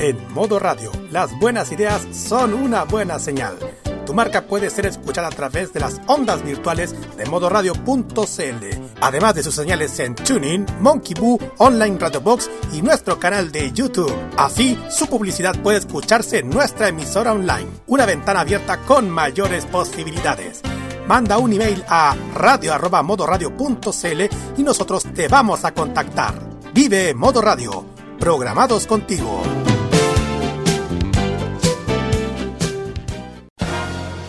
En modo radio, las buenas ideas son una buena señal. Tu marca puede ser escuchada a través de las ondas virtuales de modoradio.cl, además de sus señales en Tuning, Monkey Boo, Online Radio Box y nuestro canal de YouTube. Así, su publicidad puede escucharse en nuestra emisora online, una ventana abierta con mayores posibilidades. Manda un email a radio@modoradio.cl y nosotros te vamos a contactar. Vive Modo Radio, programados contigo.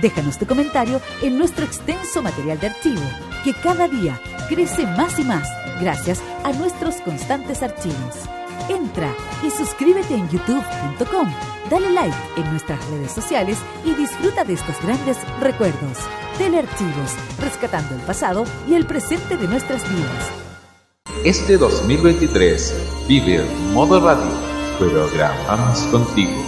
Déjanos tu comentario en nuestro extenso material de archivo, que cada día crece más y más gracias a nuestros constantes archivos. Entra y suscríbete en youtube.com, dale like en nuestras redes sociales y disfruta de estos grandes recuerdos. Telearchivos, rescatando el pasado y el presente de nuestras vidas. Este 2023 vive en modo radio, programamos contigo.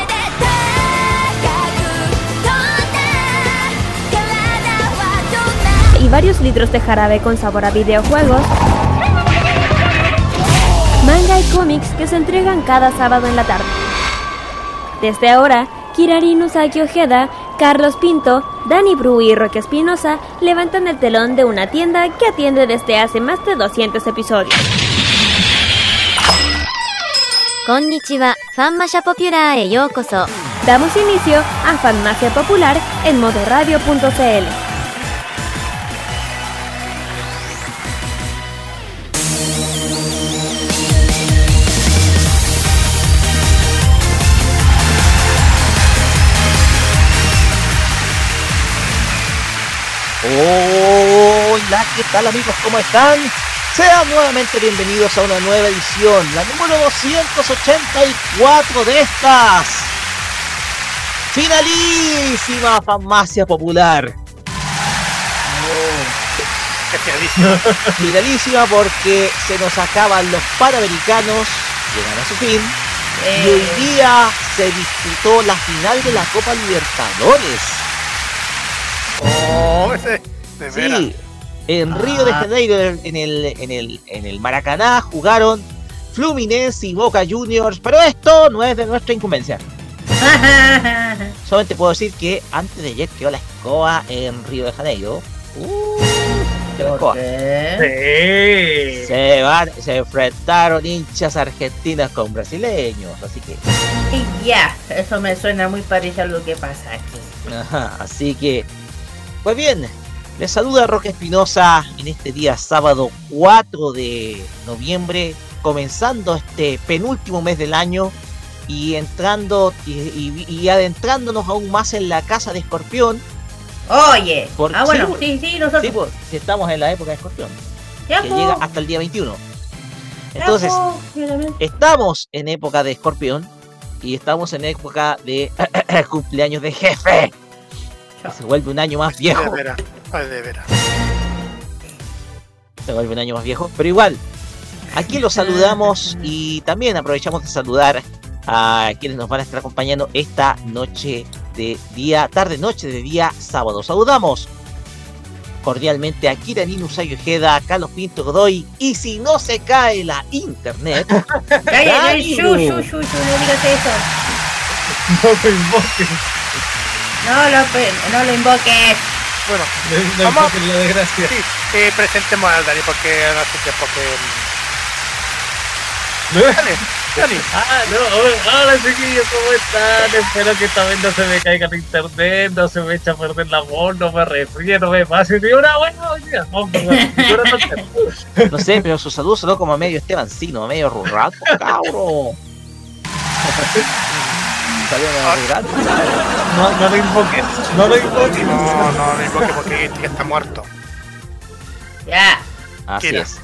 varios litros de jarabe con sabor a videojuegos. Manga y cómics que se entregan cada sábado en la tarde. Desde ahora, Kirari Usagi Ojeda, Carlos Pinto, Dani Bru y Roque Espinosa levantan el telón de una tienda que atiende desde hace más de 200 episodios. Konnichiwa, Popular e. Damos inicio a Fanmacia Popular en modoradio.cl. Hola, ¿qué tal amigos? ¿Cómo están? Sean nuevamente bienvenidos a una nueva edición, la número 284 de estas. Finalísima farmacia popular. Finalísima porque se nos acaban los panamericanos, llegan a su fin. Y hoy día se disputó la final de la Copa Libertadores. Oh, ese, de. Sí, en Río de Janeiro, en el, en, el, en el Maracaná, jugaron Fluminense y Boca Juniors, pero esto no es de nuestra incumbencia. Solamente puedo decir que antes de ayer quedó la escoba en Río de Janeiro. Uh, quedó la escoba. Sí. Se, van, se enfrentaron hinchas argentinas con brasileños, así que... Y ya, eso me suena muy parecido a lo que pasa aquí. Ajá, así que, pues bien, les saluda Roque Espinosa en este día sábado 4 de noviembre, comenzando este penúltimo mes del año y entrando y, y- y adentrándonos aún más en la casa de Escorpión. Oye, Por- ah bueno, sí, sí, nosotros. Sí, pues, si estamos en la época de Escorpión, que llega hasta el día 21. ya, Entonces, claramente. estamos en época de Escorpión y estamos en época de cumpleaños de jefe. Se vuelve un año más De viejo. veras. Ay, de veras. se vuelve un año más viejo, pero igual, aquí los saludamos y también aprovechamos de saludar a quienes nos van a estar acompañando esta noche de día, tarde noche de día sábado. Saludamos cordialmente a Kiranin Usagi Ojeda, a Carlos Pinto Godoy y si no se cae la internet, Cállate, shu, no. shu, shu, shu, no digas eso. No me invoques. No No lo, no lo invoques. Bueno, No Vamos. invoquen la desgracia. sí, eh, presentemos al Dani porque no hace tiempo que. ¿No? Dale, Dani. Ah, no, hola, chiquillos, ¿cómo están? Espero que esta vez no se me caiga el internet, no se me eche a perder la voz, no me resfríe, no me pase ni una buena día. No. No sé, pero su salud sonó como medio Estebancino, medio rural, po, rural. No, no lo invoques, no lo invoques. No, no, no invoque porque este ya está muerto. Ya. Así Kira. es.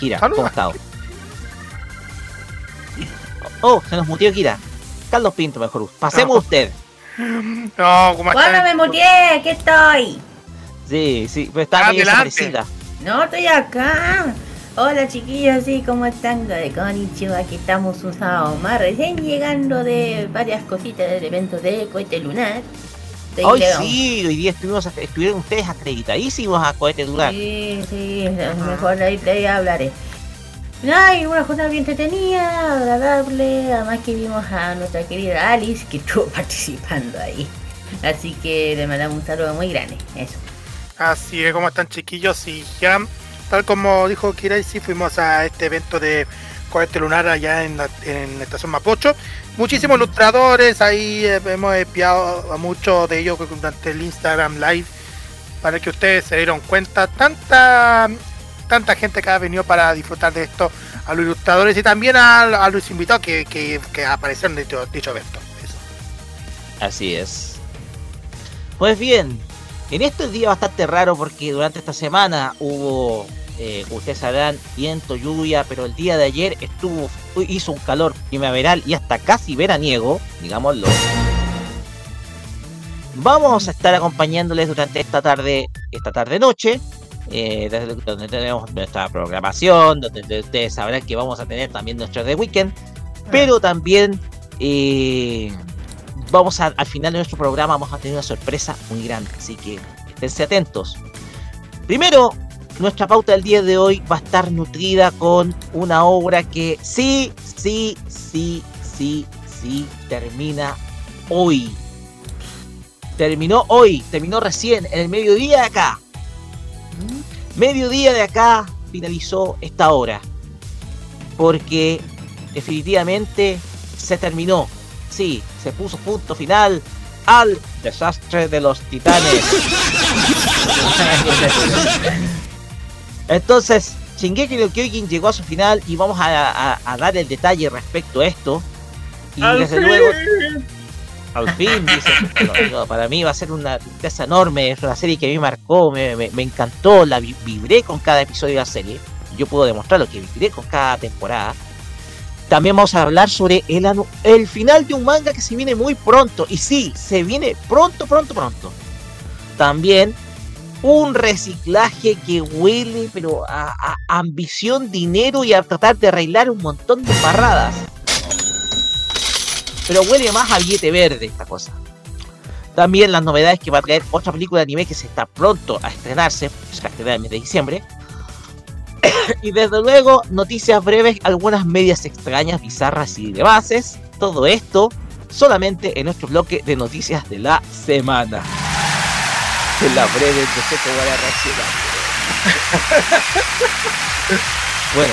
Kira. ¿cómo está? Oh, se nos mutió Kira. Carlos Pinto, mejor. Pasemos No. usted. No, como Bueno, está. me muteé, aquí estoy. Sí, sí, pero está medio desaparecida. No, estoy acá. Hola chiquillos, sí, ¿cómo están? De Konnichiwa, aquí estamos un sábado más, recién llegando de varias cositas del evento de cohete lunar. De Hoy sí, hoy día estuvimos, estuvieron ustedes acreditadísimos a cohete durar. Sí, sí, mejor de ahí, ahí hablaré. Ay, una jornada bien entretenida, agradable, además que vimos a nuestra querida Alice que estuvo participando ahí. Así que le mandamos un saludo muy grande, eso. Así es, como están chiquillos y ya, tal como dijo Kirai, sí fuimos a este evento de cohete lunar allá en la, en la estación Mapocho. Muchísimos ilustradores, ahí eh, hemos enviado a muchos de ellos durante el Instagram Live para que ustedes se dieron cuenta. Tanta tanta gente que ha venido para disfrutar de esto, a los ilustradores y también a, a los invitados que, que, que aparecieron en dicho, dicho evento. Eso. Así es. Pues bien, en este día bastante raro porque durante esta semana hubo, eh, como ustedes sabrán, viento, lluvia, pero el día de ayer estuvo, hizo un calor primaveral y hasta casi veraniego, digámoslo. Vamos a estar acompañándoles durante esta tarde, esta tarde noche, eh, donde tenemos nuestra programación, donde ustedes sabrán que vamos a tener también nuestro The Weekend, pero también eh, vamos a, al final de nuestro programa vamos a tener una sorpresa muy grande, así que esténse atentos. Primero, nuestra pauta del día de hoy va a estar nutrida con una obra que sí, sí, sí, sí, sí termina hoy. Terminó hoy, terminó recién, en el mediodía de acá. Mediodía de acá finalizó esta obra. Porque definitivamente se terminó. Sí, se puso punto final al desastre de los titanes. Entonces, Shingeki no Kyojin llegó a su final y vamos a, a- a dar el detalle respecto a esto. Y Al desde fin. luego, al fin, dice, no, no, para mí va a ser una tristeza enorme, es una serie que a mí marcó, me, me- me encantó, la vi- vibré con cada episodio de la serie, yo puedo demostrar lo que vibré con cada temporada. También vamos a hablar sobre el, el final de un manga que se viene muy pronto, y sí, se viene pronto, pronto, pronto. También un reciclaje que huele, pero a, ambición, dinero y a tratar de arreglar un montón de parradas. Pero huele más a billete verde esta cosa. También las novedades que va a traer otra película de anime que se está pronto a estrenarse, se va a estrenar en el mes de diciembre. y desde luego, noticias breves, algunas medias extrañas, bizarras y de bases. Todo esto solamente en nuestro bloque de noticias de la semana. En la breve, no sé cómo van a reaccionar. bueno,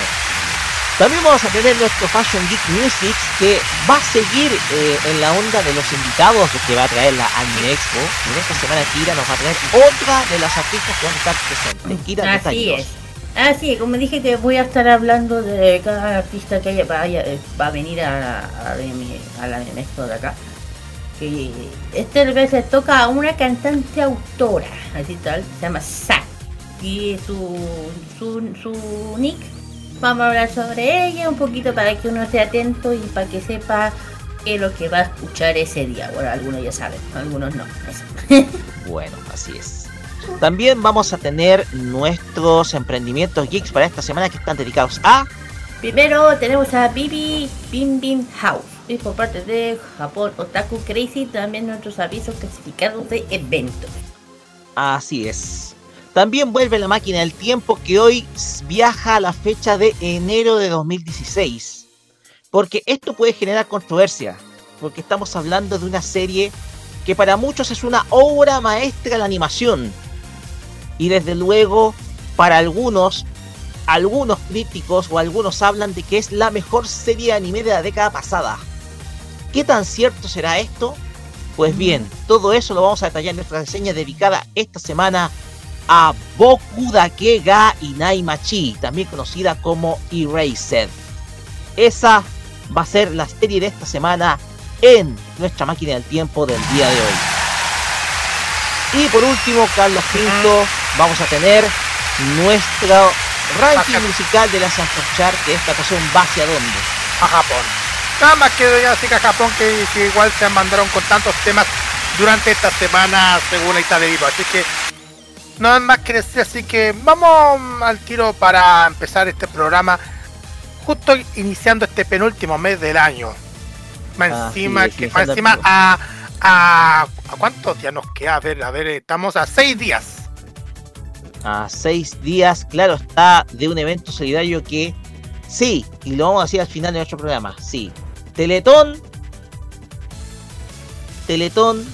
también vamos a tener nuestro Fashion Geek Music que va a seguir eh, en la onda de los invitados que va a traer la Anime Expo. Y en esta semana Kira nos va a traer otra de las artistas que van a estar presentes. Kira, Así es. Así es, como dije que voy a estar hablando de cada artista que haya, vaya, eh, va a venir a, a, mi- a la Expo de acá. Que esta vez le toca a una cantante autora, así tal, se llama Zack. Y su, su, su nick, vamos a hablar sobre ella un poquito para que uno esté atento y para que sepa qué es lo que va a escuchar ese día. Bueno, algunos ya saben, algunos no. Bueno, así es. También vamos a tener nuestros emprendimientos geeks para esta semana que están dedicados a Primero tenemos a Bibi Bim Bim House. Y por parte de Japón Otaku Crazy también nuestros avisos clasificados de eventos. Así es. También vuelve la máquina del tiempo que hoy viaja a la fecha de enero de 2016. Porque esto puede generar controversia. porque estamos hablando de una serie que para muchos es una obra maestra de la animación. Y desde luego, para algunos, algunos críticos o algunos hablan de que es la mejor serie de anime de la década pasada. ¿Qué tan cierto será esto? Pues bien, todo eso lo vamos a detallar en nuestra reseña dedicada esta semana a Boku Dake ga Inaimachi, también conocida como Erased. Esa va a ser la serie de esta semana en nuestra máquina del tiempo del día de hoy. Y por último, Carlos Pinto, vamos a tener nuestro ranking musical de la Sanford Chart, que esta ocasión va hacia dónde? A Japón. Nada más que ya así que a Japón que, que, igual se mandaron con tantos temas durante esta semana según la lista de vivo. Así que es más que decir, así que vamos al tiro para empezar este programa justo iniciando este penúltimo mes del año. Más Ah, encima, sí, que, más encima a, ¿a cuántos días nos queda? A ver, a ver, estamos a seis días. A seis días, claro, está de un evento solidario que sí, y lo vamos a decir al final de nuestro programa, sí. Teletón, Teletón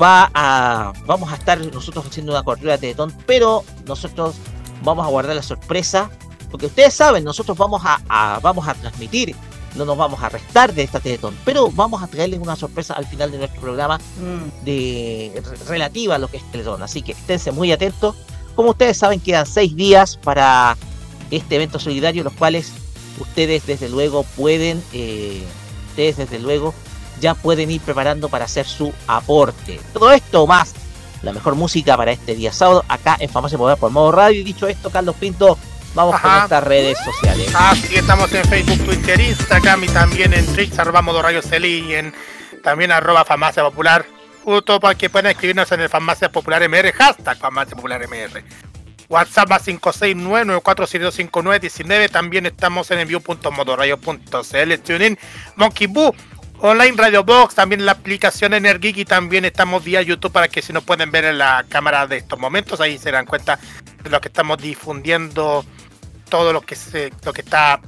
va a, vamos a estar nosotros haciendo una cobertura de Teletón, pero nosotros vamos a guardar la sorpresa, porque ustedes saben, nosotros vamos a, a- vamos a transmitir, no nos vamos a restar de esta Teletón, pero vamos a traerles una sorpresa al final de nuestro programa Mm. de re- relativa a lo que es Teletón. Así que esténse muy atentos. Como ustedes saben, quedan seis días para este evento solidario, los cuales ustedes desde luego pueden, eh, ustedes desde luego ya pueden ir preparando para hacer su aporte. Todo esto más la mejor música para este día sábado acá en Farmacia Popular por modo radio. Y dicho esto, Carlos Pinto, vamos con Ajá. nuestras redes sociales. Así estamos en Facebook, Twitter, Instagram y también en Twitch, arroba modo radio Celi y en también arroba farmacia popular. Para que puedan escribirnos en el farmacia popular MR, hashtag farmacia popular MR. WhatsApp más 569-4725919. También estamos en envío.modoradio.cl, TuneIn, Monkey Boo, Online Radio Box, también la aplicación Energic y también estamos vía YouTube para que si nos pueden ver en la cámara de estos momentos, ahí se dan cuenta de lo que estamos difundiendo todo lo que se, lo que está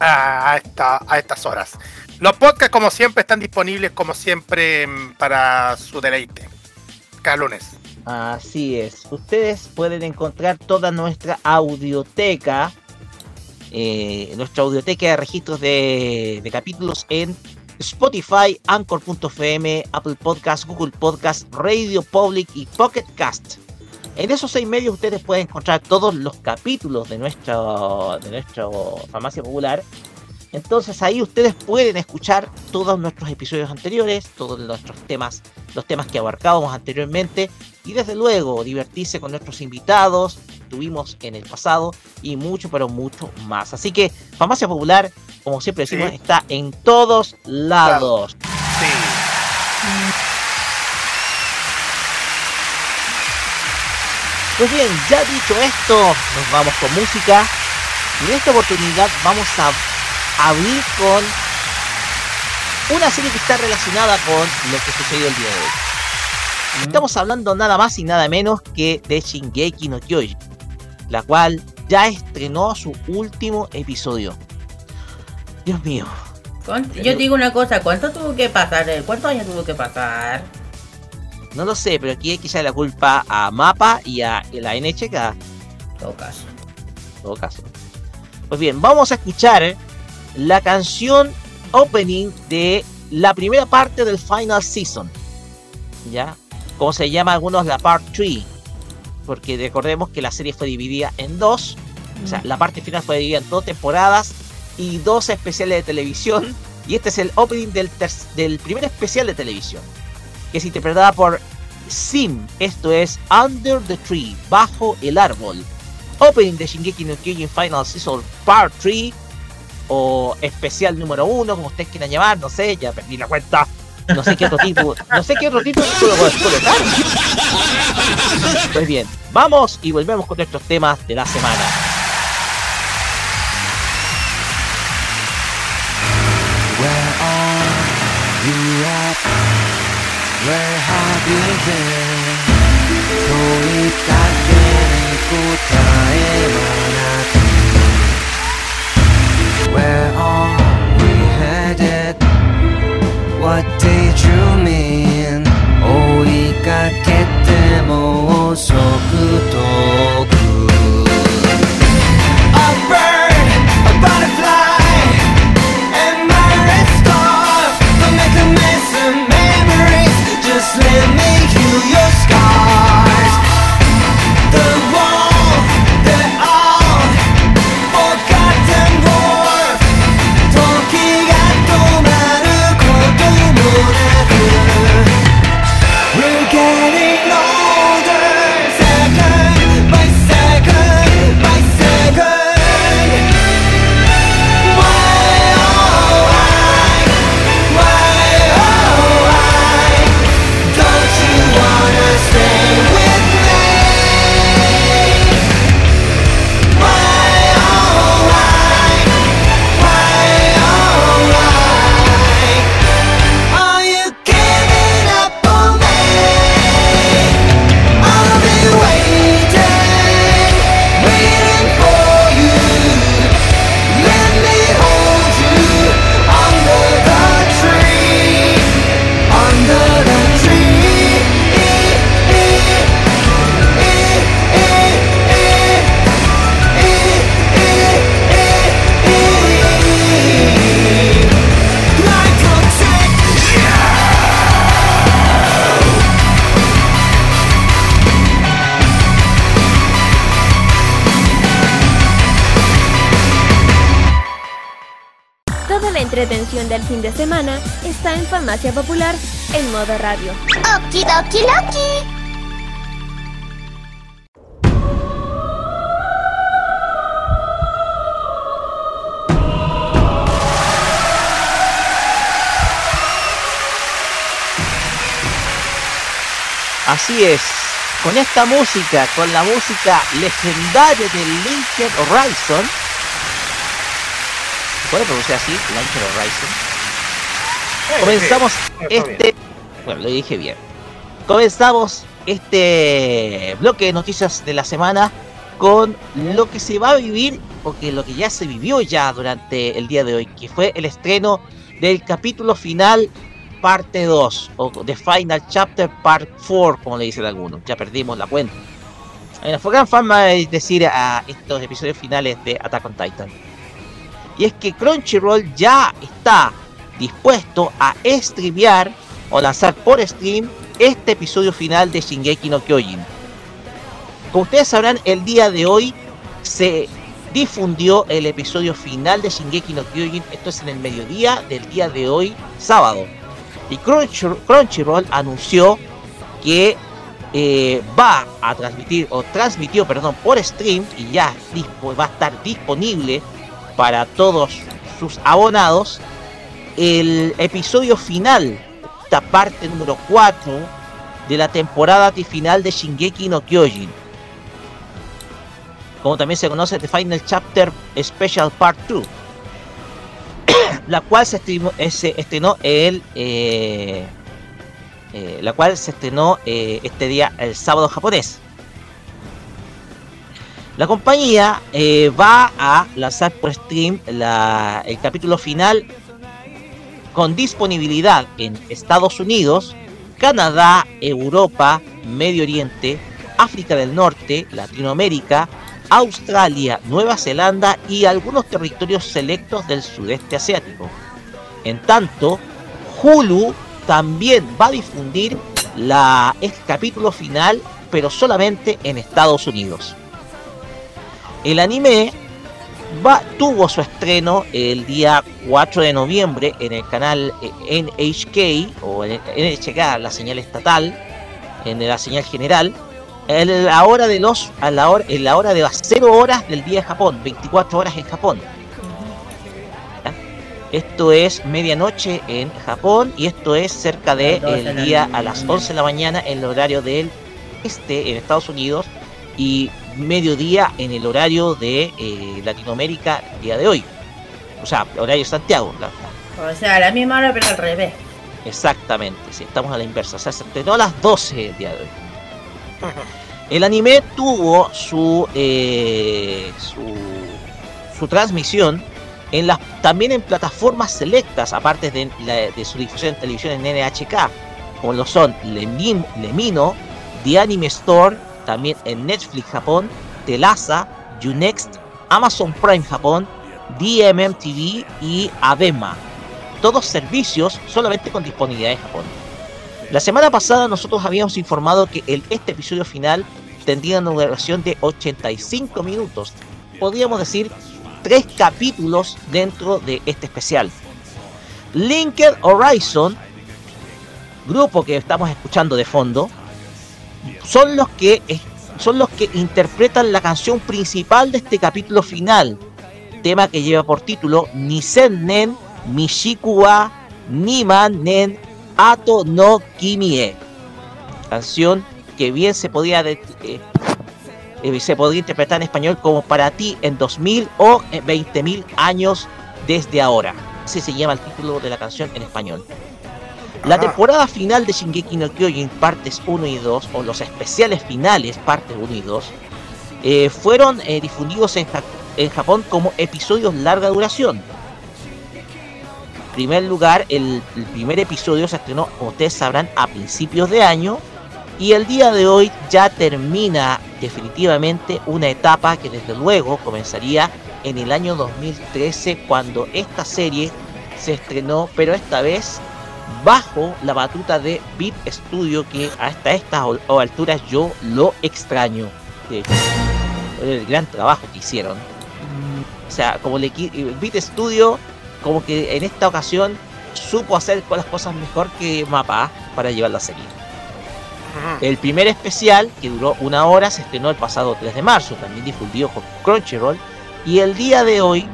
a esta, a estas horas. Los podcasts, como siempre, están disponibles, como siempre, mm, para su deleite. Cada lunes. Así es. Ustedes pueden encontrar toda nuestra audioteca, eh, nuestra audioteca de registros de, capítulos en Spotify, Anchor.fm, Apple Podcast, Google Podcast, Radio Public y Pocket Cast. En esos seis medios ustedes pueden encontrar todos los capítulos de nuestro, de nuestro Farmacia Popular. Entonces ahí ustedes pueden escuchar todos nuestros episodios anteriores, todos nuestros temas, los temas que abarcábamos anteriormente y desde luego divertirse con nuestros invitados, tuvimos en el pasado y mucho, pero mucho más. Así que Farmacia Popular, como siempre decimos, Sí. está en todos lados. Sí. Pues bien, ya dicho esto, nos vamos con música. Y en esta oportunidad vamos a abrir con una serie que está relacionada con lo que sucedió el día de hoy. Estamos hablando nada más y nada menos que de Shingeki no Kyojin, la cual ya estrenó su último episodio. Dios mío, ¿Cuánto- Yo te digo una cosa, ¿cuánto tuvo que pasar? eh? ¿Cuántos años tuvo que pasar? no lo sé, pero aquí hay que echarle la culpa a Mapa y a la NHK. Todo caso. todo caso. Pues bien, vamos a escuchar la canción opening de la primera parte del final season. ¿Ya? Como se llama algunos la part 3. Porque recordemos que la serie fue dividida en dos. O sea, la parte final fue dividida en dos temporadas y dos especiales de televisión. Y este es el opening del, del primer especial de televisión. Que es interpretada por Sim. Esto es Under the Tree, bajo el árbol opening de Shingeki no Kyojin Final Season Part 3 o especial número uno, como ustedes quieran llamar, no sé, ya perdí la cuenta. No sé qué otro tipo, no sé qué otro tipo colocar. Pues bien, vamos y volvemos con nuestros temas de la semana. Where have you been? What did you mean 追いかけても遅くと entretención del fin de semana está en Farmacia Popular en modo radio. Okidoki Loki. Así es, con esta música, con la música legendaria del Linker Horizon, ¿se puede pronunciar así? Linker Horizon. Comenzamos este. Bueno, lo dije bien. Comenzamos este bloque de noticias de la semana con lo que se va a vivir, porque lo que ya se vivió ya durante el día de hoy, que fue el estreno del capítulo final parte 2, o The Final Chapter Part 4, como le dicen algunos. Ya perdimos la cuenta. Hay una gran forma de decir a estos episodios finales de Attack on Titan. Y es que Crunchyroll ya está dispuesto a streamear o lanzar por stream este episodio final de Shingeki no Kyojin. Como ustedes sabrán, el día de hoy se difundió el episodio final de Shingeki no Kyojin. Esto es en el mediodía del día de hoy, sábado. Y Crunchyroll, anunció que eh, va a transmitir, o transmitió, perdón, por stream, y ya va a estar disponible para todos sus abonados, el episodio final, esta parte número 4 de la temporada final de Shingeki no Kyojin. Como también se conoce The Final Chapter Special Part 2 la cual se estrenó, eh, estrenó el eh, eh, la cual se estrenó eh, este día el sábado japonés la compañía eh, va a lanzar por stream el capítulo final con disponibilidad en Estados Unidos, Canadá, Europa, Medio Oriente, África del Norte, Latinoamérica, Australia, Nueva Zelanda y algunos territorios selectos del sudeste asiático. En tanto, Hulu también va a difundir el capítulo final, pero solamente en Estados Unidos. El anime va, tuvo su estreno el día 4 de noviembre en el canal eh, NHK o en NHK, la señal estatal, en la señal general, en la hora de los a la hora en la hora de las 0 horas del día de Japón, 24 horas en Japón. Esto es medianoche en Japón y esto es cerca de Las 12 de el día a las 11 de la mañana en el horario del este en Estados Unidos y mediodía en el horario de eh, Latinoamérica día de hoy. O sea, horario Santiago, la- O sea, a la misma hora, pero al revés. Exactamente, si estamos a la inversa. O sea, se estrenó a las 12 el día de hoy. El anime tuvo su, eh, su, su transmisión En las, también en plataformas selectas, aparte de, la- de su difusión en televisión en NHK, como lo son Lemin- Lemino, The Anime Store, también en Netflix Japón, Telasa, Unext, Amazon Prime Japón, DMM TV y Abema. Todos servicios solamente con disponibilidad en Japón. La semana pasada nosotros habíamos informado que este episodio final tendría una duración de 85 minutos. Podríamos decir tres capítulos dentro de este especial. Linked Horizon, grupo que estamos escuchando de fondo, son los que son los que interpretan la canción principal de este capítulo final, tema que lleva por título Nisen nen Mishiku wa Niman nen Ato no Kimie. Canción que bien se podía eh, eh, se podría interpretar en español como para ti en 2000 o en 20.000 años desde ahora. Ese se llama el título de la canción en español. La temporada final de Shingeki no Kyojin partes 1 y 2 o los especiales finales partes 1 y 2 eh, fueron eh, difundidos en, Ja- en Japón como episodios larga duración. En primer lugar, el, el primer episodio se estrenó, como ustedes sabrán, a principios de año y el día de hoy ya termina definitivamente una etapa que desde luego comenzaría en el año 2013 cuando esta serie se estrenó, pero esta vez bajo la batuta de Beat Studio que hasta estas alturas yo lo extraño. De hecho, por el gran trabajo que hicieron. O sea, como le qui- eh, Beat Studio, como que en esta ocasión supo hacer las cosas mejor que Mapa para llevar la serie. El primer especial, que duró una hora, se estrenó el pasado 3 de marzo, también difundido por Crunchyroll. Y el día de hoy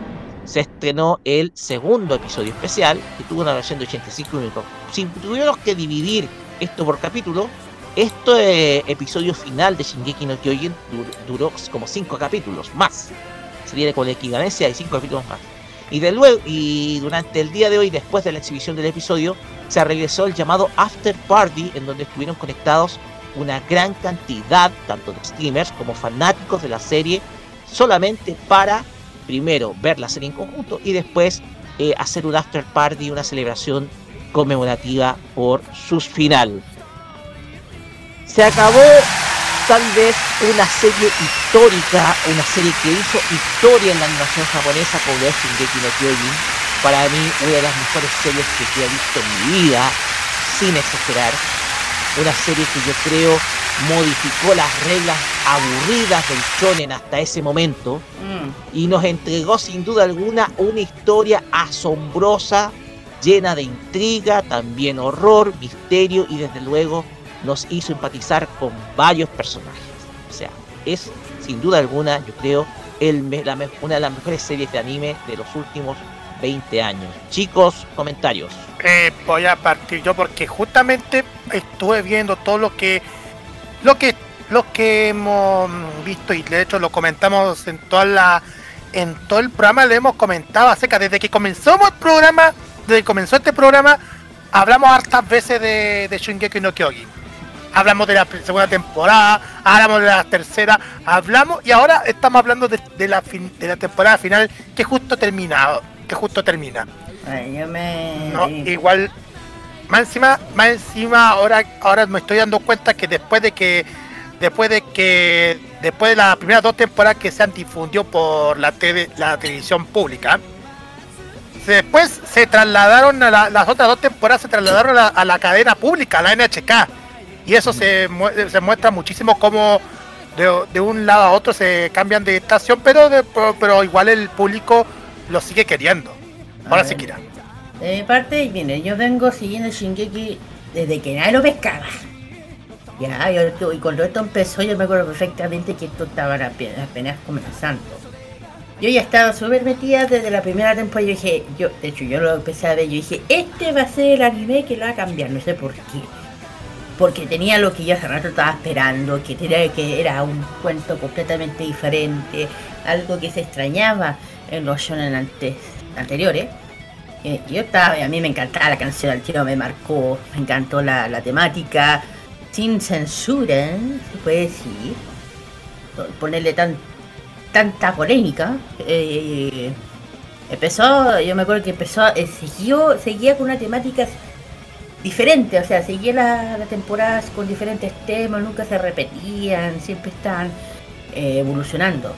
se estrenó el segundo episodio especial, que tuvo una versión de 85 minutos. Si tuviéramos que dividir esto por capítulo, este episodio final de Shingeki no Kyojin dur- duró como 5 capítulos más. Sería con la equivalencia de 5 capítulos más. Y, de luego, y durante el día de hoy, después de la exhibición del episodio, se regresó el llamado After Party, en donde estuvieron conectados una gran cantidad, tanto de streamers como fanáticos de la serie, solamente para, primero, ver la serie en conjunto y después eh, hacer un After Party, una celebración conmemorativa por su final. Se acabó tal vez una serie histórica, una serie que hizo historia en la animación japonesa como es Shingeki no Kyojin. Para mí, una de las mejores series que he visto en mi vida, sin exagerar. Una serie que yo creo modificó las reglas aburridas del shonen hasta ese momento Mm. y nos entregó sin duda alguna una historia asombrosa, llena de intriga, también horror, misterio y desde luego nos hizo empatizar con varios personajes. O sea, es sin duda alguna, yo creo, el la una de las mejores series de anime de los últimos 20 años. Chicos, comentarios. Eh, voy a partir yo porque justamente estuve viendo todo lo que lo que lo que hemos visto y de hecho lo comentamos en toda la en todo el programa le hemos comentado acerca desde que comenzó el programa desde que comenzó este programa hablamos hartas veces de, de Shingeki no Kyojin hablamos de la segunda temporada hablamos de la tercera hablamos y ahora estamos hablando de, la de la temporada final que justo termina que justo termina Ay, yo me. no, igual, más encima, más encima ahora, ahora me estoy dando cuenta que después de que, después de que, después de las primeras dos temporadas que se han difundido por la tele, la televisión pública, después se trasladaron a la- las otras dos temporadas se trasladaron a, a la cadena pública, a la NHK, y eso se, se muestra muchísimo como de, de un lado a otro se cambian de estación, pero, de- pero, pero igual el público lo sigue queriendo. Ahora sí, ver. Kira. De mi parte, mire, yo vengo siguiendo Shingeki desde que nadie lo pescaba. Ya, yo, y cuando esto empezó, yo me acuerdo perfectamente que esto estaba apenas, apenas comenzando. Yo ya estaba súper metida desde la primera temporada. Yo dije, yo, de hecho, yo lo empecé a ver. Yo dije, este va a ser el anime que lo va a cambiar. No sé por qué. Porque tenía lo que yo hace rato estaba esperando, que, tenía, que era un cuento completamente diferente, algo que se extrañaba en los shonen antes, anteriores. Eh, yo estaba, a mí me encantaba la canción, al tiro me marcó, me encantó la, la temática, sin censura, se puede decir, ponerle tan, tanta polémica. eh, empezó, yo me acuerdo que empezó, eh, siguió, seguía con una temática diferente, o sea, seguía las la temporadas con diferentes temas, nunca se repetían, siempre eh, evolucionando.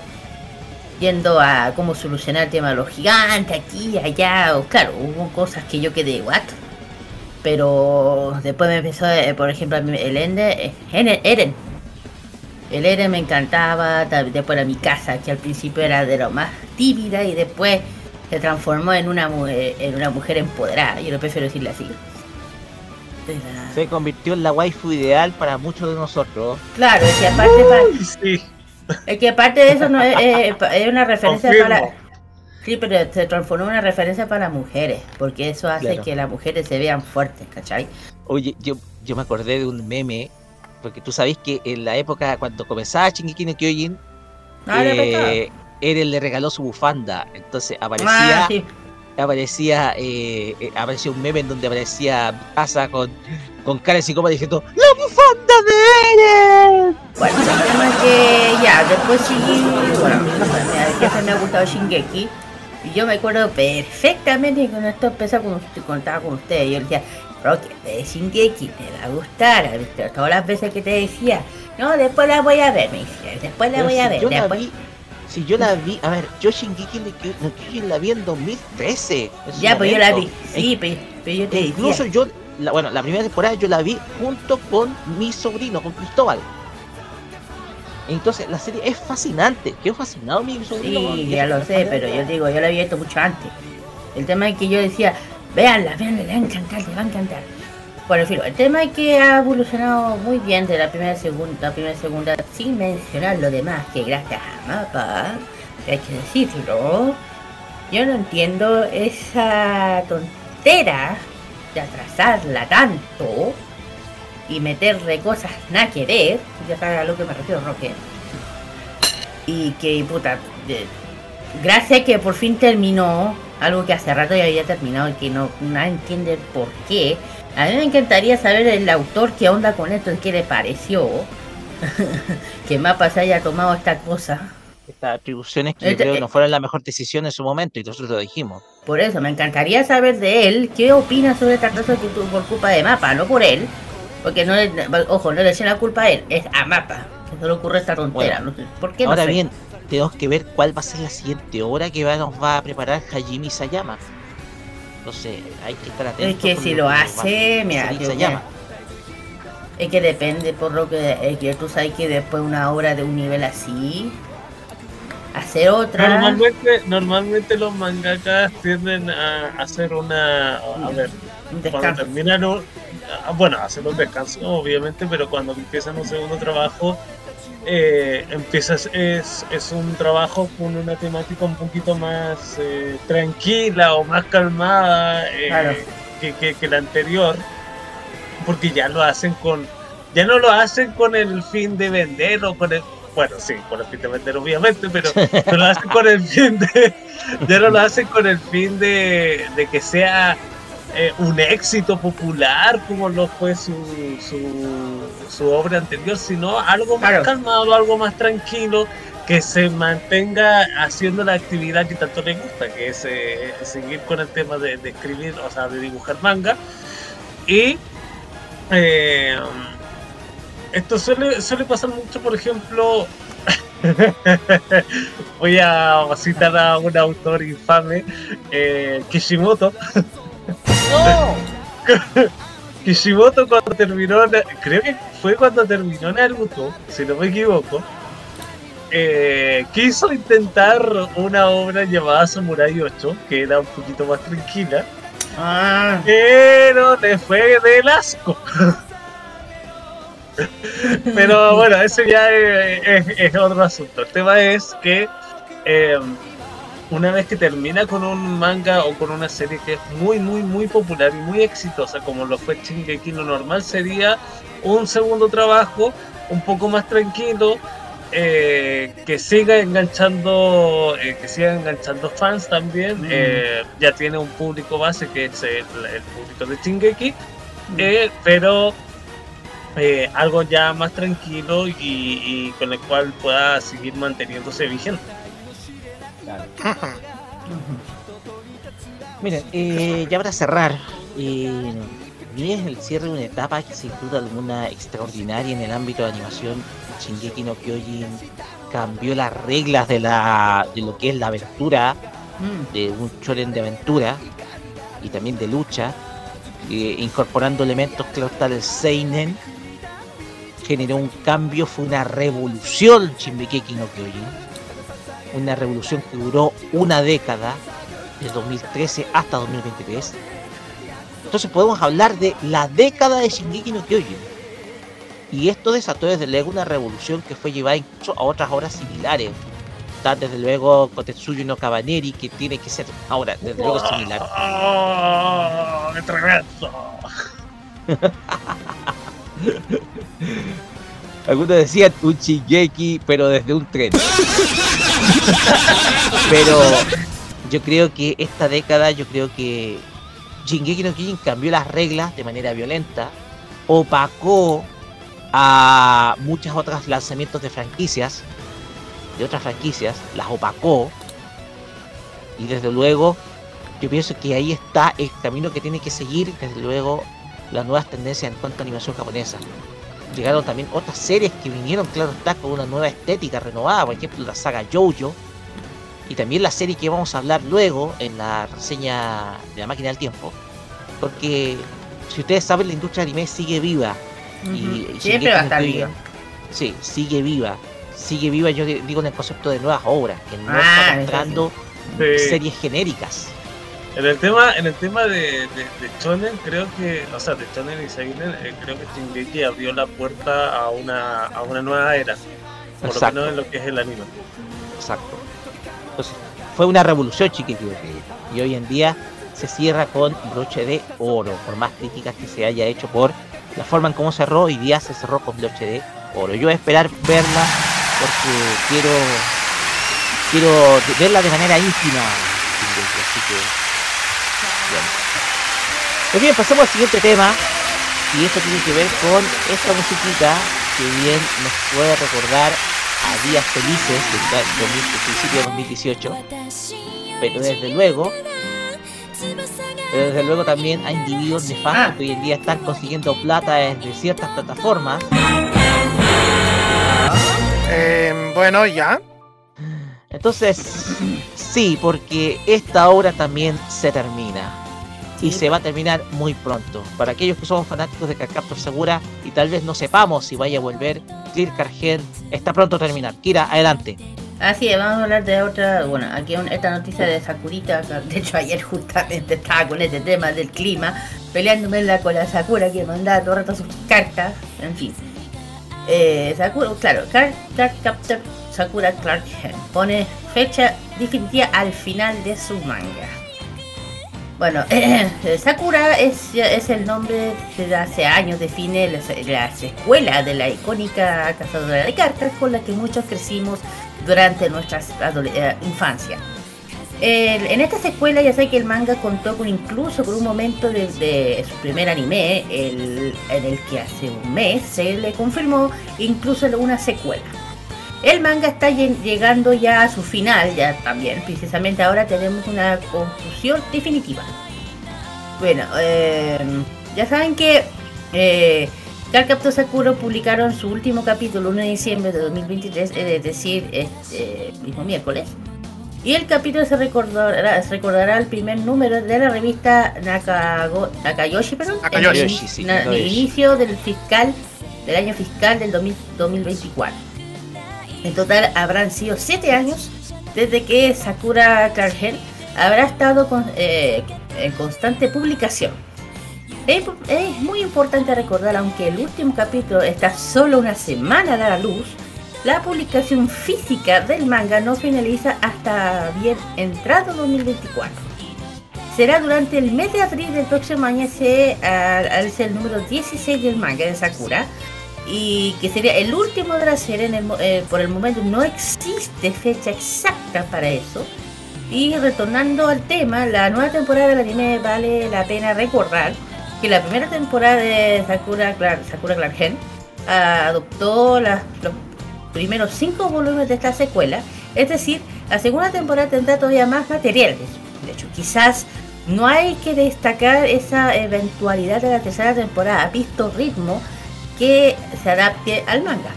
Yendo a cómo solucionar el tema de los gigantes, aquí, allá, o, claro, hubo cosas que yo quedé, ¿what? Pero después me empezó, eh, por ejemplo, el Ende, eh, Eren. El Eren me encantaba, después era mi casa, que al principio era de lo más tímida y después se transformó en una, mu- eh, en una mujer empoderada, yo lo prefiero decirle así. Se convirtió en la waifu ideal para muchos de nosotros. Claro, es que aparte, pa- Sí, es que aparte de eso no es, es- es una referencia Confirmo. para... Sí, pero se transformó en una referencia para mujeres, porque eso hace Claro. que las mujeres se vean fuertes, ¿cachai? Oye, yo, yo me acordé de un meme, porque tú sabes que en la época cuando comenzaba Shingeki no Kyojin, Ah, eh, Eren le regaló su bufanda, entonces aparecía, Ah, sí. aparecía, eh, eh, aparecía un meme en donde aparecía casa con, con cara de psicópata diciendo ¡La bufanda de Eren! Bueno, el tema es que ya, después sí, bueno, a mí siempre me ha gustado Shingeki. Y yo me acuerdo perfectamente que cuando esto empezó con usted, contaba con usted, yo le decía, Roque, ve Shingeki, te va a gustar. Todas las veces que te decía, no, después la voy a ver, me decía, después la Pero voy si a ver, yo la vi, si yo la vi, a ver, yo Shingeki no no Kyojin la vi en 2013. en su Ya, pues yo la vi, momento. sí, pero, pero yo te E decía... incluso yo, la, bueno, la primera temporada yo la vi junto con mi sobrino, con Cristóbal. Entonces la serie es fascinante. Quedó fascinado mi sobrino. Sí, ya lo sé, pero yo digo, yo la había visto mucho antes. El tema es que yo decía, véanla, véanla, le va a encantar, le va a encantar. Bueno, en fin, el tema es que ha evolucionado muy bien de la primera segunda, la primera segunda, sin mencionar lo demás, que gracias a Mapa, hay que decirlo, yo no entiendo esa tontera de atrasarla tanto y meterle cosas nada que ver, ya sabes lo que me refiero, Roque. Y que, puta, gracias que por fin terminó, algo que hace rato ya había terminado y que no nadie entiende por qué. A mí me encantaría saber el autor qué onda con esto, qué le pareció. que Mapa se haya tomado esta cosa. Estas atribuciones que yo creo que no fueron la mejor decisión en su momento y nosotros lo dijimos. Por eso, me encantaría saber de él qué opina sobre esta cosa que tuvo por culpa de Mapa, no por él. Porque no le, ojo, no le la culpa a él, es a Mapa. Que se le ocurre esta tontera. Bueno, no ¿Por qué no Ahora sé? bien, tenemos que ver cuál va a ser la siguiente obra que va- nos va a preparar Hajime Sayama. Entonces, hay que estar atentos. Es que si lo hace, mira, Isayama. Es que depende, por lo que, es que tú sabes que después una obra de un nivel así, hacer otra. Normalmente, normalmente los mangakas tienden a hacer una. A ver, Un cuando terminan un. ah, Bueno, hacer un descanso, obviamente, pero cuando empiezan un segundo trabajo, eh, empiezas. Es, es un trabajo con una temática un poquito más eh, tranquila o más calmada eh, Claro. que, que, que la anterior, porque ya lo hacen con. Ya no lo hacen con el fin de vender o con el. Bueno, sí, con el fin de vender, obviamente, pero no lo hacen con el fin de. Ya no lo hacen con el fin de, de que sea eh, un éxito popular como lo fue su, su, su obra anterior, sino algo más Claro. calmado, algo más tranquilo, que se mantenga haciendo la actividad que tanto le gusta, que es eh, seguir con el tema de, de escribir, o sea, de dibujar manga. Y eh, esto suele, suele pasar mucho, por ejemplo, voy a citar a un autor infame, eh, Kishimoto. ¡No! Kishimoto cuando terminó, creo que fue cuando terminó Naruto, si no me equivoco, eh, quiso intentar una obra llamada Samurai 8, que era un poquito más tranquila, Ah, pero le fue del asco. Pero bueno, ese ya es, es- es otro asunto. El tema es que eh, una vez que termina con un manga o con una serie que es muy, muy, muy popular y muy exitosa, como lo fue Shingeki, lo normal sería un segundo trabajo un poco más tranquilo, eh, que siga enganchando, eh, que siga enganchando fans también. Mm. eh, ya tiene un público base que es el, el público de Shingeki, eh, pero eh, algo ya más tranquilo y, y con el cual pueda seguir manteniéndose vigente. Miren, eh, ya para cerrar, eh, es el cierre de una etapa que sin duda alguna extraordinaria en el ámbito de animación. Shingeki no Kyojin cambió las reglas de la de lo que es la aventura, Mm. de un shonen de aventura y también de lucha, eh, incorporando elementos claro está del seinen. Generó un cambio, fue una revolución Shingeki no Kyojin. Una revolución que duró una década, de 2013 hasta 2023. Entonces podemos hablar de la década de Shingeki no Kyojin. Y esto desató desde luego una revolución que fue llevada incluso a otras obras similares. Está desde luego Kotetsuyo no Cabaneri, que tiene que ser ahora, desde luego similar. ¡Oh, qué tremendo! Algunos decían un Shingeki, pero desde un tren. pero yo creo que esta década, yo creo que Shingeki no Kyojin cambió las reglas de manera violenta, opacó a muchas otras lanzamientos de franquicias, de otras franquicias, las opacó. Y desde luego, yo pienso que ahí está el camino que tiene que seguir, desde luego, las nuevas tendencias en cuanto a animación japonesa. Llegaron también otras series que vinieron, claro está, con una nueva estética renovada, por ejemplo la saga Jojo. Y también la serie que vamos a hablar luego en la reseña de la máquina del tiempo. Porque si ustedes saben, la industria de anime sigue viva. Y, y Siempre va a estar viva. Sí, sigue viva. Sigue viva, yo di- digo en el concepto de nuevas obras, que no Ah, está mostrando Sí. series genéricas. En el tema, en el tema de, de, de Shonen, creo que, o sea, de Shonen y Seinen, eh, creo que Shingeki abrió la puerta a una, a una nueva era. Por Exacto. lo menos en lo que es el anime. Exacto. Entonces, fue una revolución chiquitito. Y hoy en día se cierra con broche de oro, por más críticas que se haya hecho por la forma en cómo cerró, hoy día se cerró con broche de oro. Yo voy a esperar verla porque quiero quiero verla de manera íntima. Así que, Pues bien, pasamos al siguiente tema. Y esto tiene que ver con esta musiquita que bien nos puede recordar a días felices del 2000 del principio de 2018. Pero desde luego, pero desde luego también a individuos nefastos Ah. que hoy en día están consiguiendo plata desde ciertas plataformas. Eh, bueno, ya. Entonces, sí, porque esta obra también se termina. Y se va a terminar muy pronto. Para aquellos que somos fanáticos de Captor Segura y tal vez no sepamos si vaya a volver, Clear Cargen está pronto a terminar. Kira, adelante. Así es, vamos a hablar de otra, bueno, aquí un- esta noticia de Sakurita, de hecho ayer justamente estaba con este tema del clima, peleándome la- con la Sakura que mandaba todo el rato sus cartas, en fin. Eh, Sakura, claro, Card, Card Captor Sakura Clark Kent pone fecha definitiva al final de su manga. Bueno, Sakura es, es el nombre desde hace años define la, la secuela de la icónica cazadora de cartas con la que muchos crecimos durante nuestra eh, infancia. El- en esta secuela ya sé que el manga contó con incluso con un momento de, de su primer anime, el- en el que hace un mes se le confirmó incluso una secuela. El manga está lleg- llegando ya a su final, ya también, precisamente ahora tenemos una conclusión definitiva. Bueno, eh, ya saben que eh, Cardcaptor Sakura publicaron su último capítulo el 1 de diciembre de 2023, es decir, este mismo miércoles. Y el capítulo se recordará, se recordará el primer número de la revista Nakago- Nakayoshi, perdón, el Nakayoshi, sí, na- Nakayoshi. inicio del fiscal del año fiscal del 2000 2024. En total habrán sido 7 años desde que Sakura Clark habrá estado con- eh, en constante publicación. Es, muy importante recordar, aunque el último capítulo está solo una semana a dar a luz, la publicación física del manga no finaliza hasta bien entrado 2024. Será durante el mes de abril del próximo año se alce el número 16 del manga de Sakura y que sería el último serie. en el eh, por el momento no existe fecha exacta para eso. Y retornando al tema, la nueva temporada del anime vale la pena recordar que la primera temporada de Sakura, Clar- Sakura Clark ah, adoptó los primeros cinco volúmenes de esta secuela. Es decir, la segunda temporada tendrá todavía más materiales. De hecho, quizás no hay que destacar esa eventualidad de la tercera temporada, visto ritmo, que se adapte al manga.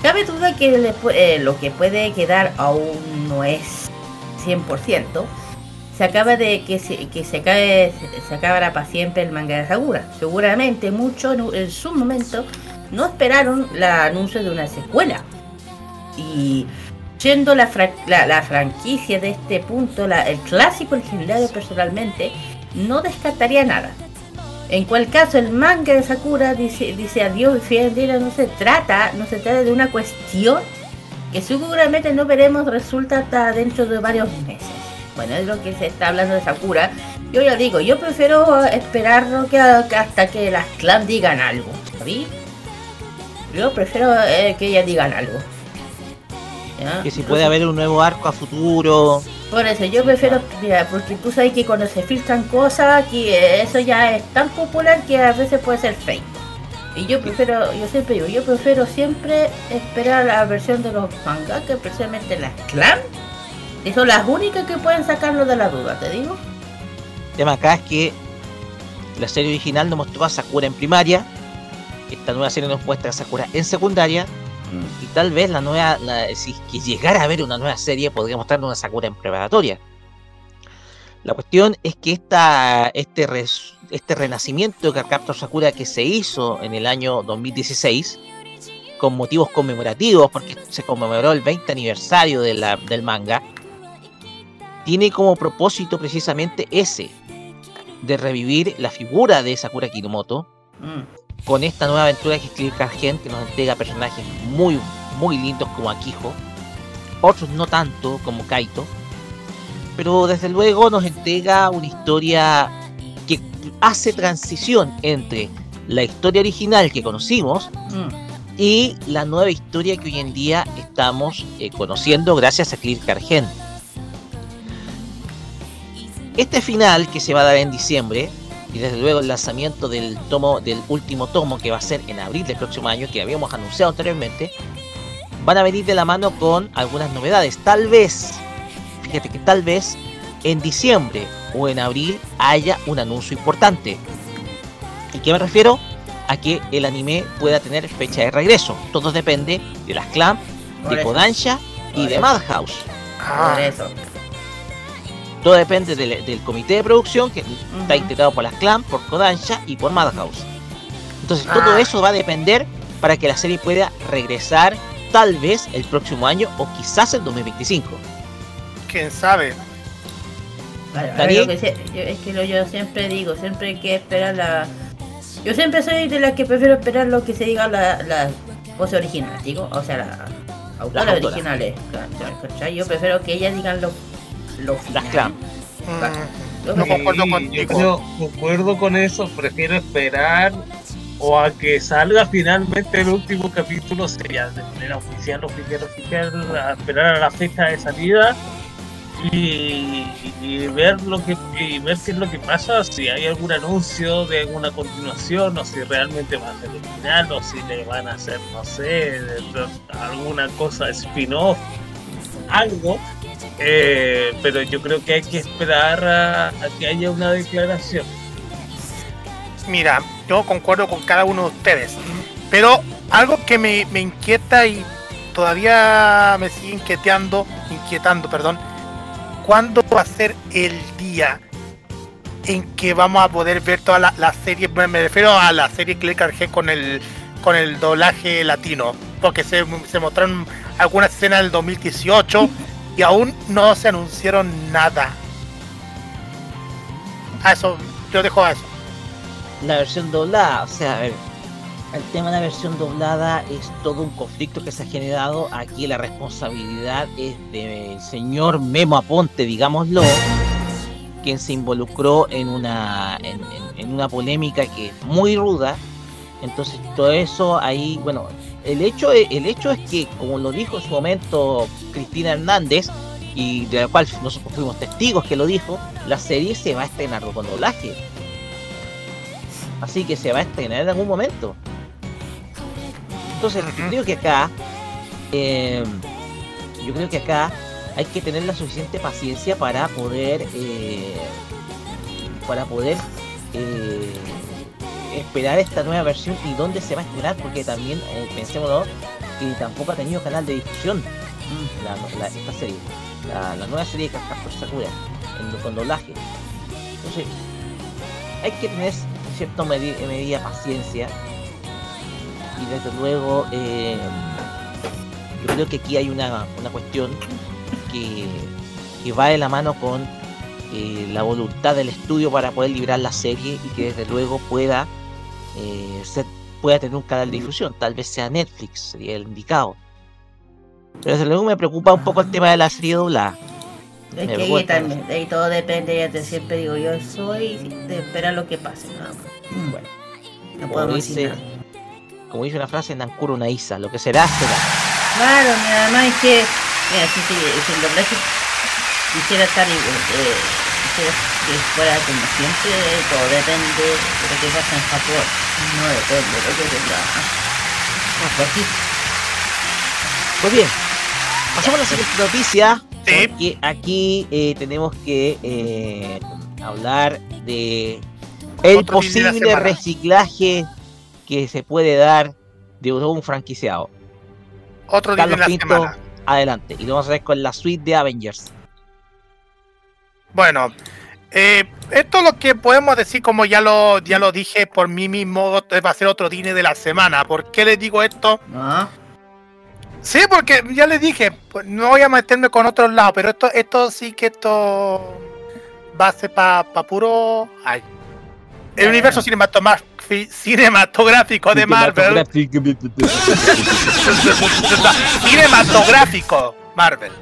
Cabe duda que eh, lo que puede quedar aún no es 100%. Se acaba de que se, que se, acabe, se acabará para siempre el manga de Sakura. Seguramente muchos en, su momento no esperaron el anuncio de una secuela. Y siendo la, la, franquicia de este punto, el clásico legendario personalmente, no descartaría nada. En cual caso el manga de Sakura dice, dice adiós y fiel no se trata, no se trata de una cuestión que seguramente no veremos resulta hasta dentro de varios meses. Bueno, es lo que se está hablando de Sakura. Yo ya digo, yo prefiero esperarlo que, hasta que las clan digan algo. ¿sí? Yo prefiero eh, que ellas digan algo. Que si puede haber un nuevo arco a futuro. Por eso yo prefiero, mira, porque tú sabes que cuando se filtran cosas, que eso ya es tan popular que a veces puede ser fake. Y yo prefiero, yo siempre digo, yo prefiero siempre esperar la versión de los mangas, que especialmente las clan, que son las únicas que pueden sacarlo de la duda, te digo. El tema acá es que la serie original nos mostró a Sakura en primaria, esta nueva serie nos muestra a Sakura en secundaria, y tal vez la nueva, si que llegara a haber una nueva serie, podría mostrar una Sakura en preparatoria. La cuestión es que esta, este, este renacimiento de Captor Sakura que se hizo en el año 2016, con motivos conmemorativos, porque se conmemoró el 20 aniversario de la, del manga, tiene como propósito precisamente ese, de revivir la figura de Sakura Kinomoto, mm con esta nueva aventura que escribe Cargen, que nos entrega personajes muy, muy lindos como Akijo, otros no tanto como Kaito, pero desde luego nos entrega una historia que hace transición entre la historia original que conocimos mm. y la nueva historia que hoy en día estamos eh, conociendo gracias a Clear Cargen. Este final que se va a dar en diciembre y desde luego el lanzamiento del tomo del último tomo que va a ser en abril del próximo año que habíamos anunciado anteriormente van a venir de la mano con algunas novedades. Tal vez fíjate que tal vez en diciembre o en abril haya un anuncio importante. Y qué me refiero a que el anime pueda tener fecha de regreso. Todo depende de las clamp de Kodansha y de Madhouse. Ah. eso todo depende del, comité de producción que está integrado por las Clan, por Kodansha y por Madhouse. Entonces todo ah. eso va a depender para que la serie pueda regresar tal vez el próximo año o quizás el 2025. ¿Quién sabe? es que lo, yo siempre digo, siempre hay que esperar la... Yo siempre soy de las que prefiero esperar lo que se diga la, la voz original, digo, o sea, la autoras originales. Yo prefiero que ellas digan lo las clan. Mm, no concuerdo contigo. Yo concuerdo con eso, prefiero esperar o a que salga finalmente el último capítulo, sería de manera oficial, oficial, oficial, a esperar a la fecha de salida y, ver lo que y ver qué es lo que pasa, si hay algún anuncio de alguna continuación o si realmente va a ser el final o si le van a hacer, no sé, alguna cosa spin-off, algo eh, pero yo creo que hay que esperar a, que haya una declaración. Mira, yo concuerdo con cada uno de ustedes, pero algo que me, inquieta y todavía me sigue inquietando, inquietando, perdón, ¿cuándo va a ser el día en que vamos a poder ver toda la, serie? Me refiero a la serie Click G con el con el doblaje latino, porque se, se mostraron algunas escenas del 2018 y aún no se anunciaron nada. A eso, yo dejo a eso. La versión doblada, o sea, el tema de la versión doblada es todo un conflicto que se ha generado. Aquí la responsabilidad es del señor Memo Aponte, digámoslo, quien se involucró en una, en, en una polémica que es muy ruda. Entonces todo eso ahí, bueno, el hecho, el hecho es que, como lo dijo en su momento Cristina Hernández, y de la cual nosotros fuimos testigos que lo dijo, la serie se va a estrenar con doblaje. Así que se va a estrenar en algún momento. Entonces, yo creo que acá, em, yo creo que acá hay que tener la suficiente paciencia para poder eh, para poder eh, esperar esta nueva versión y dónde se va a esperar porque también eh, pensémoslo que tampoco ha tenido canal de difusión la- esta serie la, nueva serie de Cascastor Sakura en, con doblaje. Entonces hay que tener cierta medi- medida paciencia. Y desde luego eh, yo creo que aquí hay una, una cuestión que, que va de la mano con eh, la voluntad del estudio para poder librar la serie y que desde luego pueda eh, pueda tener un canal de difusión, tal vez sea Netflix, sería el indicado. Pero desde luego me preocupa un poco el tema de la serie doblada. Es Me que ahí, también, ahí todo depende, ya te siempre digo, yo soy de esperar lo que pase. nada más. Bueno, no Como podemos decir nada. como dice una frase, Nankuro Naisa, lo que será, será. Claro, mira, además es que, mira, si, si, si el doblaje quisiera estar eh, quisiera que fuera como siempre, todo depende de lo que pasa en Japón, no depende de lo que tenga. Ah, pues sí. Pues bien, pasamos a la siguiente noticia. Porque aquí eh, tenemos que eh, hablar de el Otro posible reciclaje que se puede dar de un franquiciado. Otro día de Carlos la Pinto, semana. adelante. Y lo vamos a ver con la suite de Avengers. Bueno, eh, esto es lo que podemos decir, como ya lo, ya lo dije por mí mismo, va a ser otro Disney de la semana. ¿Por qué les digo esto? Sí, porque ya les dije, pues, no voy a meterme con otros lados, pero esto, esto sí que esto va a ser para puro... Ay. El universo cinematoma- fi- cinematográfico de Marvel. cinematográfico Marvel.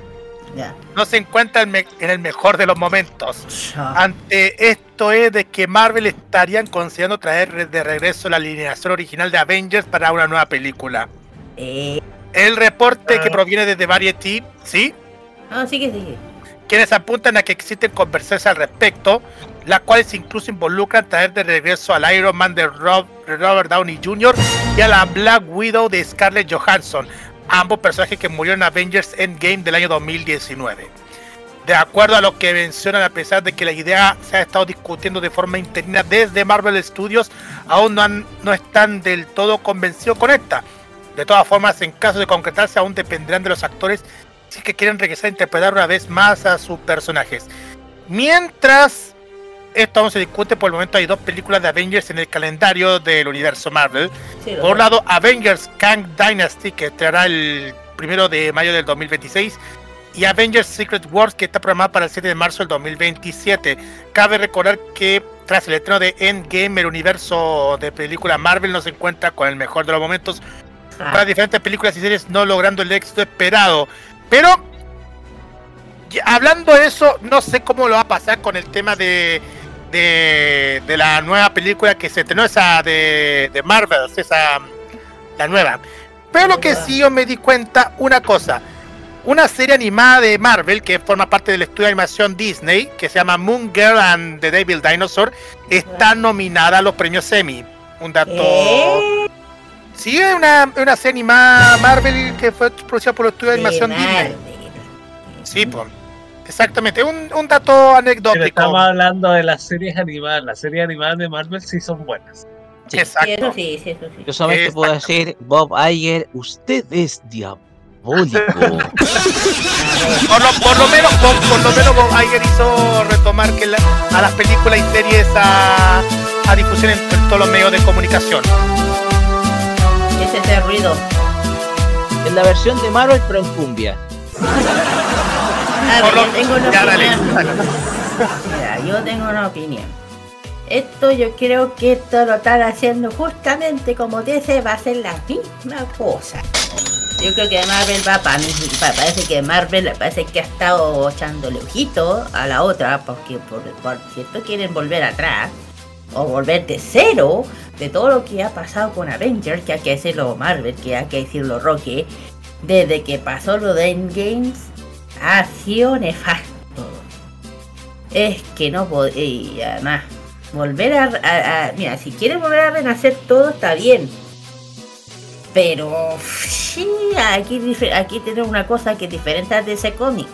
Ya. No se encuentra en, me- en el mejor de los momentos. Ante esto es de que Marvel estarían considerando traer de regreso la alineación original de Avengers para una nueva película. El reporte que proviene desde Variety, ¿sí? Ah, sigue, sigue. Quienes apuntan a que existen conversaciones al respecto, las cuales incluso involucran traer de regreso al Iron Man de Rob- Robert Downey Jr. y a la Black Widow de Scarlett Johansson, ambos personajes que murieron en Avengers Endgame del año 2019. De acuerdo a lo que mencionan, a pesar de que la idea se ha estado discutiendo de forma interna desde Marvel Studios, aún no, han- no están del todo convencidos con esta. De todas formas, en caso de concretarse, aún dependerán de los actores si es que quieren regresar a interpretar una vez más a sus personajes. Mientras esto aún se discute, por el momento hay dos películas de Avengers en el calendario del universo Marvel. Sí, por un lado, Avengers Kang Dynasty, que estará el primero de mayo del 2026, y Avengers Secret Wars, que está programada para el 7 de marzo del 2027. Cabe recordar que tras el estreno de Endgame, el universo de película Marvel no se encuentra con el mejor de los momentos, para diferentes películas y series no logrando el éxito esperado. Pero, hablando de eso, no sé cómo lo va a pasar con el tema de, de, de la nueva película que se estrenó, esa de, de Marvel, esa, la nueva. Pero lo que sí yo me di cuenta, una cosa. Una serie animada de Marvel que forma parte del estudio de animación Disney, que se llama Moon Girl and the Devil Dinosaur, está nominada a los premios Emmy. Un dato. Sí, es una, una serie animada Marvel que fue producida por el estudio de animación Disney. Sí, pues. Exactamente, un, un dato Pero anecdótico. estamos hablando de las series animadas. Las series animadas de Marvel sí son buenas. Exacto. Eso sí, sí, eso sí. Yo solamente puedo decir, Bob Iger, usted es diabólico. Por lo, por lo menos, por, por lo menos Bob Iger hizo retomar que la- a las películas y series a, a difusión en, en todos los medios de comunicación. Ese es el ruido. en la versión de Marvel, pero en cumbia. A Por ver, lo- yo tengo una opinión. Mira, yo tengo una opinión. Esto yo creo que esto lo están haciendo justamente como DC va a ser la misma cosa. Yo creo que Marvel va para parece que Marvel parece que ha estado echándole ojito a la otra porque por, por cierto quieren volver atrás o volver de cero de todo lo que ha pasado con Avengers, que hay que decirlo Marvel, que hay que decirlo Rocky, desde que pasó lo de Endgames ha sido nefasto. Es que no podía más. Volver a, Mira, si quieren volver a renacer todo está bien. Pero sí, aquí, aquí tenemos una cosa que es diferente a ese cómic.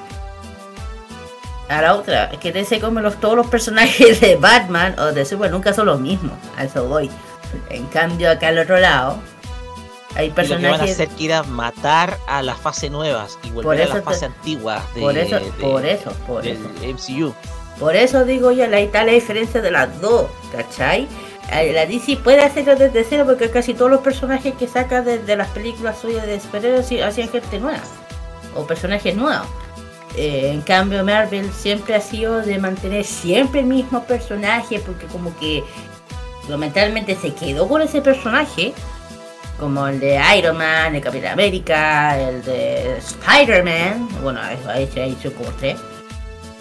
a la otra, es que DC como los, todos los personajes de Batman o de Superman nunca son los mismos, a eso voy. En cambio acá al otro lado hay Y lo que van a personajes hacer que ir a matar a las fases nuevas y volver a las te- fases antiguas de, por eso, de- por eso, por del eso. MCU. Por eso digo yo, ahí está la diferencia de las dos, ¿cachai? Eh, La DC puede hacerlo desde cero porque casi todos los personajes que saca de, de las películas suyas de superhéroes hacían gente nueva o personajes nuevos. Eh, en cambio Marvel siempre ha sido de mantener siempre el mismo personaje porque como que lamentablemente se quedó con ese personaje como el de Iron Man, el Capitán América, el de Spider-Man, bueno, ahí se ha hecho como tres.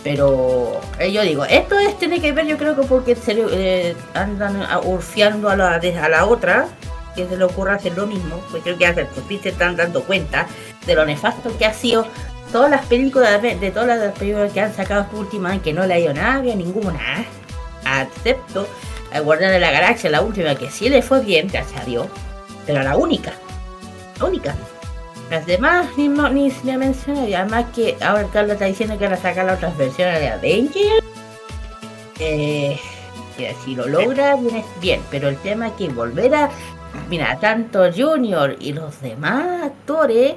Pero eh, yo digo, esto es tiene que ver yo creo que porque eh, andan urfiando a la, a la otra, que se le ocurra hacer lo mismo, pues creo que hace, pues se están dando cuenta de lo nefasto que ha sido todas las películas de, todas las películas que han sacado esta última que no le ha ido nada bien ninguna, excepto a Guardián de la Galaxia, la última que sí le fue bien, gracias a Dios, pero la única, la única. Las demás ni, mo- ni se me menciona, y además que ahora Carlos está diciendo que van a sacar las otras versiones de Avengers. Eh, si lo logra, bien, pero el tema es que volver a. Mira, tanto Junior y los demás actores,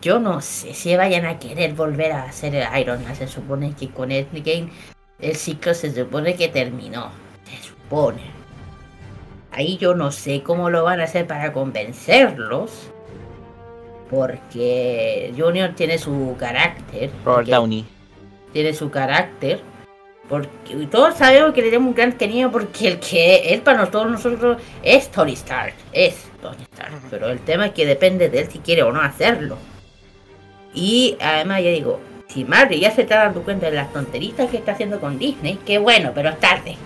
yo no sé si vayan a querer volver a hacer el Iron Man. Se supone que con Endgame el ciclo se supone que terminó. Se supone. Ahí yo no sé cómo lo van a hacer para convencerlos. Porque Junior tiene su carácter. Robert Downey. Tiene su carácter. Porque y todos sabemos que le tenemos un gran cariño porque el que él para todos nosotros es Tony Stark. Es Tony Stark. Pero el tema es que depende de él si quiere o no hacerlo. Y además ya digo, si Marvel ya se está dando cuenta de las tonteritas que está haciendo con Disney, qué bueno, pero es tarde.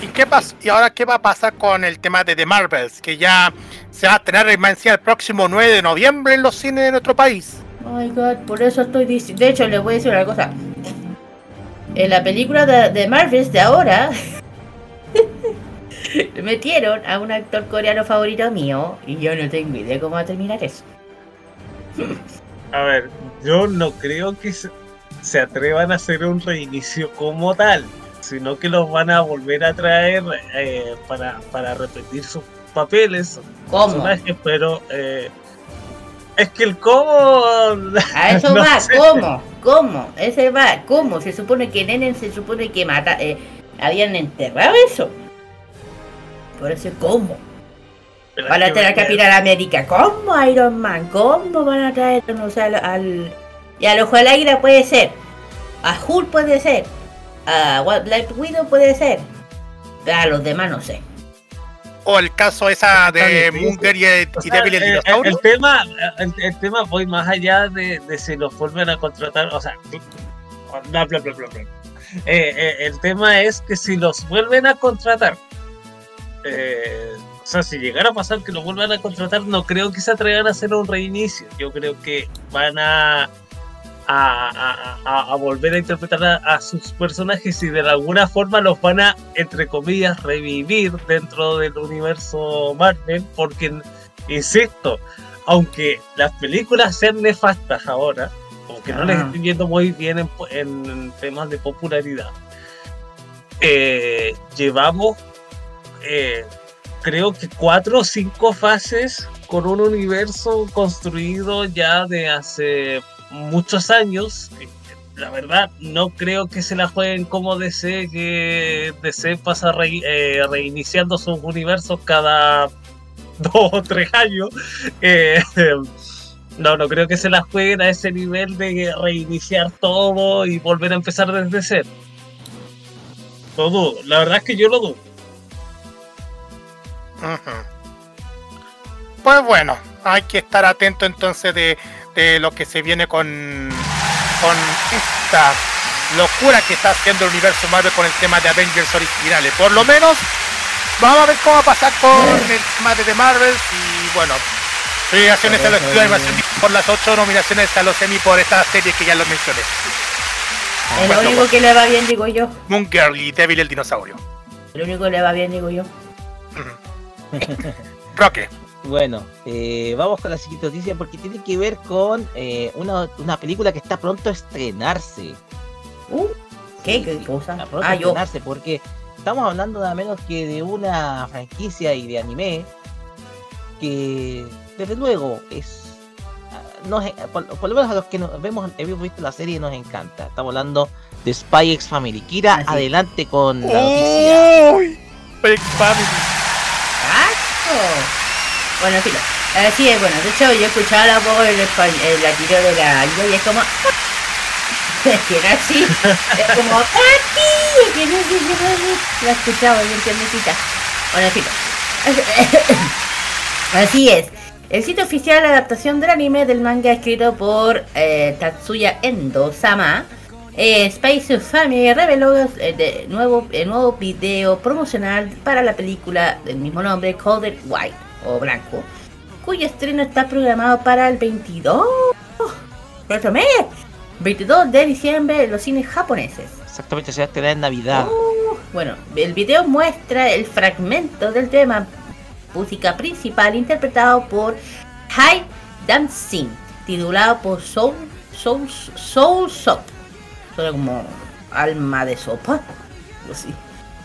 ¿Y qué pasa? ¿Y ahora qué va a pasar con el tema de The Marvels? Que ya se va a tener encima el próximo 9 de noviembre en los cines de nuestro país. Oh my god, por eso estoy diciendo. De hecho, les voy a decir una cosa. En la película de, de Marvels de ahora, metieron a un actor coreano favorito mío y yo no tengo idea cómo va a terminar eso. A ver, yo no creo que se, se atrevan a hacer un reinicio como tal, sino que los van a volver a traer eh, para, para repetir sus papeles, ¿Cómo? personajes, pero eh, es que el cómo... A eso no va, sé. ¿cómo? ¿Cómo? Ese va, ¿cómo? Se supone que Nenen se supone que mata, eh, habían enterrado eso. Por eso, ¿cómo? Pero Van a traer a Capitán América. ¿Cómo Iron Man? ¿Cómo van a traer no sé, al, al. Y al ojo del águila puede ser. A Hulk puede ser. A What Black Widow puede ser. A los demás no sé. O el caso esa de Munger y, O y sea, Devil el eh, el, tema, el, el tema voy más allá de, de si los vuelven a contratar, o sea, bla bla bla bla bla. Eh, eh, el tema es que si los vuelven a contratar, eh, o sea, si llegara a pasar que los vuelvan a contratar, no creo que se atrevan a hacer un reinicio. Yo creo que van a a, a- a- volver a interpretar a, a sus personajes y de alguna forma los van a, entre comillas, revivir dentro del universo Marvel, porque, insisto, aunque las películas sean nefastas ahora, como que no les Ah. estoy yendo muy bien en, en temas de popularidad, eh, llevamos, eh, creo que cuatro o cinco fases con un universo construido ya de hace muchos años. La verdad, no creo que se la jueguen como DC, que DC pasa eh, reiniciando sus universos cada dos o tres años. Eh, no, no creo que se la jueguen a ese nivel de reiniciar todo y volver a empezar desde cero. Lo dudo, la verdad es que yo lo dudo. Pues bueno, hay que estar atento entonces de, de lo que se viene con, con esta locura que está haciendo el universo Marvel con el tema de Avengers originales. Por lo menos, vamos a ver cómo va a pasar con el tema de The Marvels y bueno, nominaciones a los por las ocho nominaciones a los Emmy por esta serie que ya lo mencioné. Lo Bueno, único que le va bien, digo yo. Moon Girl y Devil el dinosaurio. Lo único que le va bien, digo yo. Roque. Bueno, eh, vamos con la siguiente noticia porque tiene que ver con eh, una, una película que está pronto a estrenarse. Uh, ¿Qué, qué cosa? a pronto Ah, yo. estrenarse, porque estamos hablando nada menos que de una franquicia y de anime que desde luego es ah, nos, por, por lo menos a los que nos vemos hemos visto la serie nos encanta estamos hablando de Spy X Family Kira Así. adelante con la noticia ¡Uy! Big Family. ¡Cacho! Bueno, en fin. Así es, bueno, de hecho yo escuchaba la voz en español, la tiro de la y es como... Que era así, es como... ¡Papi! Que no sé. La escuchaba bien tiernecita. Bueno, en fin. Así es. El sitio oficial de adaptación del anime del manga escrito por eh, Tatsuya Endo Sama, eh, Space Family reveló eh, de nuevo, el nuevo video promocional para la película del mismo nombre, Coded White o Blanco, cuyo estreno está programado para el 22, otro mes, 22 de diciembre en los cines japoneses. exactamente se va a estrenar en Navidad Uh, bueno, el video muestra el fragmento del tema música principal interpretado por Hai Dancing, titulado por Soul Soul Soul Sop. Suena como alma de sopa. así.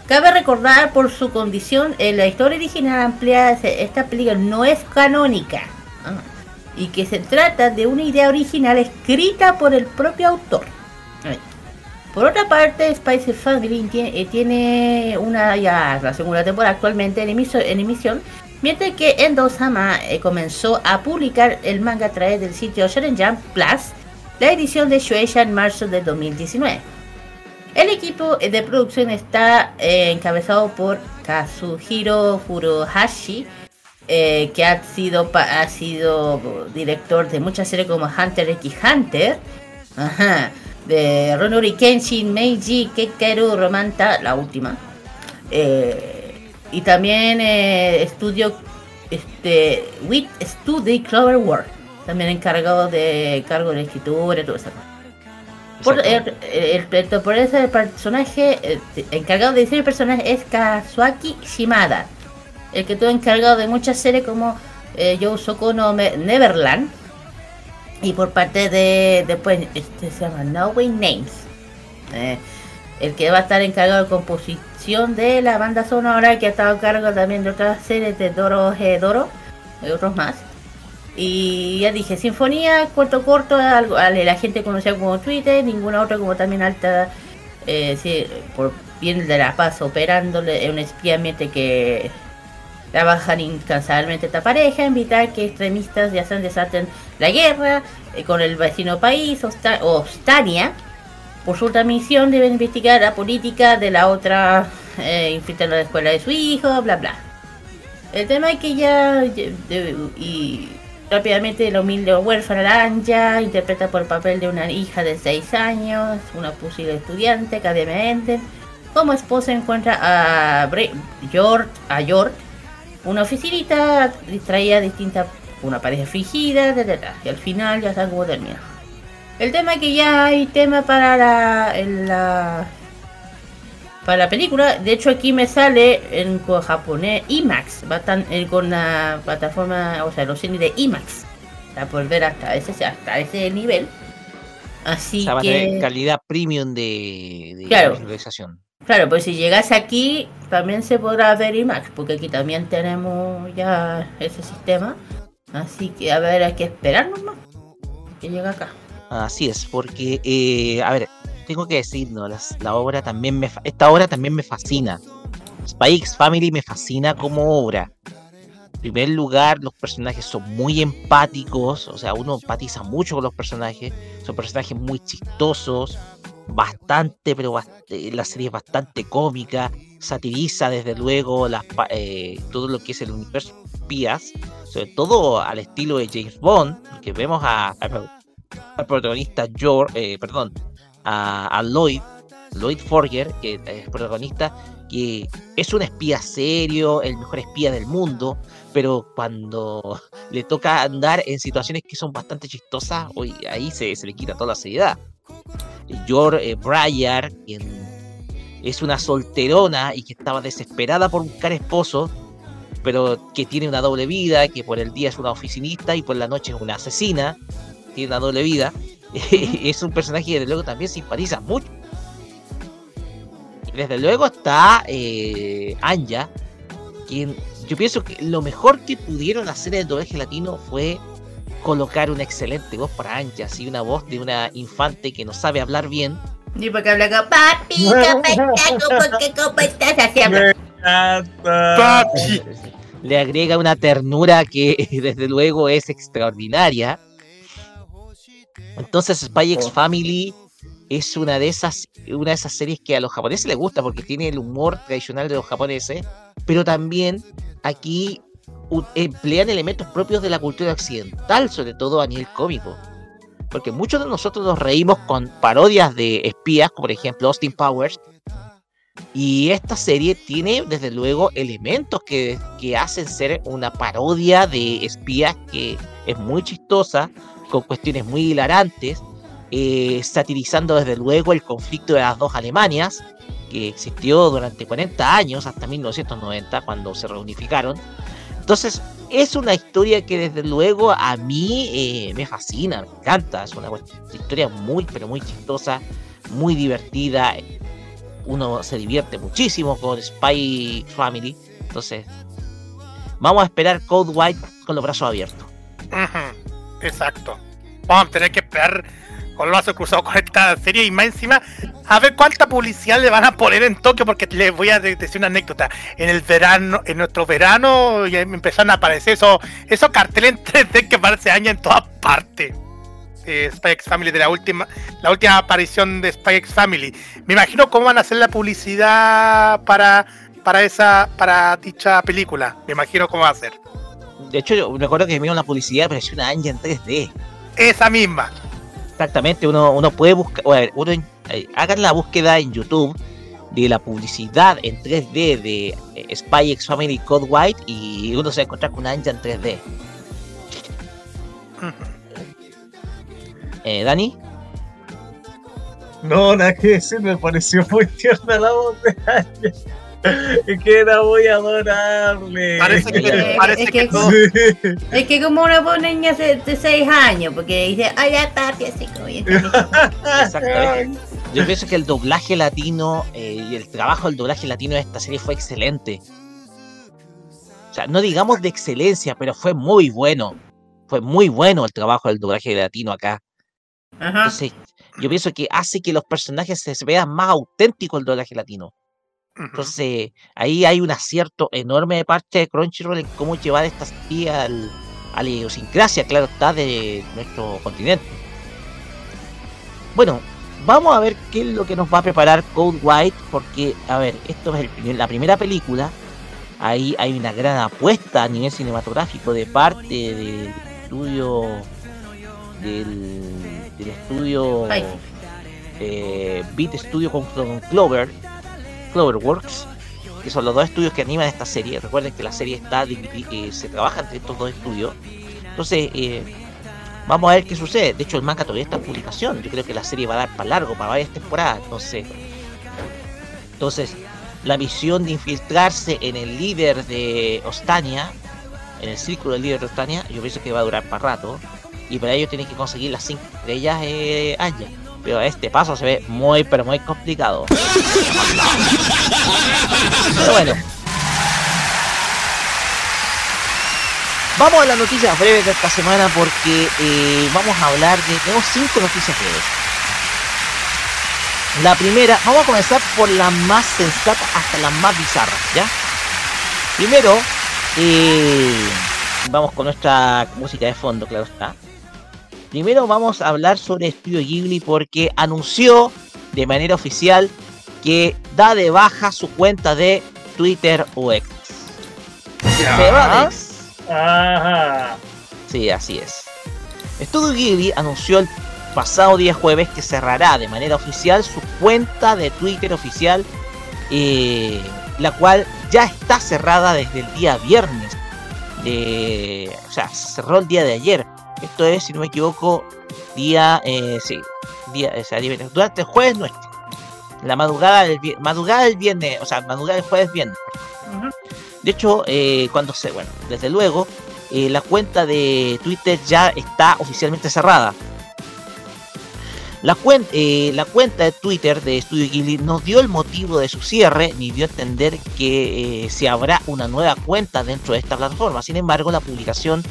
Cabe recordar por su condición, en la historia original ampliada, esta película no es canónica. Ah, y que se trata de una idea original escrita por el propio autor. Por otra parte, Spice Family eh, tiene una ya la segunda temporada actualmente en, emiso- en emisión, mientras que Endo Sama eh, comenzó a publicar el manga a través del sitio Shonen Jump Plus, la edición de Shueisha en marzo de 2019. El equipo de producción está eh, encabezado por Kazuhiro Furuhashi, eh, que ha sido, ha sido director de muchas series como Hunter x Hunter, de Ronori Kenshin, Meiji, Kekeru, Romanta, la última, eh, y también eh, estudio este, Wit Study Cloverwork, también encargado de cargo de escritura y todo eso. Por, el, el, el- por ese personaje, eh, encargado de diseño de personaje es Kazuaki Shimada, el que estuvo encargado de muchas series como eh, Yo Soko no Me- Neverland, y por parte de, después, este se llama No Way Names, eh, el que va a estar encargado de composición de la banda sonora, que ha estado a cargo también de otras series de Doro G. Doro, y otros más. Y ya dije, Sinfonía, corto corto, algo, la gente conocía como Twitter, ninguna otra como también alta, eh, por bien de la paz, operándole en un espía mientras que trabajan incansablemente esta pareja, evitar que extremistas ya se desaten la guerra eh, con el vecino país, Osta- Ostania. Por su otra misión deben investigar la política de la otra, eh, infiltrar la escuela de su hijo, bla bla. El tema es que ya y rápidamente la humilde huérfana Anja interpreta por el papel de una hija de 6 años, una posible estudiante académicamente. Como esposa encuentra a Bre- Yort, a Yort, una oficinita distraída distinta, una pareja ta, ta, y al final ya saben cómo termina. El tema que ya hay tema para la para la película. De hecho aquí me sale en japonés IMAX, va tan, eh, con la plataforma, o sea, los cines de IMAX, para poder ver hasta ese hasta ese nivel. Así O sea, va a tener que calidad premium de, de Claro. visualización. Claro, pues si llegas aquí también se podrá ver IMAX, porque aquí también tenemos ya ese sistema. Así que a ver, hay que esperar nomás que llegue acá. Así es, porque, eh, a ver, tengo que decir, ¿no? Las- la obra también me, esta obra también me fascina. Spy X Family me fascina como obra. En primer lugar, los personajes son muy empáticos, o sea, uno empatiza mucho con los personajes, son personajes muy chistosos, bastante, pero bast- eh, la serie es bastante cómica, satiriza desde luego eh, todo lo que es el universo espías, sobre todo al estilo de James Bond, que vemos a- al protagonista George, eh, perdón, a, Lloyd, Lloyd Forger, que es protagonista, que es un espía serio, el mejor espía del mundo, pero cuando le toca andar en situaciones que son bastante chistosas, hoy ahí se, se le quita toda la seriedad. George eh, Breyer, quien es una solterona y que estaba desesperada por buscar esposo, pero que tiene una doble vida, que por el día es una oficinista y por la noche es una asesina, tiene una doble vida. es un personaje que desde luego también simpatiza mucho desde luego está eh, Anja, quien yo pienso que lo mejor que pudieron hacer en el doblaje latino fue colocar una excelente voz para Anja, así una voz de una infante que no sabe hablar bien. Y porque habla con papi, ¿cómo estás? ¿Cómo, qué- cómo estás? Así habla. Papi. Le agrega una ternura que desde luego es extraordinaria. Entonces Spy X Family es una de esas una de esas series que a los japoneses les gusta porque tiene el humor tradicional de los japoneses, pero también aquí emplean elementos propios de la cultura occidental, sobre todo a nivel cómico. Porque muchos de nosotros nos reímos con parodias de espías, como por ejemplo Austin Powers, y esta serie tiene desde luego elementos que, que hacen ser una parodia de espías que es muy chistosa, con cuestiones muy hilarantes, eh, satirizando desde luego el conflicto de las dos Alemanias, que existió durante 40 años, hasta 1990, cuando se reunificaron. Entonces, es una historia que desde luego a mí eh, me fascina, me encanta, es una historia muy, pero muy chistosa, muy divertida, uno se divierte muchísimo con Spy Family, entonces vamos a esperar Code White con los brazos abiertos. Ujú, Exacto. Vamos a tener que esperar con los cruzados con esta serie y más encima a ver cuánta publicidad le van a poner en Tokio porque les voy a de- decir una anécdota. En el verano, en nuestro verano empezaron a aparecer esos, esos carteles en 3D que parece año en todas partes. Eh, Spy X Family de la última la última aparición de Spy X Family. Me imagino cómo van a hacer la publicidad para para esa para dicha película. Me imagino cómo va a ser. De hecho, yo me acuerdo que me una publicidad, apareció una Anja en 3D. Esa misma. Exactamente, uno, uno puede buscar, o a ver, uno, eh, hagan la búsqueda en YouTube de la publicidad en 3D de eh, Spy X Family Code White y uno se va a encontrar con una Anja en 3D. Eh, Dani, No, nada que decir, me pareció muy tierna la voz de Anya. Es que era muy adorable. Parece que, Eh, parece es que, que- todo- Sí. Es que como una buena niña de, de 6 años, porque dice, hola papi, así como Exactamente. Yo pienso que el doblaje latino eh, y el trabajo del doblaje latino de esta serie fue excelente. O sea, no digamos de excelencia, pero fue muy bueno. Fue muy bueno el trabajo del doblaje latino acá. Ajá. Entonces, yo pienso que hace que los personajes se vean más auténticos el doblaje latino. Entonces, ahí hay un acierto enorme de parte de Crunchyroll en cómo llevar esta serie al, a la idiosincrasia, claro está, de nuestro continente. Bueno, vamos a ver qué es lo que nos va a preparar Code White, porque, a ver, esto es el la primera película. Ahí hay una gran apuesta a nivel cinematográfico de parte del estudio. del, del estudio. Eh, Beat Studio con, con Clover, Cloverworks, que son los dos estudios que animan esta serie. Recuerden que la serie está eh, se trabaja entre estos dos estudios. Entonces, eh, vamos a ver qué sucede. De hecho, el manga todavía está en publicación. Yo creo que la serie va a dar para largo, para varias temporadas. Entonces, entonces la misión de infiltrarse en el líder de Ostania, en el círculo del líder de Ostania, yo pienso que va a durar para rato. Y para ello tienen que conseguir las cinco estrellas eh, Anya. Pero este paso se ve muy, pero muy complicado. Pero bueno. Vamos a las noticias breves de esta semana porque eh, vamos a hablar de... Tenemos cinco noticias breves. La primera, vamos a comenzar por la más sensata hasta la más bizarra, ¿ya? Primero, eh, vamos con nuestra música de fondo, claro está. Primero vamos a hablar sobre Estudio Ghibli porque anunció de manera oficial que da de baja su cuenta de Twitter o X. Se va de X. Ajá. Sí, así es. Estudio Ghibli anunció el pasado día jueves que cerrará de manera oficial su cuenta de Twitter oficial, eh, la cual ya está cerrada desde el día viernes. De, o sea, cerró el día de ayer. Esto es, si no me equivoco, día, eh, sí, día, o sea, día- durante el jueves nuestro. La madrugada del, madrugada del viernes, o sea, madrugada del jueves viernes. De hecho, eh, cuando se, bueno, desde luego, eh, la cuenta de Twitter ya está oficialmente cerrada. La, cuen- eh, la cuenta de Twitter de Studio Ghibli no dio el motivo de su cierre ni dio a entender que eh, se habrá una nueva cuenta dentro de esta plataforma. Sin embargo, la publicación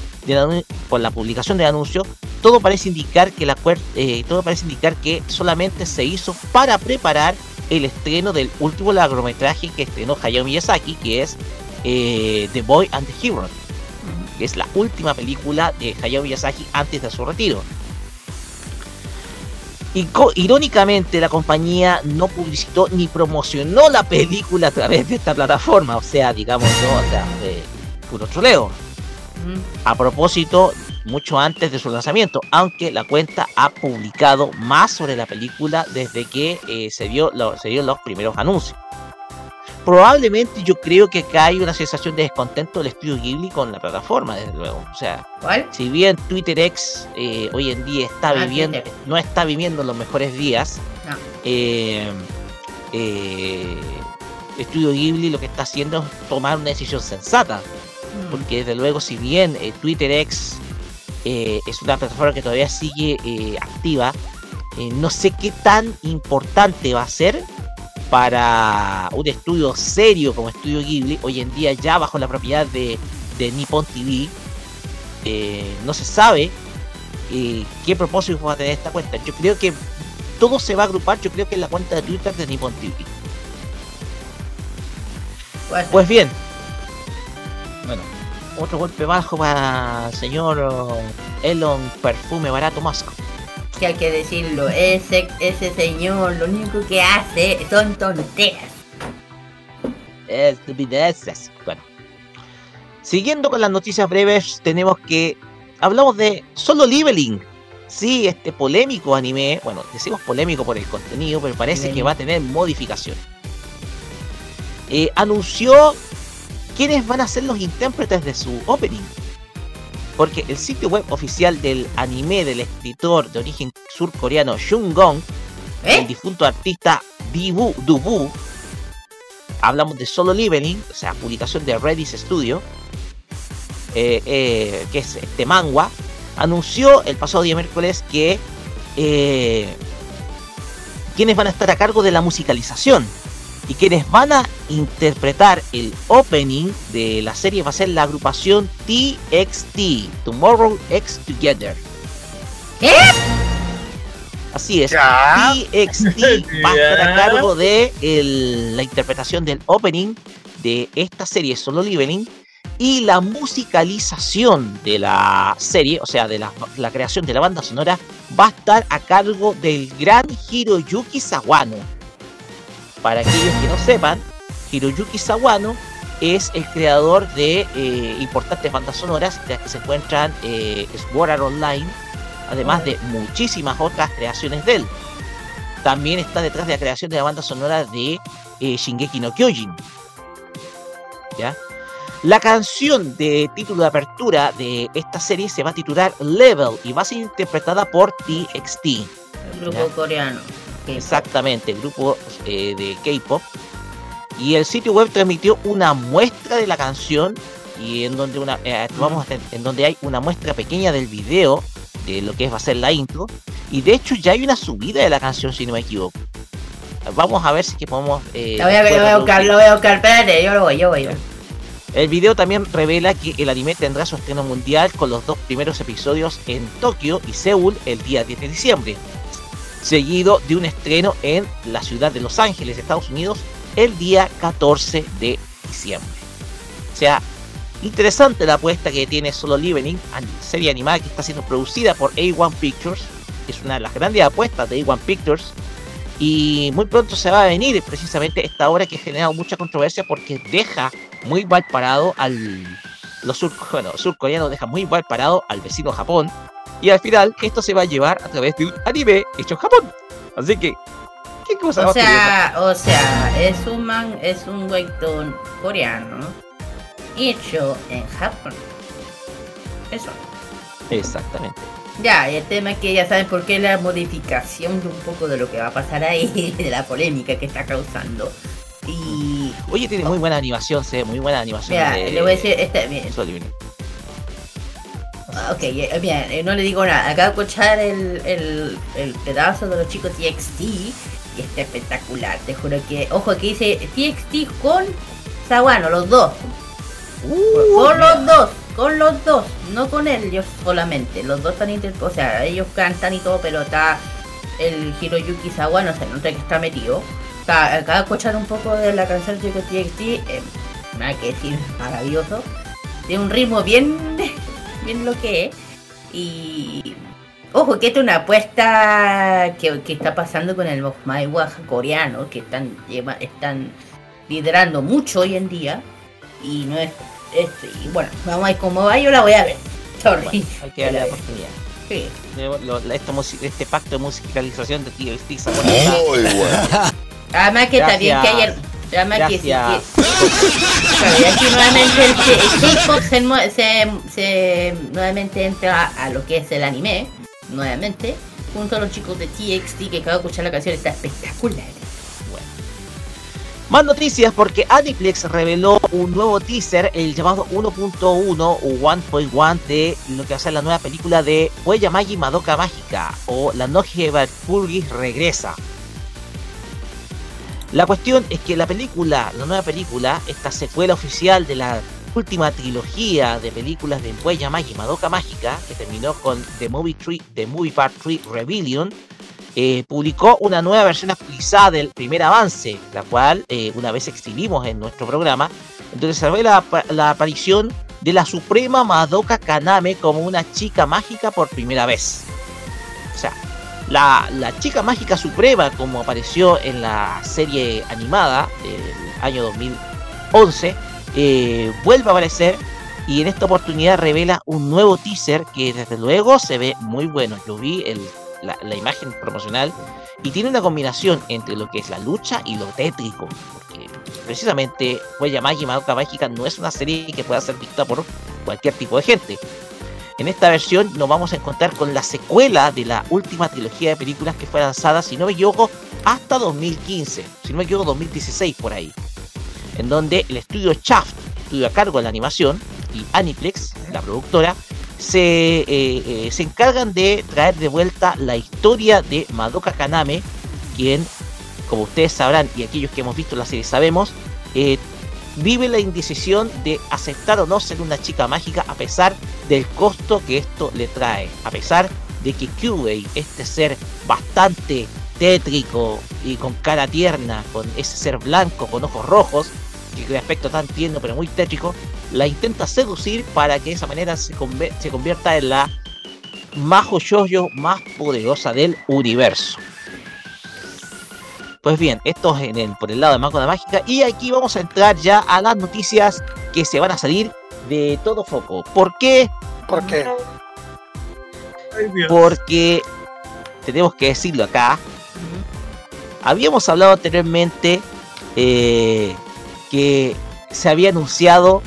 por la publicación del anuncio, todo parece indicar que la eh, todo parece indicar que solamente se hizo para preparar el estreno del último largometraje que estrenó Hayao Miyazaki, que es The Boy and the Hero, que es la última película de Hayao Miyazaki antes de su retiro. Y irónicamente la compañía no publicitó ni promocionó la película a través de esta plataforma, o sea, digamos, no, o sea, de puro troleo. A propósito, mucho antes de su lanzamiento, aunque la cuenta ha publicado más sobre la película desde que eh, se, dio lo- se dio los primeros anuncios. Probablemente yo creo que acá hay una sensación de descontento del estudio Ghibli con la plataforma, desde luego. O sea, ¿Cuál? si bien Twitter X eh, hoy en día está Ah, viviendo, Twitter. no está viviendo los mejores días, No. eh, eh, Estudio Ghibli lo que está haciendo es tomar una decisión sensata. Mm. Porque desde luego, si bien eh, Twitter X es una plataforma que todavía sigue activa, no sé qué tan importante va a ser para un estudio serio como Estudio Ghibli, hoy en día ya bajo la propiedad de, de Nippon TV, eh, no se sabe eh, qué propósito va a tener esta cuenta. Yo creo que todo se va a agrupar, yo creo que en la cuenta de Twitter de Nippon TV. Pues, Pues bien, bueno, otro golpe bajo para el señor Elon Perfume Barato Musk. Que hay que decirlo, ese, ese señor lo único que hace son tonteras. Estupideces. Bueno, siguiendo con las noticias breves, tenemos que hablamos de Solo Leveling. Sí, este polémico anime, bueno, decimos polémico por el contenido, pero parece que va a tener modificación. Eh, anunció quiénes van a ser los intérpretes de su opening. Porque el sitio web oficial del anime del escritor de origen surcoreano Jung Gong, el difunto artista Dibu Dubu, hablamos de Solo Leveling, o sea, publicación de Redis Studio, eh, eh, que es este manga, anunció el pasado día miércoles que eh, quienes van a estar a cargo de la musicalización y quienes van a interpretar el opening de la serie va a ser la agrupación TXT, Tomorrow X Together. Así es, TXT va a estar a Ya. cargo de el- la interpretación del opening de esta serie Solo Leveling y la musicalización de la serie, o sea, de la, la creación de la banda sonora, va a estar a cargo del gran Hiroyuki Sawano. Para aquellos que no sepan, Hiroyuki Sawano es el creador de eh, importantes bandas sonoras, de las que se encuentran eh, Sword Art Online, además de muchísimas otras creaciones de él. También está detrás de la creación de la banda sonora de eh, Shingeki no Kyojin. ¿Ya? La canción de título de apertura de esta serie se va a titular Level y va a ser interpretada por TXT. El grupo coreano. Exactamente, el grupo eh, de K-pop. Y el sitio web transmitió una muestra de la canción y en donde una eh, vamos en donde hay una muestra pequeña del video de lo que va a ser la intro y de hecho ya hay una subida de la canción si no me equivoco. Vamos a ver si que podemos eh, Lo voy a, lo después voy a buscar, lo voy a buscar, espérate, yo lo voy, yo voy. yo. El video también revela que el anime tendrá su estreno mundial con los dos primeros episodios en Tokio y Seúl el día 10 de diciembre, seguido de un estreno en la ciudad de Los Ángeles, Estados Unidos, el día 14 de diciembre. O sea, interesante la apuesta que tiene Solo Leveling, serie animada que está siendo producida por A1 Pictures, que es una de las grandes apuestas de A1 Pictures, y muy pronto se va a venir precisamente esta obra que ha generado mucha controversia porque deja muy mal parado al. Los bueno, surcoreanos dejan muy mal parado al vecino Japón. Y al final esto se va a llevar a través de un anime hecho en Japón. Así que, ¿qué cosa O más curiosa? sea, o sea, es un man, es un webtoon coreano hecho en Japón. Eso. Exactamente. Ya, el tema es que ya saben por qué la modificación de un poco de lo que va a pasar ahí, de la polémica que está causando. Y Oye, tiene muy buena animación, se ve muy buena animación. mira, de- le voy a decir, Solo Leveling. Ok, eh, bien, eh, no le digo nada. Acabo de escuchar el, el, el pedazo de los chicos TXT y está espectacular. Te juro que, ojo, aquí dice TXT con Sawano, los dos. con los dos, con los dos, no con ellos solamente. Los dos están inter o sea, ellos cantan y todo, pero está el Hiroyuki Sawano, se nota que está metido. O sea, acabo de escuchar un poco de la canción de TXT, eh, nada que decir, maravilloso. Tiene un ritmo bien, bien lo que es. Y ojo, que esta es una apuesta que, que está pasando con el Maiwa coreano, que están, lleva, están liderando mucho hoy en día. Y no es, es y bueno, vamos a ver cómo va, yo la voy a ver. Sorry. Bueno, hay que darle la oportunidad. Sí. Lo- lo- la- este, este pacto de musicalización de TXT Muy bueno. Además que Gracias. Que sí, Gracias. que- aquí nuevamente el, K-pop se, se, nuevamente entra a lo que es el anime, nuevamente, junto a los chicos de TXT que acabo de escuchar la canción, está espectacular. Más noticias porque Aniplex reveló un nuevo teaser, el llamado 1.1 o 1.1 de lo que va a ser la nueva película de Magi Madoka Mágica o La Noche Valpurgis regresa. La cuestión es que la película, la nueva película, esta secuela oficial de la última trilogía de películas de Magi Madoka Mágica, que terminó con The Movie, Tree, The Movie Part 3 Rebellion, eh, publicó una nueva versión actualizada del primer avance, la cual eh, una vez exhibimos en nuestro programa, donde se ve la, la aparición de la suprema Madoka Kaname como una chica mágica por primera vez. O sea, la, la chica mágica suprema como apareció en la serie animada del año 2011, eh, vuelve a aparecer y en esta oportunidad revela un nuevo teaser que desde luego se ve muy bueno. Yo vi el la, la imagen promocional y tiene una combinación entre lo que es la lucha y lo tétrico, porque precisamente Magi Madoka Mágica no es una serie que pueda ser vista por cualquier tipo de gente. En esta versión nos vamos a encontrar con la secuela de la última trilogía de películas que fue lanzada, si no me equivoco, hasta 2015, si no me equivoco 2016 por ahí, en donde el estudio Shaft, estudio a cargo de la animación, y Aniplex, la productora, se, eh, eh, se encargan de traer de vuelta la historia de Madoka Kaname, quien, como ustedes sabrán y aquellos que hemos visto la serie sabemos, eh, vive la indecisión de aceptar o no ser una chica mágica a pesar del costo que esto le trae, a pesar de que Kyubei, este ser bastante tétrico y con cara tierna, con ese ser blanco con ojos rojos, que de aspecto tan tierno pero muy tétrico, la intenta seducir para que de esa manera se, se convierta en la Majo Shoujo más poderosa del universo. Pues bien, esto es en el, por el lado de Mago de Mágica y aquí vamos a entrar ya a las noticias que se van a salir de todo foco. ¿Por qué? ¿Por qué? Porque tenemos que decirlo acá. Habíamos hablado anteriormente eh, que se había anunciado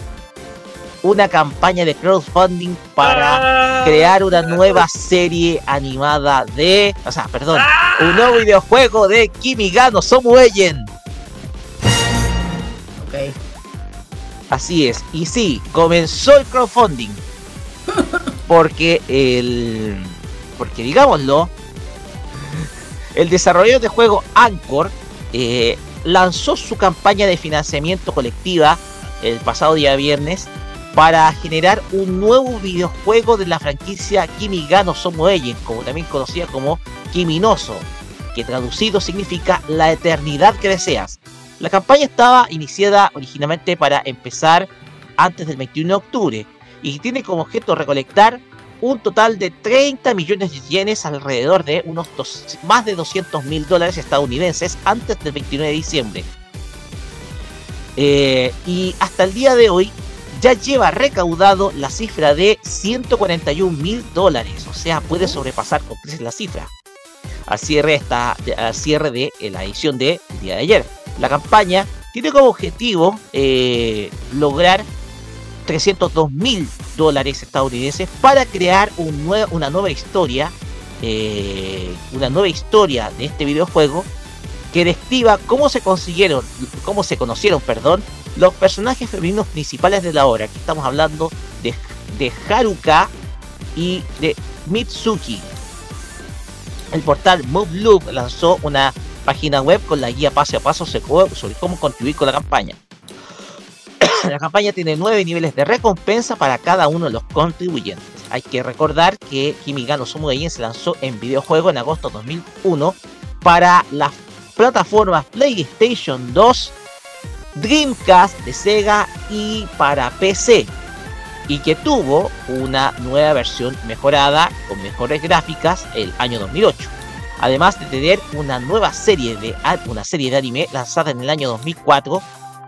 una campaña de crowdfunding para Ah, crear una nueva serie animada de, o sea, perdón, un nuevo videojuego de Kimigano Somueyen. Ok. Así es. Y sí, comenzó el crowdfunding. Porque el. Porque digámoslo. El desarrollador de juego Anchor eh, lanzó su campaña de financiamiento colectiva el pasado día viernes para generar un nuevo videojuego de la franquicia Kimigano Somoeyen, como también conocida como Kiminoso, que traducido significa la eternidad que deseas. La campaña estaba iniciada originalmente para empezar antes del 21 de octubre y tiene como objeto recolectar un total de 30 millones de yenes, alrededor de unos más de 200 mil dólares estadounidenses antes del 29 de diciembre. Eh, y hasta el día de hoy ya lleva recaudado la cifra de 141 mil dólares, o sea, puede sobrepasar con la cifra al cierre, esta, al cierre de eh, la edición del día de ayer. La campaña tiene como objetivo eh, lograr 302 mil dólares estadounidenses para crear un nue- una nueva historia, eh, una nueva historia de este videojuego que describa cómo se consiguieron, cómo se conocieron, perdón, los personajes femeninos principales de la obra. Aquí estamos hablando de, Haruka y de Mitsuki. El portal MoveLoop lanzó una página web con la guía paso a paso sobre cómo contribuir con la campaña. la campaña tiene nueve niveles de recompensa para cada uno de los contribuyentes. Hay que recordar que Kimigano Somugayen se lanzó en videojuego en agosto de 2001 para las plataformas PlayStation 2, Dreamcast de Sega y para PC. Y que tuvo una nueva versión mejorada con mejores gráficas el año 2008. Además de tener una nueva serie de, una serie de anime lanzada en el año 2004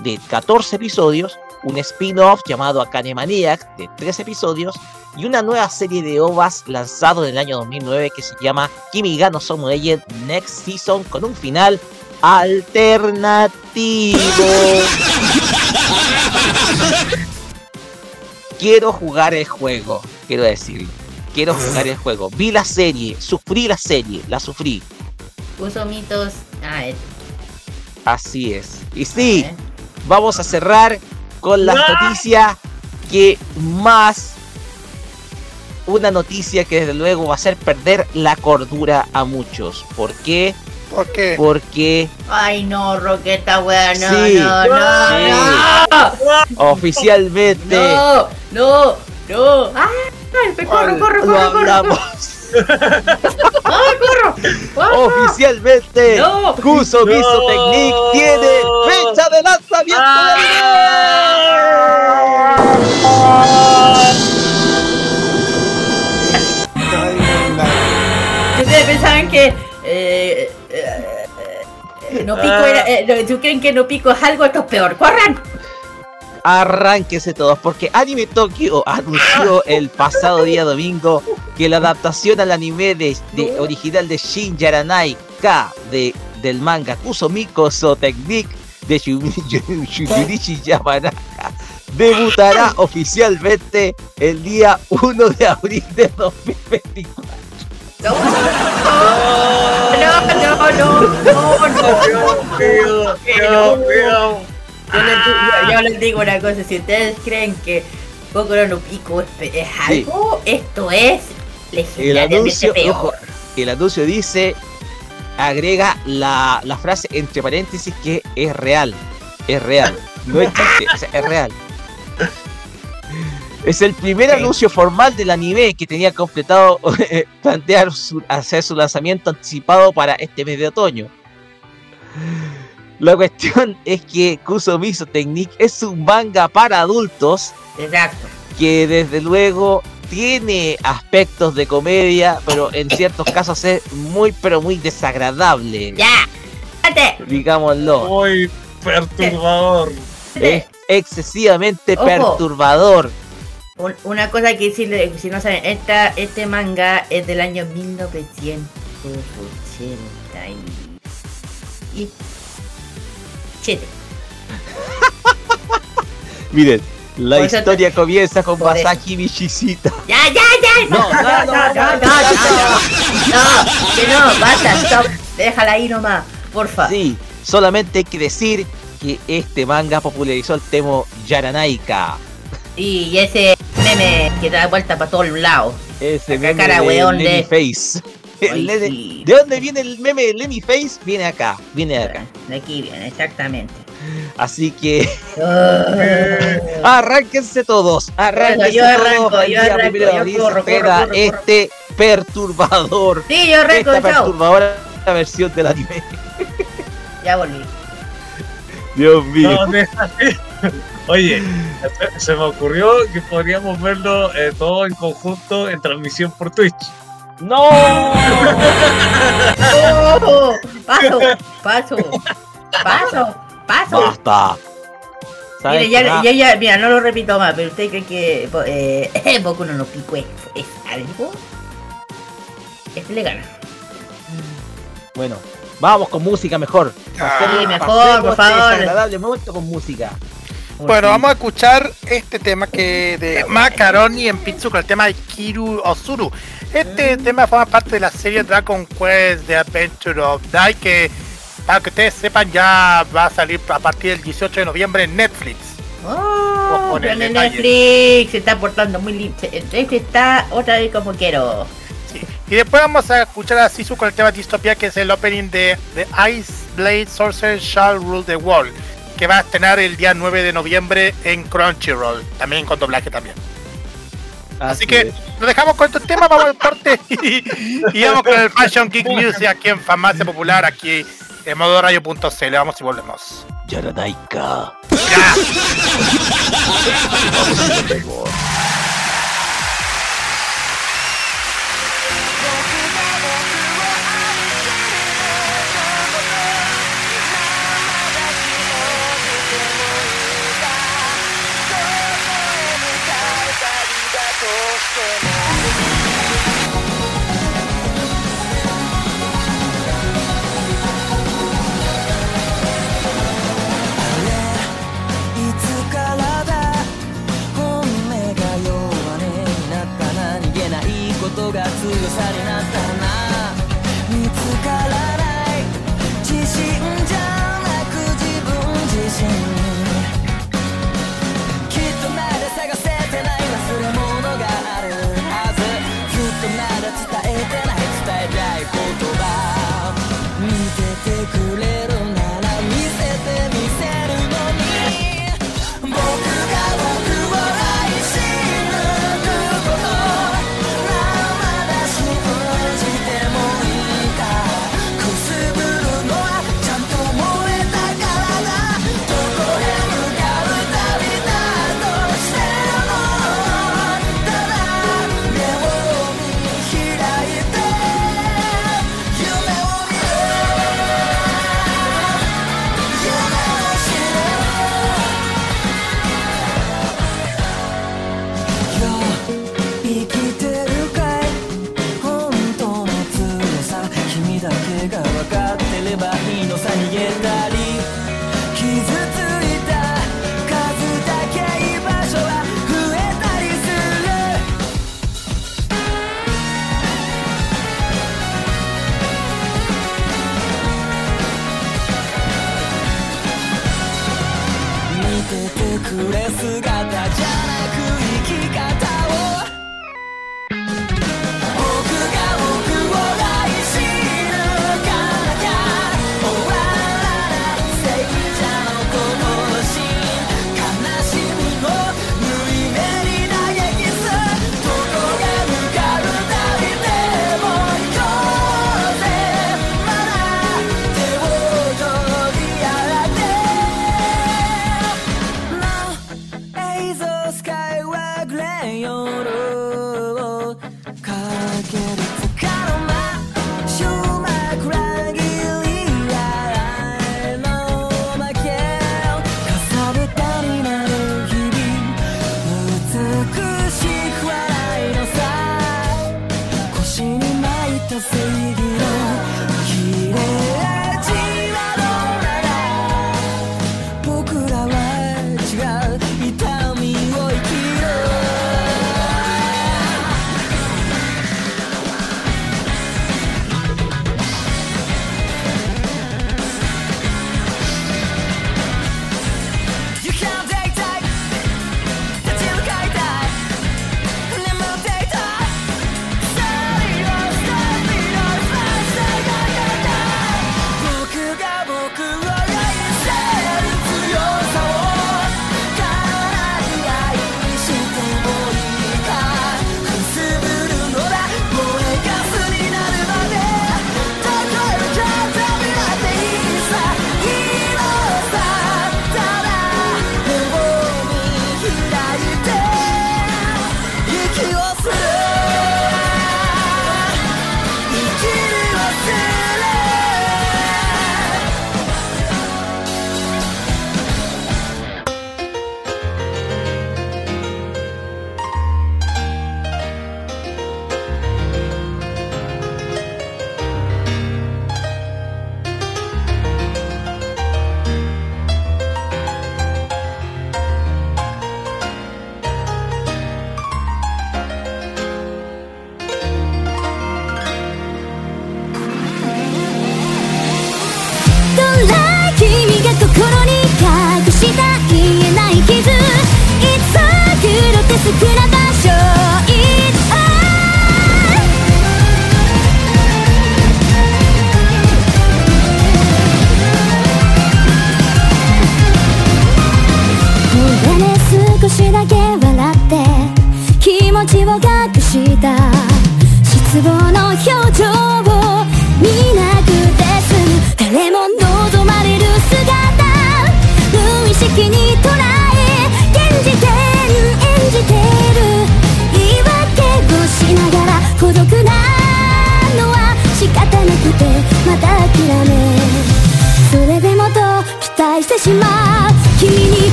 de 14 episodios, un spin-off llamado Akane Maniac de 3 episodios y una nueva serie de OVAs lanzado en el año 2009 que se llama Kimigano Somu Legend Next Season con un final alternativo. quiero jugar el juego, quiero decirlo. Quiero jugar el juego. Vi la serie, sufrí la serie, la sufrí. Puso mitos. Ah, es. Así es. Y sí, vamos a cerrar con la noticia que más una noticia que desde luego va a hacer perder la cordura a muchos. ¿Por qué? ¿Por qué? Porque. Ay, no, Roqueta, weón, no, Sí, no, no, sí. no. Oficialmente. No, no, no. Ah, corro, lo corro, corro. hablamos. Ay, corro. corro. Oficialmente, No. Kuso Miso No. Technique tiene fecha de lanzamiento Ustedes pensaban que eh, eh, eh, no pico era. Eh, no, ¿tú creen que no pico es algo? Esto es peor. ¡Corran! Arránquese todos, porque Anime Tokyo anunció el pasado día domingo que la adaptación al anime de, de- original de Shin Yaranai K de, del manga Kusomiko So Technique de Shun- Shunichi Yamanaka debutará oficialmente el día 1 de abril de 2024. No, no, no, no, no. Dios mío. Yo les, digo, una cosa, si ustedes creen que Boku no Pico es, algo, esto es legendariamente peor. el anuncio dice, agrega la, la frase entre paréntesis que es real. Es real. No es chiste, o sea, es real. Es el primer anuncio formal del anime que tenía completado eh, plantear su, hacer su lanzamiento anticipado para este mes de otoño. La cuestión es que Kusomiso Technique es un manga para adultos Exacto. que desde luego tiene aspectos de comedia, pero en ciertos casos es muy pero muy desagradable, ¡Ya! ¡Cállate! digámoslo. Muy perturbador. Es excesivamente Ojo. perturbador. Un- una cosa que si, le- si no saben, esta, este manga es del año 1980 y... y... Siete. Miren, la Por eso te- historia comienza con por. Masaki Michishita. ¡Ya, ya, ya! No, no, no, no, no, no, no, que no, basta, stop, déjala ahí nomás, porfa. Sí, solamente hay que decir que este manga popularizó el tema Yaranaika. Y ese meme que da vuelta para todos lados. Ese Acá meme cara, de weón, Lenny de- Face. Sí. ¿De dónde viene el meme de Lenny Face? Viene acá, viene de acá. De aquí viene, exactamente. Así que Ah, arránquense todos, arránquense Yo arranco, todos. Yo arranco, primero yo corro, corro, corro, corro. este perturbador, sí, yo arranco, esta chao. perturbadora versión del anime. Ya volví. Dios mío. No, Oye, se me ocurrió que podríamos verlo eh, todo en conjunto en transmisión por Twitch. ¡No! Paso, paso, paso, paso. ¡Basta! ¿Sabes Mire, ya, ya, ya, mira, no lo repito más, pero usted cree que eh, Boku no no Pico es, es algo. Este le gana. Bueno, vamos con música mejor. Ah, Sí, mejor, por este favor. desagradable momento con música. Bueno, vamos a escuchar este tema que de Macaroni en Pizzuko, el tema de Kiru Osuru. Este ah. tema forma parte de la serie Dragon Quest The Adventure of Die, que para que ustedes sepan ya va a salir a partir del 18 de noviembre en Netflix. Oh, en Netflix se está portando muy lindo. Netflix este está otra vez como quiero. Y después vamos a escuchar a Sisu con el tema Distopia, que es el opening de The Ice Blade Sorcerer Shall Rule the World que va a estrenar el día 9 de noviembre en Crunchyroll, también con doblaje también. Así, que nos dejamos con estos temas, vamos al corte y, vamos con el Fashion Geek Music aquí en Farmacia Popular, aquí en modo radio.cl. Vamos y volvemos. Yaradaika.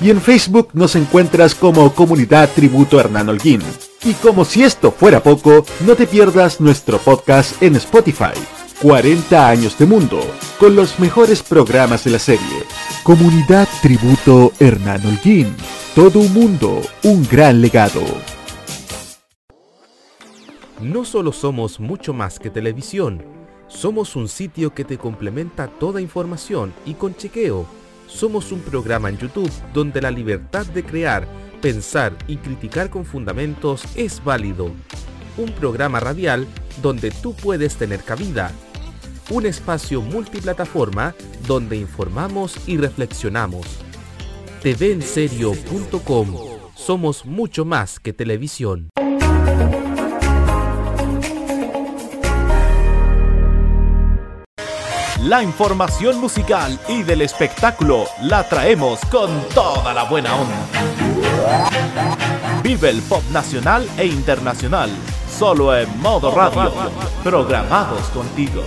y en Facebook nos encuentras como Comunidad Tributo Hernán Holguín. Y como si esto fuera poco, no te pierdas nuestro podcast en Spotify. 40 años de mundo, con los mejores programas de la serie. Comunidad Tributo Hernán Holguín. Todo un mundo, un gran legado. No solo somos mucho más que televisión, somos un sitio que te complementa toda información y con chequeo. Somos un programa en YouTube donde la libertad de crear, pensar y criticar con fundamentos es válido. Un programa radial donde tú puedes tener cabida. Un espacio multiplataforma donde informamos y reflexionamos. TVenserio.com Somos mucho más que televisión. La información musical y del espectáculo la traemos con toda la buena onda. Vive el pop nacional e internacional, solo en modo radio, programados contigo.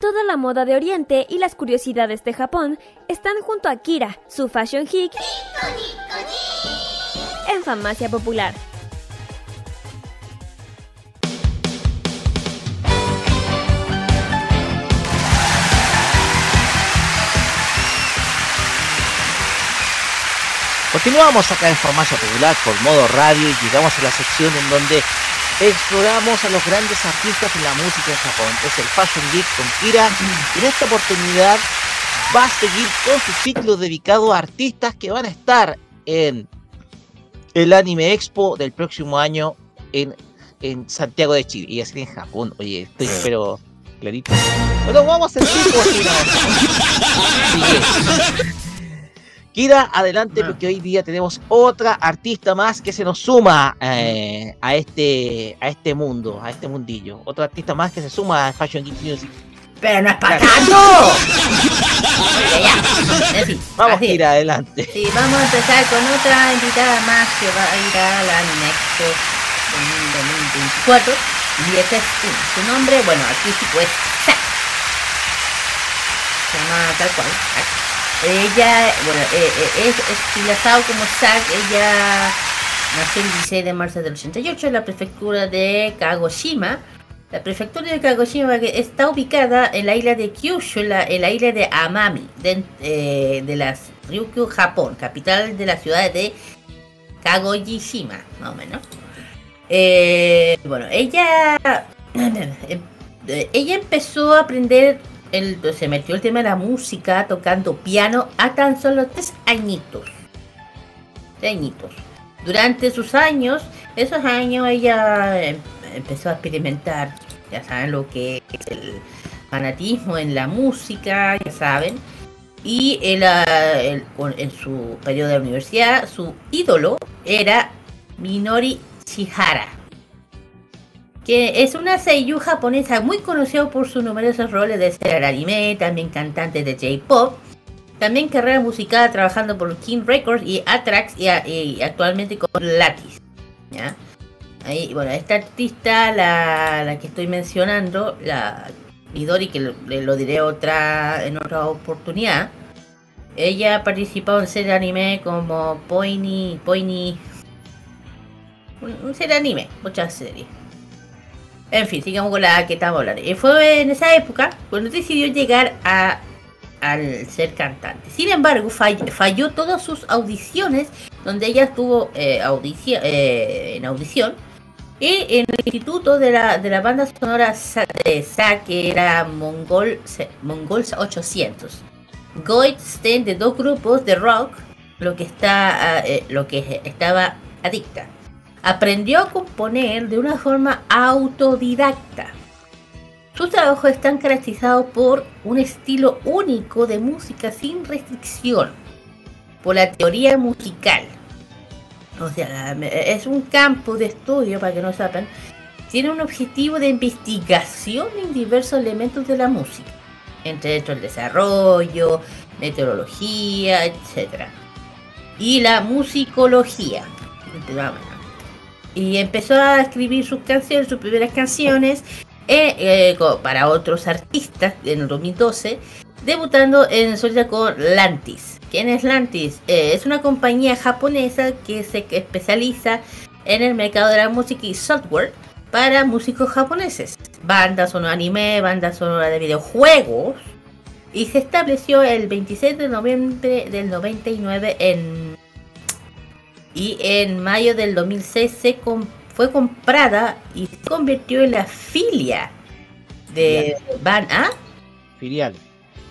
Toda la moda de Oriente y las curiosidades de Japón están junto a Kira, su fashion geek, en Farmacia Popular. Continuamos acá en Farmacia Popular por modo radio y llegamos a la sección en donde exploramos a los grandes artistas de la música en Japón. Es el Fashion Geek con Kira y en esta oportunidad va a seguir con su ciclo dedicado a artistas que van a estar en el Anime Expo del próximo año en, en Santiago de Chile y así en Japón. Oye, estoy pero clarito. Bueno, vamos a hacer Kira, adelante porque hoy día tenemos otra artista más que se nos suma eh, a este a este mundo, a este mundillo. Otro artista más que se suma a Fashion Geek Music. Pero no es para Claro. tanto. Vamos, así. Kira, adelante. Sí, vamos a empezar con otra invitada más que va a ir a la Anime Expo 2024. Y este es. Su nombre, bueno, artístico es Zack. Se llama tal cual. Ella, bueno, eh, eh, es estilizado como Zack. Ella nació el 16 de marzo del 88 en la prefectura de Kagoshima. La prefectura de Kagoshima está ubicada en la isla de Kyushu, la, en la isla de Amami, de, eh, las Ryukyu, Japón, capital de la ciudad de Kagoshima, más o menos. Eh, bueno, ella, ella empezó a aprender, se metió el tema de la música tocando piano a tan solo tres añitos. Tres añitos. Durante sus años, esos años ella em- empezó a experimentar, ya saben lo que es el fanatismo en la música, ya saben. Y con- en su periodo de universidad, su ídolo era Minori Shihara, que es una seiyuu japonesa muy conocida por sus numerosos roles de ser anime, también cantante de J-pop, también carrera musical trabajando por King Records y Atrax y, actualmente con. ¿ya? Ahí, bueno, esta artista, la, la que estoy mencionando, la Midori, que lo, diré otra en otra oportunidad, ella ha participado en series anime como Poini, Poini, un, un anime, muchas series. En fin, sigamos con la que estamos hablando. Y fue en esa época cuando decidió llegar a, al ser cantante. Sin embargo, fall- falló todas sus audiciones, donde ella estuvo eh, eh, en audición. Y en el instituto de la, de la banda sonora Sa- de Sa, que era Mongol, Mongols 800. Goldstein de dos grupos de rock, lo que, está, eh, lo que estaba adicta. Aprendió a componer de una forma autodidacta. Sus trabajos están caracterizados por un estilo único de música sin restricción, por la teoría musical. O sea, es un campo de estudio, para que no sepan, tiene un objetivo de investigación en diversos elementos de la música, entre estos el desarrollo, meteorología, etc. Y la musicología. Y empezó a escribir sus canciones, sus primeras canciones, eh, eh, para otros artistas en el 2012, debutando en solitario con Lantis. ¿Quién es Lantis? Eh, es una compañía japonesa que se especializa en el mercado de la música y software para músicos japoneses. Bandas sonora anime, bandas sonora de videojuegos. Y se estableció el 26 de noviembre del 99 en... Y en mayo del 2006 se com- fue comprada y se convirtió en la filia de Ban ¿ah? Filial.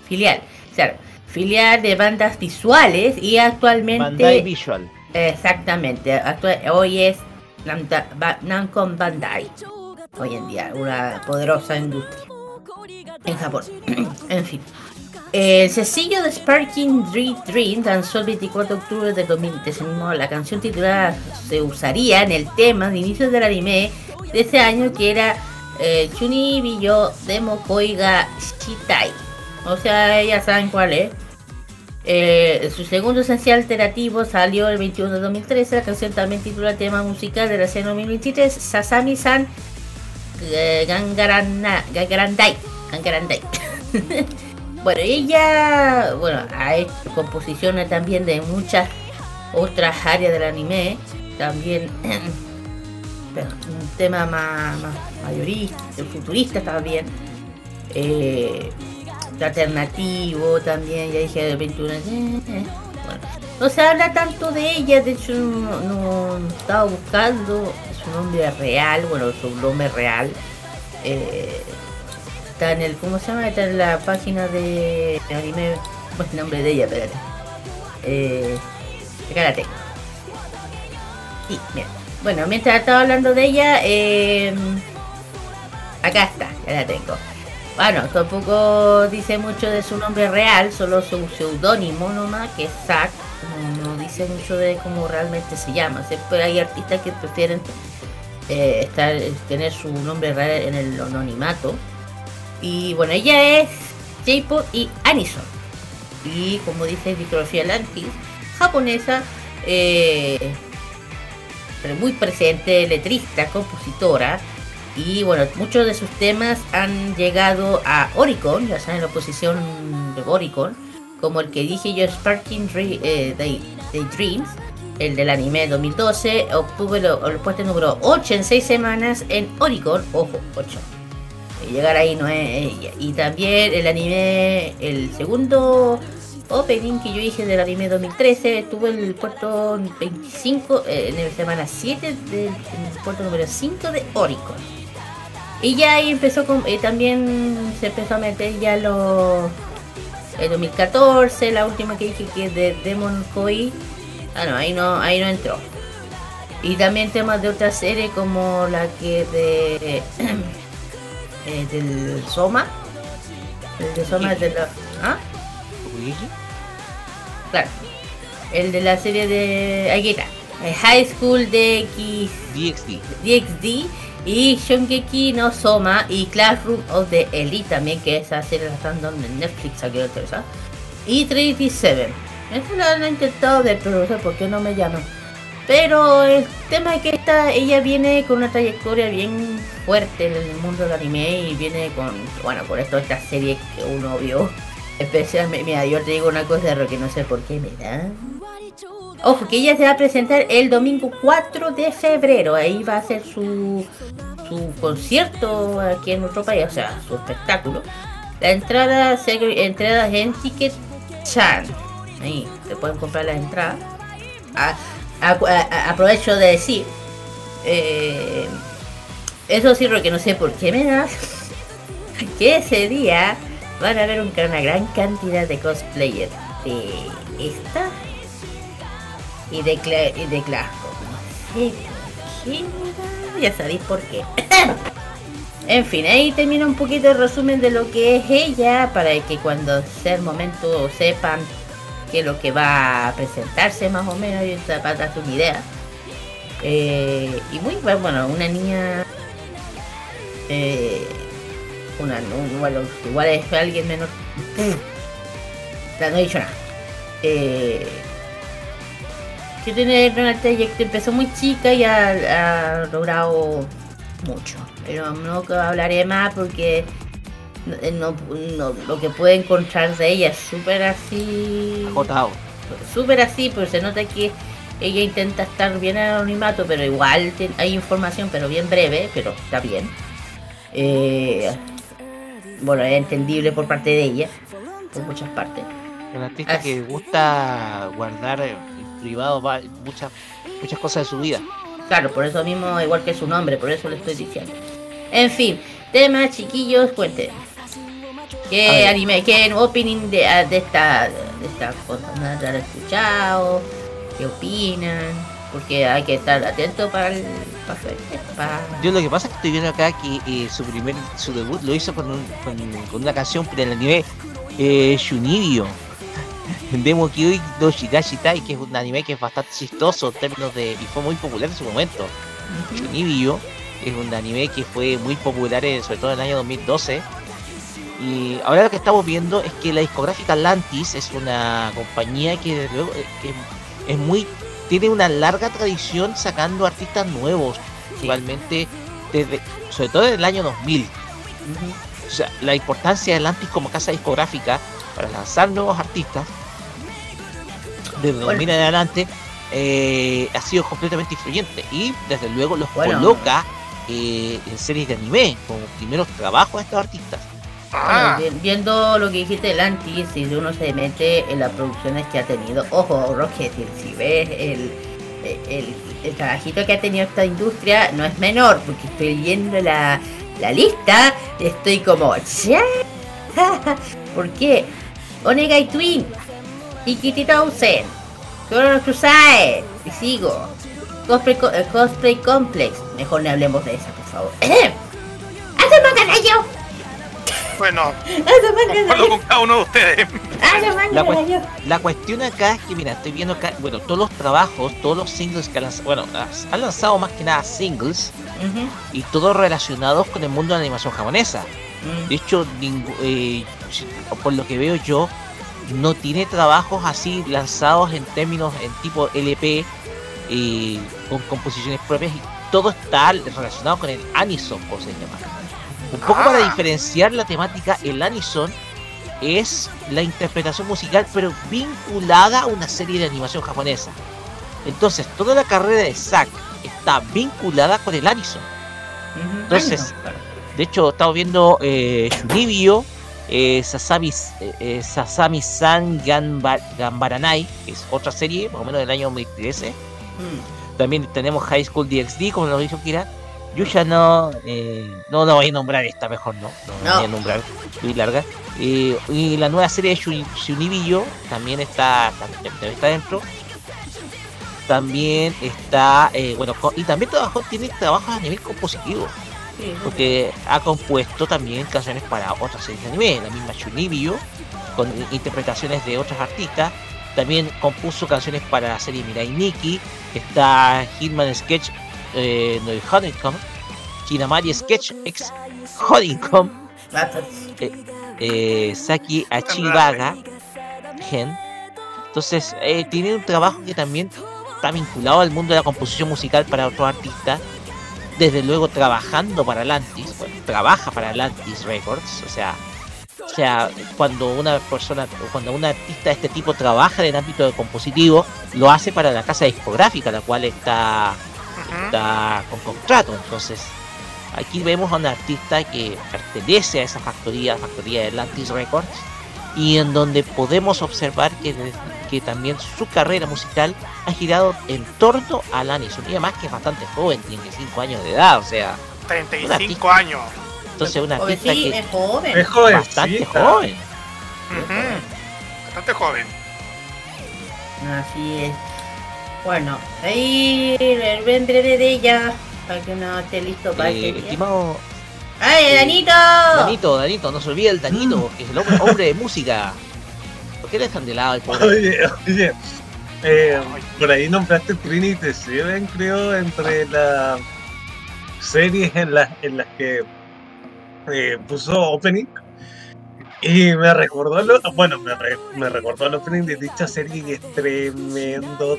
filial, claro, filial de bandas visuales y actualmente Bandai Visual. exactamente, hoy es Namco Bandai, hoy en día una poderosa industria en Japón, en fin. El sencillo de Sparking Dream Dream lanzó el 24 de octubre del 2013. La canción titulada se usaría en el tema de inicio del anime de ese año que era eh, Chuni Biyo Demo Koiga Shitai. O sea, ya saben cuál es. Eh, su segundo esencial alternativo salió el 21 de 2013. La canción también titula tema musical de la escena 2023, Sasami-san eh, Gangarandai. Gangarandai. bueno, ella bueno, ha hecho composiciones también de muchas otras áreas del anime. También un tema más, mayorista, futurista también. Eh, alternativo también, ya dije del 21. eh, eh, bueno. No se habla tanto de ella, de hecho no, no estaba buscando su nombre real, bueno, su nombre real. eh, en el, ¿cómo se llama? Está en la página de anime, ¿cómo el nombre de ella? Espérate. Eh, tengo. Sí, mira. Bueno, mientras estaba hablando de ella, eh, acá está, ya la tengo. Bueno, tampoco dice mucho de su nombre real, solo su seudónimo nomás, que es Zack. No, no dice mucho de cómo realmente se llama. Siempre hay artistas que prefieren eh, estar, tener su nombre real en el anonimato. Y bueno, ella es J-Pop y Anison. Y como dice Victoria Lantis, japonesa, eh, pero muy presente, letrista, compositora. Y bueno, muchos de sus temas han llegado a Oricon, ya saben, la posición de Oricon, como el que dije yo, Sparking Dre- eh, Day- Daydreams, el del anime 2012, obtuvo el, el puesto número 8 en 6 semanas en Oricon, ojo, 8. Llegar ahí no es. Y también el anime, el segundo opening que yo dije del anime 2013, tuvo el puesto 25 eh, en la semana 7 del en el puesto número 5 de Oricon. Y ya ahí empezó con, eh, también se empezó a meter ya los el 2014, la última que dije que es de Demon Koi. Ah no, ahí no, ahí no entró. Y también temas de otras series como la que de eh, del Soma. El de Soma es de la. ¿Ah? Claro. El de la serie de. Aquí está. eh, High School de X. DXD. DXD. Y Shongeki no Soma y Classroom of the Elite también, que esa serie la están dando en Netflix, aquí lo interesa. Y 37. Esa la han intentado ver, pero no sé por qué no me llaman. Pero el tema es que esta, ella viene con una trayectoria bien fuerte en el mundo del anime y viene con, bueno, con esto, esta serie que uno vio. Especialmente, mira, yo te digo una cosa, que no sé por qué me da. Ojo, que ella se va a presentar el domingo 4 de febrero. Ahí va a hacer su, su concierto aquí en nuestro país, o sea, su espectáculo. La entrada, se- entradas en Ticket Chan. Ahí, te pueden comprar la entrada. A- aprovecho de decir, eh, eso sí, que no sé por qué me da, que ese día van a haber un- una gran cantidad de cosplayers de esta y de, Cla- y de Glasgow. No sé por ya sabéis por qué. En fin, ahí termina un poquito el resumen de lo que es ella para que cuando sea el momento sepan qué es lo que va a presentarse más o menos y para darse una idea. Eh, y muy bu- bueno, una niña. eh, una, un- bueno, igual es alguien menor. Ya no he dicho nada. Eh, que tiene una trayectoria, empezó muy chica y ha, ha logrado mucho. Pero no hablaré más porque no, no- no- lo que puede encontrar de ella es súper así. Agotado. Súper así, pues se nota que ella intenta estar bien en el anonimato, pero igual hay información, pero bien breve, pero está bien. Eh, bueno, es entendible por parte de ella, por muchas partes. Un artista que gusta guardar eh, en privado va- muchas muchas cosas de su vida. Claro, por eso mismo, igual que su nombre, por eso le estoy diciendo. En fin, temas chiquillos, cuenten. ¿Qué anime, qué opening de, ah, de esta de esta cosa? ¿No han escuchado? ¿Qué opinan? Porque hay que estar atento para el para, para- Yo lo que pasa es que estoy viendo acá que eh, su primer su debut lo hizo con, un- con, con una canción del anime eh, Shunibyo. Demo Kyui no Shigashi Tai, que es un anime que es bastante chistoso en términos de. y fue muy popular en su momento. Shunibyo es un anime que fue muy popular, sobre todo en el año 2012. Y ahora lo que estamos viendo es que la discográfica Atlantis es una compañía que desde luego eh, es, es muy tiene una larga tradición sacando artistas nuevos, igualmente desde sobre todo desde el año 2000. O sea, la importancia de Atlantis como casa discográfica para lanzar nuevos artistas desde 2000 en adelante eh, ha sido completamente influyente y desde luego los Bueno. coloca eh, en series de anime como primeros trabajos de estos artistas. Bueno, vi- viendo lo que dijiste del Anti, si uno se mete en las producciones que ha tenido, ojo, Rocketeer, si ves el, el, el trabajito que ha tenido esta industria, no es menor, porque estoy viendo la, la lista, estoy como, ¿ya? ¿Por qué? Onegai Twin, Ikiti Townsend, Chrono Crusade, y sigo. Cosplay, Co- eh, Cosplay Complex, mejor no hablemos de esa, por favor. Bueno, ¡Hace más concuerdo con cada uno de ustedes. La, cues- la cuestión acá es que, mira, estoy viendo acá, bueno, todos los trabajos, todos los singles que han lanzado, bueno, han lanzado más que nada singles y todos relacionados con el mundo de la animación japonesa. De hecho, eh, por lo que veo yo, no tiene trabajos así lanzados en términos en tipo LP y con composiciones propias y todo está relacionado con el Anison, por se llama. Un poco para diferenciar la temática, el Anison es la interpretación musical, pero vinculada a una serie de animación japonesa. Entonces, toda la carrera de Zack está vinculada con el Anison. Entonces, de hecho, estamos viendo eh, Shunibyo, eh, Sasami, eh, eh, Sasami-san Ganba- Gambaranai, que es otra serie, más o menos del año 2013. También tenemos High School DxD, como lo dijo Kira. Yusha no, eh, no, no voy a nombrar esta, mejor no, no, No. voy a nombrar, muy larga. Eh, y la nueva serie de Shun- Shunibiyo también está, también, está dentro. También está, eh, bueno, y también trabajó, tiene trabajos a nivel compositivo. Porque ha compuesto también canciones para otras series de anime, la misma Shunibyo, con interpretaciones de otros artistas. También compuso canciones para la serie Mirai Nikki, está Hitman Sketch eh, no, Honeycomb, Kinamari Sketch X Honeycomb, eh, eh, Saki Achibaga Gen. Entonces, eh, tiene un trabajo que también está vinculado al mundo de la composición musical para otros artistas. Desde luego trabajando para Atlantis, bueno, trabaja para Atlantis Records, o sea, o sea, cuando una persona, cuando un artista de este tipo trabaja en el ámbito de compositivo, lo hace para la casa discográfica, la cual está, está con contrato. Entonces, aquí vemos a un artista que pertenece a esa factoría, factoría de Atlantis Records, y en donde podemos observar que, que también su carrera musical ha girado en torno al Anison, y además que es bastante joven, tiene 5 años de edad, o sea, un 35 artista- años. entonces un Oye, artista sí, que es joven. Es joven, bastante sí, joven. Bastante joven. Así es. Bueno, ahí el buen breve de ella, para que uno esté listo para Eh, día. estimado ¡Ay, Danito! Danito, Danito, no se olvide el Danito, Mm. que es el hombre, hombre de música. ¿Por qué le dejan de lado el pobre? Oye, oye, eh, por ahí nombraste Trinity Seven, creo, entre las series en las, en las que eh, puso opening. Y me recordó, lo, bueno, me, re- me recordó el opening de dicha serie y es tremendo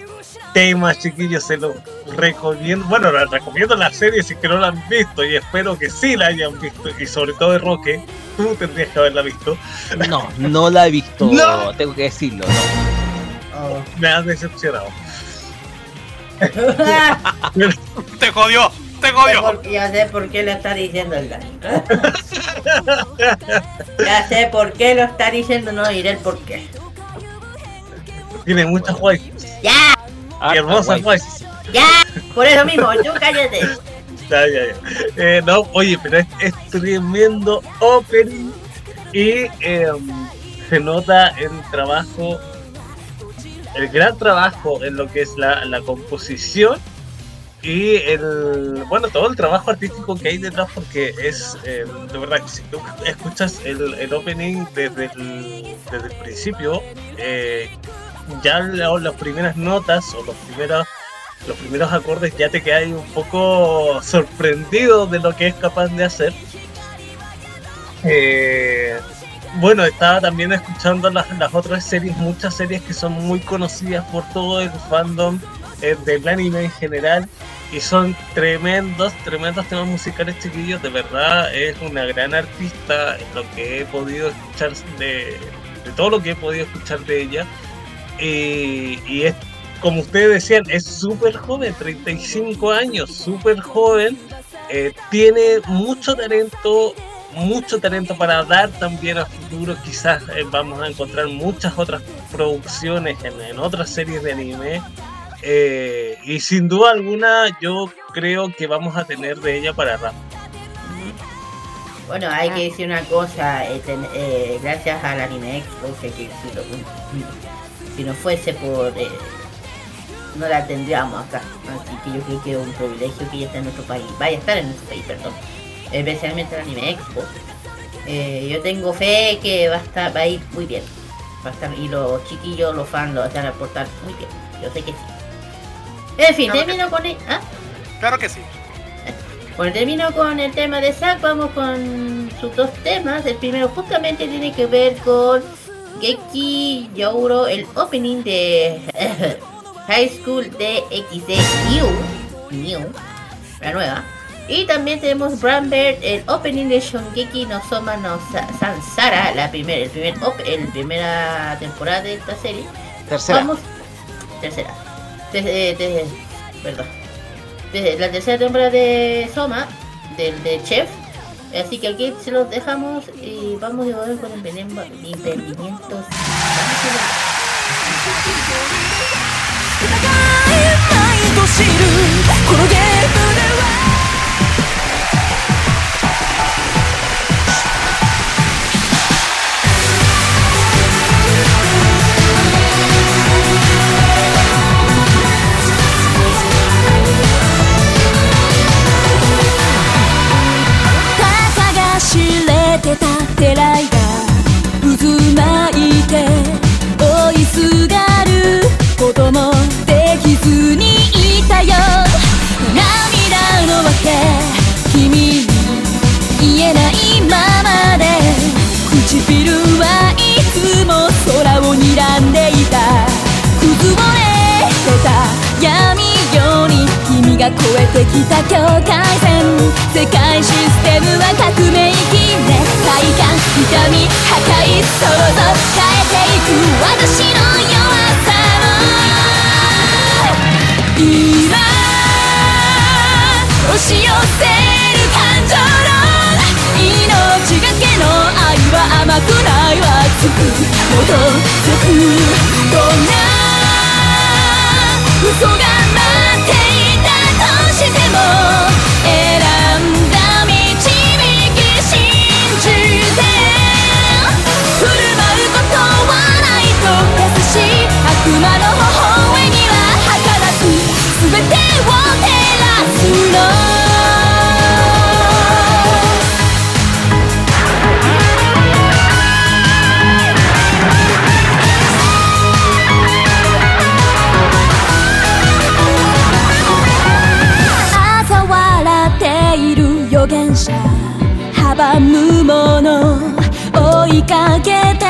tema, chiquillos, se lo recomiendo, bueno, les recomiendo la serie si que no la han visto y espero que sí la hayan visto y sobre todo de Roque, tú tendrías que haberla visto. No, no la he visto, No. tengo que decirlo, no. Me has decepcionado. ¡Te jodió! Ya sé por qué lo está diciendo el Dani. ya sé por qué lo está diciendo, no diré el por qué. Tiene muchas waifus. ¡Ya! Hermosas waifus. ¡Ya! Por eso mismo, tú cállate. Ya, ya, ya. Eh, no, oye, pero es, es tremendo opening y eh, se nota el trabajo, el gran trabajo en lo que es la, la composición y el, bueno, todo el trabajo artístico que hay detrás porque es, eh, de verdad, que si tú escuchas el, el opening desde el, desde el principio, eh, ya la- las primeras notas o los primeros los primeros acordes ya te quedas un poco sorprendido de lo que es capaz de hacer. Eh, bueno, estaba también escuchando las, las otras series, muchas series que son muy conocidas por todo el fandom eh, del anime en general y son tremendos, tremendos temas musicales chiquillos, de verdad es una gran artista, lo que he podido escuchar de, de todo lo que he podido escuchar de ella y, y es como ustedes decían, es súper joven, 35 años, súper joven, eh, tiene mucho talento, mucho talento para dar también a futuro, quizás eh, vamos a encontrar muchas otras producciones en, en otras series de anime. Eh, y sin duda alguna yo creo que vamos a tener de ella para rato. Bueno, hay que decir una cosa, eh, ten- eh, gracias al Anime Expo, que que si no fuese por... eh, no la tendríamos acá, así que yo creo que es un privilegio que ya está en nuestro país, vaya a estar en nuestro país, perdón, especialmente el Anime Expo. Eh, yo tengo fe que va a estar, va a ir muy bien, va a estar, y los chiquillos, los fans lo van a aportar muy bien, yo sé que sí. En fin, termino con el... ¿ah? Claro que sí. Bueno, termino con el tema de Zack, vamos con sus dos temas. El primero justamente tiene que ver con Geki Youro, el opening de High School DxD New, New, la nueva. Y también tenemos Brambert, el opening de Shongeki no Soma no Sa- Sansara, la primera, el primer op, el primera temporada de esta serie. Tercera. Vamos, tercera. Desde, la tercera temporada de Soma, del de Chef. Así que aquí se los dejamos y vamos de nuevo con emprendimientos. emprendimientos. が越えてきた境界線世界システムは革命決め快感痛み破壊想像変えていく私の弱さも今押し寄せる感情の命がけの愛は甘くないわ。つく。もっと強く。どんな嘘がかけて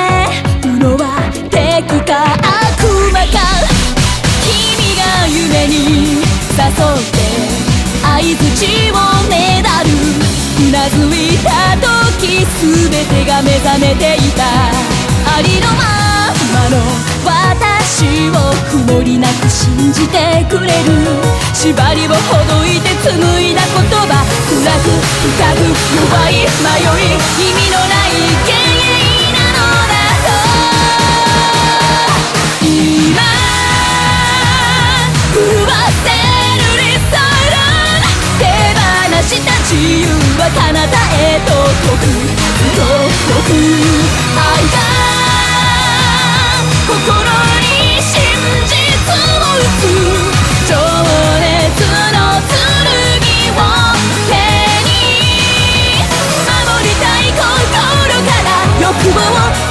るのは敵か悪魔か君が夢に誘って相槌をねだるうなずいた時全てが目覚めていたありのままの私を曇りなく信じてくれる。縛りをほどいて紡いだ言葉。暗く深く弱い迷い意味のない敬意なのだと。今震わせるリサイラン手放した自由は彼方へと遠く。遠く愛が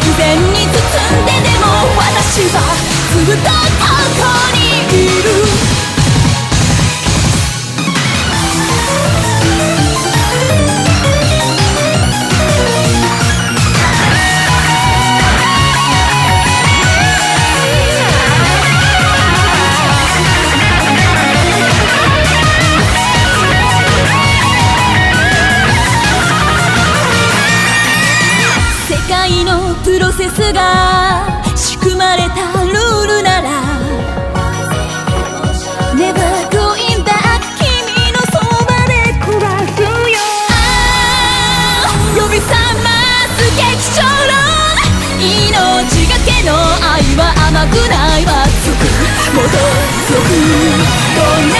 自然に包んででも私はずっとここにいるスが仕組まれたルールなら Never going back 君のそばで暮らすよ。ああ呼び覚ます激症論。命がけの愛は甘くないわ。つく。もとつく。どんな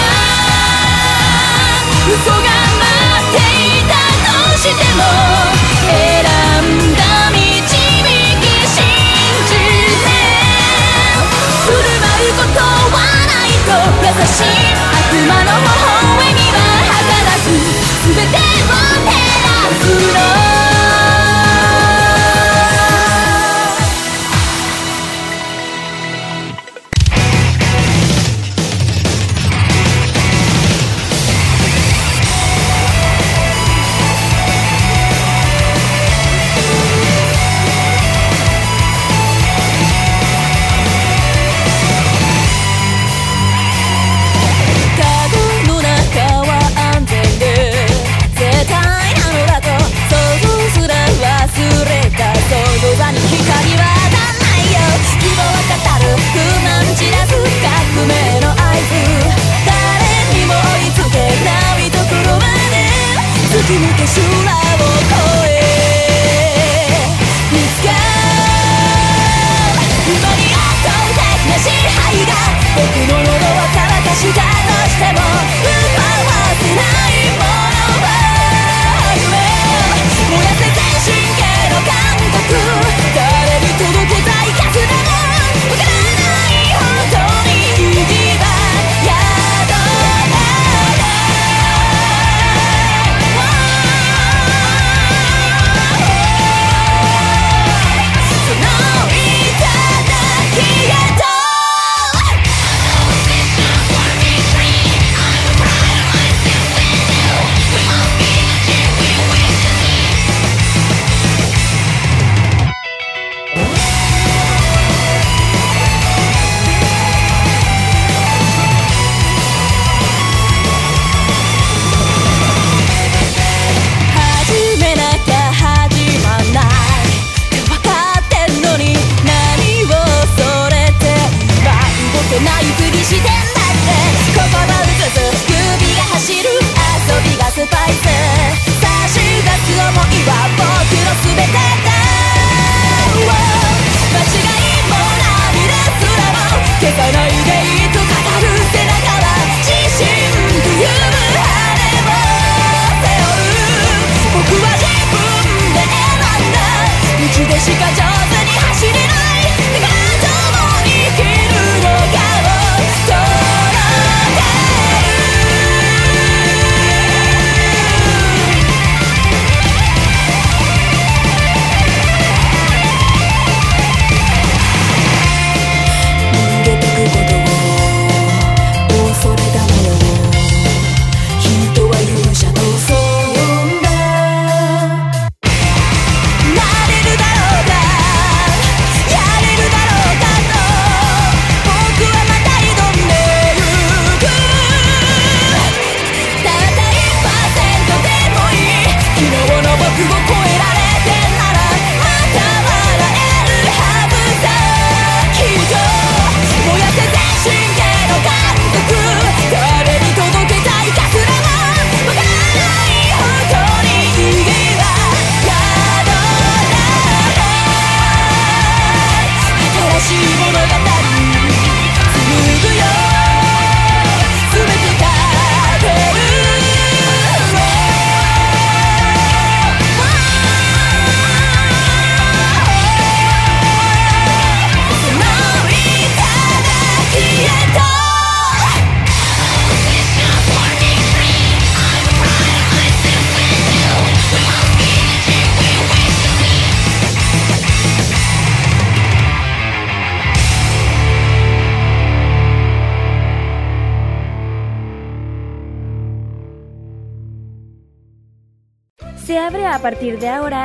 嘘がし悪魔の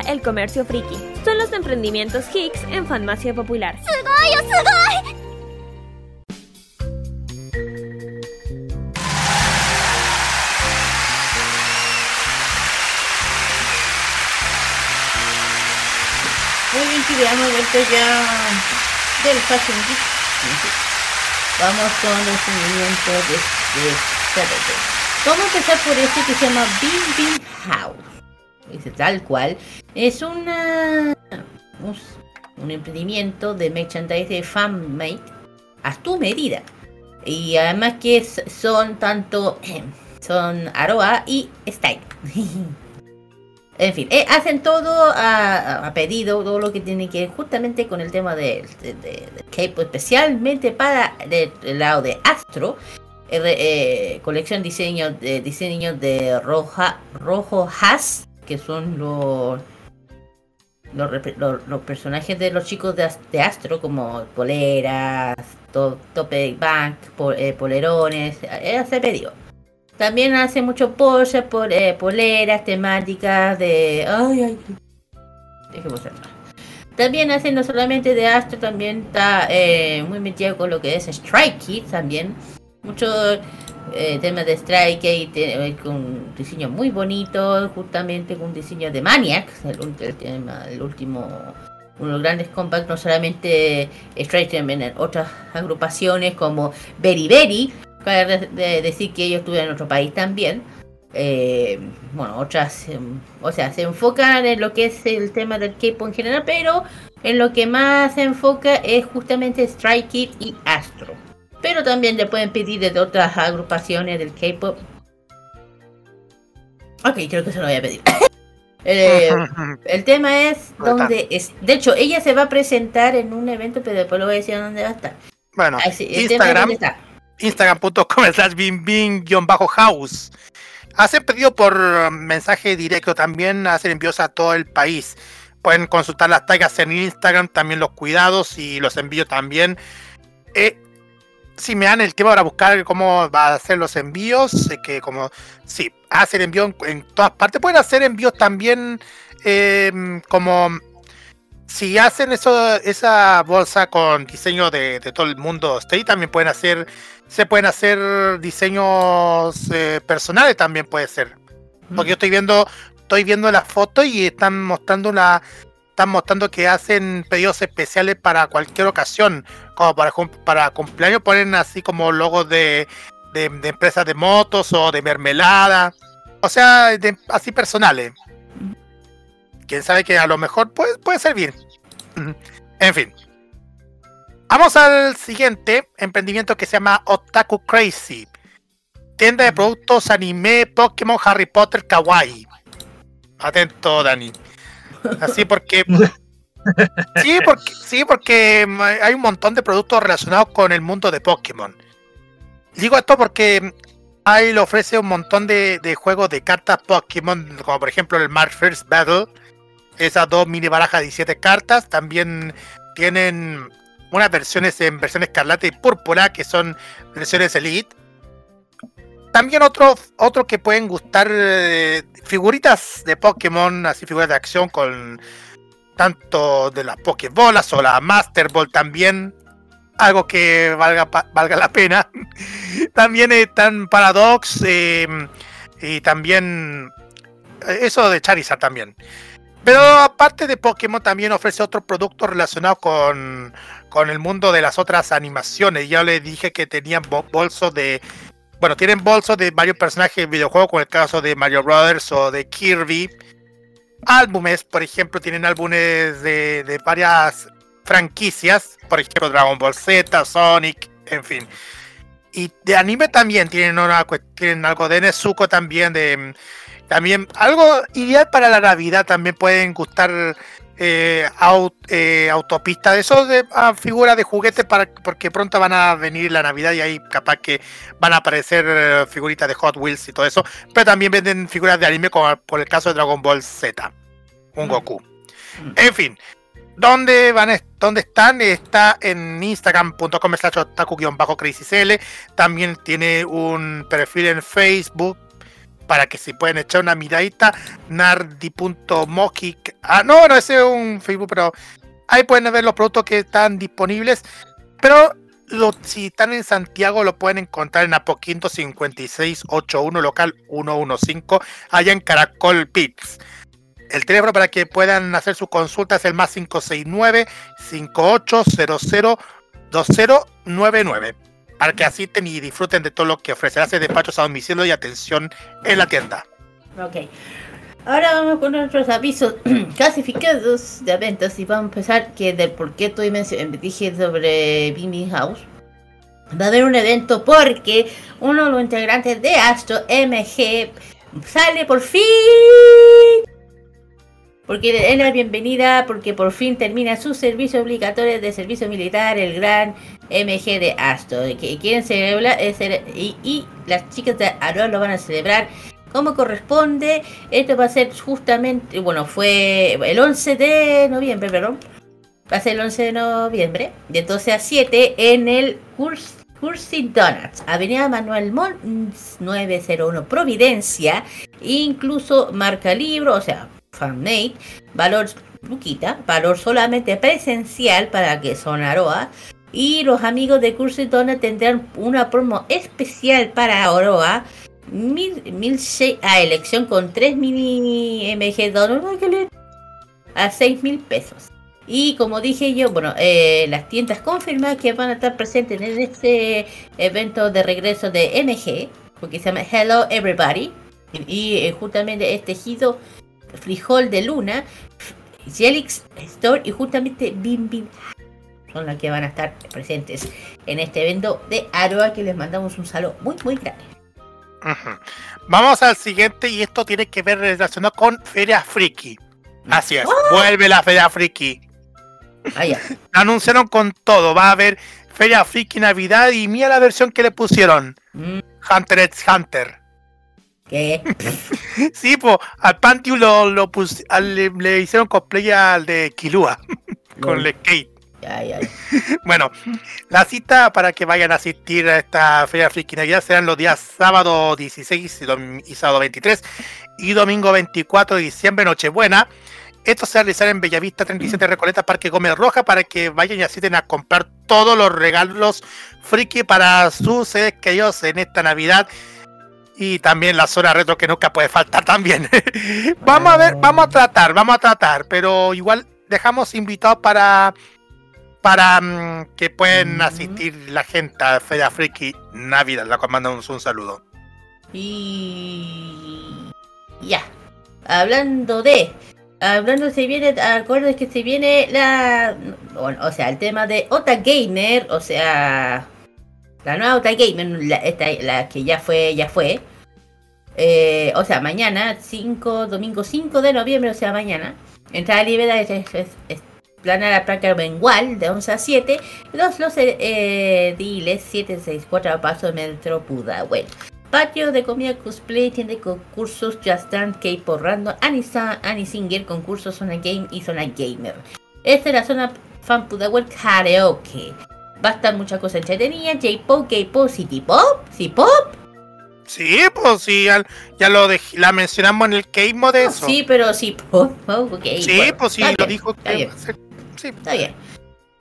el comercio friki. Son los emprendimientos Hicks en farmacia popular. Oh, Muy bien, chicos, vuelto ya del Fashion Geek. Vamos con los movimientos de, de Saturday. Vamos a empezar por este que se llama Bim Bim House. Dice tal cual. Es una un, emprendimiento de merchandise de fanmade a tu medida. Y además que son tanto son Aroa y Style. En fin, eh, hacen todo a, pedido, todo lo que tiene que ver justamente con el tema de, de, de- especialmente para el lado de Astro. eh, eh, colección diseños de diseños de Roja, Rojo Has, que son los los, los- los personajes de los chicos de, de Astro, como poleras, to- tope bank, po- eh, polerones, eh, hace pedido. También hace mucho Porsche, por, eh, poleras temáticas de. Ay, ay. Dejemos. También hace no solamente de Astro, también está eh, muy metido con lo que es Strike Kids también. Mucho eh, temas de Strike Kids eh, con diseño muy bonito, justamente un diseño de Maniacs, el, tema, el último. Uno de los grandes compacts, no solamente Strike, también en otras agrupaciones como Cabe de- de decir que ellos estuvieron en otro país también. Eh, bueno, otras, em, o sea, se enfocan en lo que es el tema del K-pop en general, pero en lo que más se enfoca es justamente Strike Kids y Astro. Pero también le pueden pedir desde otras agrupaciones del K-pop. Ok, creo que se lo voy a pedir. Eh, el tema es donde es. De hecho, ella se va a presentar en un evento, pero después lo voy a decir dónde va a estar. Bueno, es Instagram, dónde está. instagram.com slash bimbing-house. Hacen pedido por mensaje directo, también hacen envíos a todo el país. Pueden consultar las tagas en Instagram, también los cuidados y los envíos también. Eh, si me dan el tiempo para buscar cómo va a hacer los envíos, que como sí, hacen envío en, en todas partes, pueden hacer envíos también eh, como si hacen eso, esa bolsa con diseño de, de todo el mundo Stay, también pueden hacer, se pueden hacer diseños eh, personales también puede ser. Porque yo estoy viendo, estoy viendo la foto y están mostrando una, están mostrando que hacen pedidos especiales para cualquier ocasión, como para, cum- para cumpleaños ponen así como logos de, de, de empresas de motos o de mermelada, o sea, de- así personales. Quién sabe que a lo mejor puede, puede servir. En fin. Vamos al siguiente emprendimiento que se llama Otaku Crazy. Tienda de productos anime, Pokémon, Harry Potter, Kawaii. Atento, Dani. Así porque. Sí, porque, sí, porque hay un montón de productos relacionados con el mundo de Pokémon. Digo esto porque ahí le ofrece un montón de, de juegos de cartas Pokémon, como por ejemplo el March First Battle. Esas dos mini barajas de 17 cartas. También tienen unas versiones en versión escarlata y púrpura, que son versiones Elite. También otro, otro que pueden gustar eh, figuritas de Pokémon, así figuras de acción con tanto de las Pokébolas o la Master Ball también. Algo que valga, valga la pena. también están Paradox eh, y también eh, eso de Charizard también. Pero aparte de Pokémon también ofrece otros productos relacionados con, con el mundo de las otras animaciones. Ya les dije que tenían bo- bolsos de... Bueno, tienen bolsos de varios personajes de videojuegos, como el caso de Mario Brothers o de Kirby. Álbumes, por ejemplo, tienen álbumes de, de varias franquicias, por ejemplo Dragon Ball Z, Sonic, en fin. Y de anime también tienen, una, tienen algo de Nezuko también, de mm, también algo ideal para la Navidad, también pueden gustar eh, au- eh, autopistas de esos de ah, figuras de juguetes para porque pronto van a venir la Navidad y ahí capaz que van a aparecer eh, figuritas de Hot Wheels y todo eso, pero también venden figuras de anime como por el caso de Dragon Ball Z, un Goku. En fin, ¿Dónde van? ¿Dónde están? Está en instagram.com slash otaku-crazycl. También tiene un perfil en Facebook. Para que si pueden echar una miradita, nardi.mokic. Ah, no, no, ese es un Facebook, pero ahí pueden ver los productos que están disponibles. Pero si están en Santiago, lo pueden encontrar en Apoquinto 5681, local 115, allá en Caracol Pits. El teléfono para que puedan hacer su consulta es el más 569-5800-2099. Para que asisten y disfruten de todo lo que ofrecerá ese despachos a domicilio y atención en la tienda. Ok. Ahora vamos con nuestros avisos clasificados de eventos y vamos a empezar que de por qué estoy mencionando, dije sobre Beaming House. Va a haber un evento porque uno de los integrantes de Astro MG sale por fin. Porque den la bienvenida, porque por fin termina su servicio obligatorio de servicio militar, el gran MG de Astro. Que quieren celebrar, eh, y, y las chicas de Aroa lo van a celebrar como corresponde. Esto va a ser justamente, bueno, fue el 11 de noviembre, perdón. Va a ser el 11 de noviembre, de 12 a 7, en el Curs Cursi Donuts, Avenida Manuel Mons 901 Providencia, incluso marca libro, o sea, fanmade, valor Luquita, valor solamente presencial para que son Aroa. Y los amigos de Cursi Donuts tendrán una promo especial para Aroa. Mil, mil a elección con 3 mini MG lindo, a 6 mil pesos. Y como dije yo, bueno, eh, las tiendas confirman que van a estar presentes en este evento de regreso de MG, porque se llama Hello Everybody. Y, eh, justamente es tejido frijol de luna, Jelix Store y justamente Bim Bim son las que van a estar presentes en este evento de Aroa que les mandamos un saludo muy muy grande. Vamos al siguiente y esto tiene que ver relacionado con Feria Friki. Así es, vuelve la Feria Friki. Ah. Anunciaron con todo, va a haber Feria Friki Navidad y mira la versión que le pusieron. Hunter x Hunter. ¿Qué? sí, pues al Pantheon lo, lo pus- al- le, le hicieron cosplay al de Kilua con el skate. Bueno, la cita para que vayan a asistir a esta Feria Friki Navidad serán los días sábado 16 y, y sábado 23 y domingo 24 de diciembre, Nochebuena. Esto se realizará en Bellavista 37 Recoleta, Parque Gómez Roja, para que vayan y asisten a comprar todos los regalos friki para sus seres queridos en esta Navidad. Y también la zona retro que nunca puede faltar también. vamos a ver, vamos a tratar, vamos a tratar, pero igual dejamos invitados para para mm, que puedan asistir la gente a Feria Friki Navidad, la cual mandamos un saludo. Y ya. Hablando de. Hablando se viene. Acuerden que se viene la. Bueno, o sea, el tema de Ota Gamer. O sea. La nueva Ota Gamer. La, esta, la que ya fue. Ya fue. Eh, o sea, mañana, 5, domingo 5 de noviembre, o sea, mañana. Entrada libre es, es, es, plana la placa mengual de 11 a 7. Los, los eh, diles 764 Paso Metro Pudahuel. Patio de comida cosplay, tiene concursos Just Dance, K-Pop Random, Anisinger, concursos Zona Game y Zona Gamer. Esta es la zona fan Pudahuel Karaoke. Va a estar muchas cosas entretenidas, J-Pop, K-Pop, City Pop, City Pop. Sí, pues sí, ya, ya lo dej- la mencionamos en el Game de eso. Sí, pero sí, Pop, oh, ok. Sí, bueno, pues sí, lo bien, dijo está que bien. va a ser- sí. Está bien.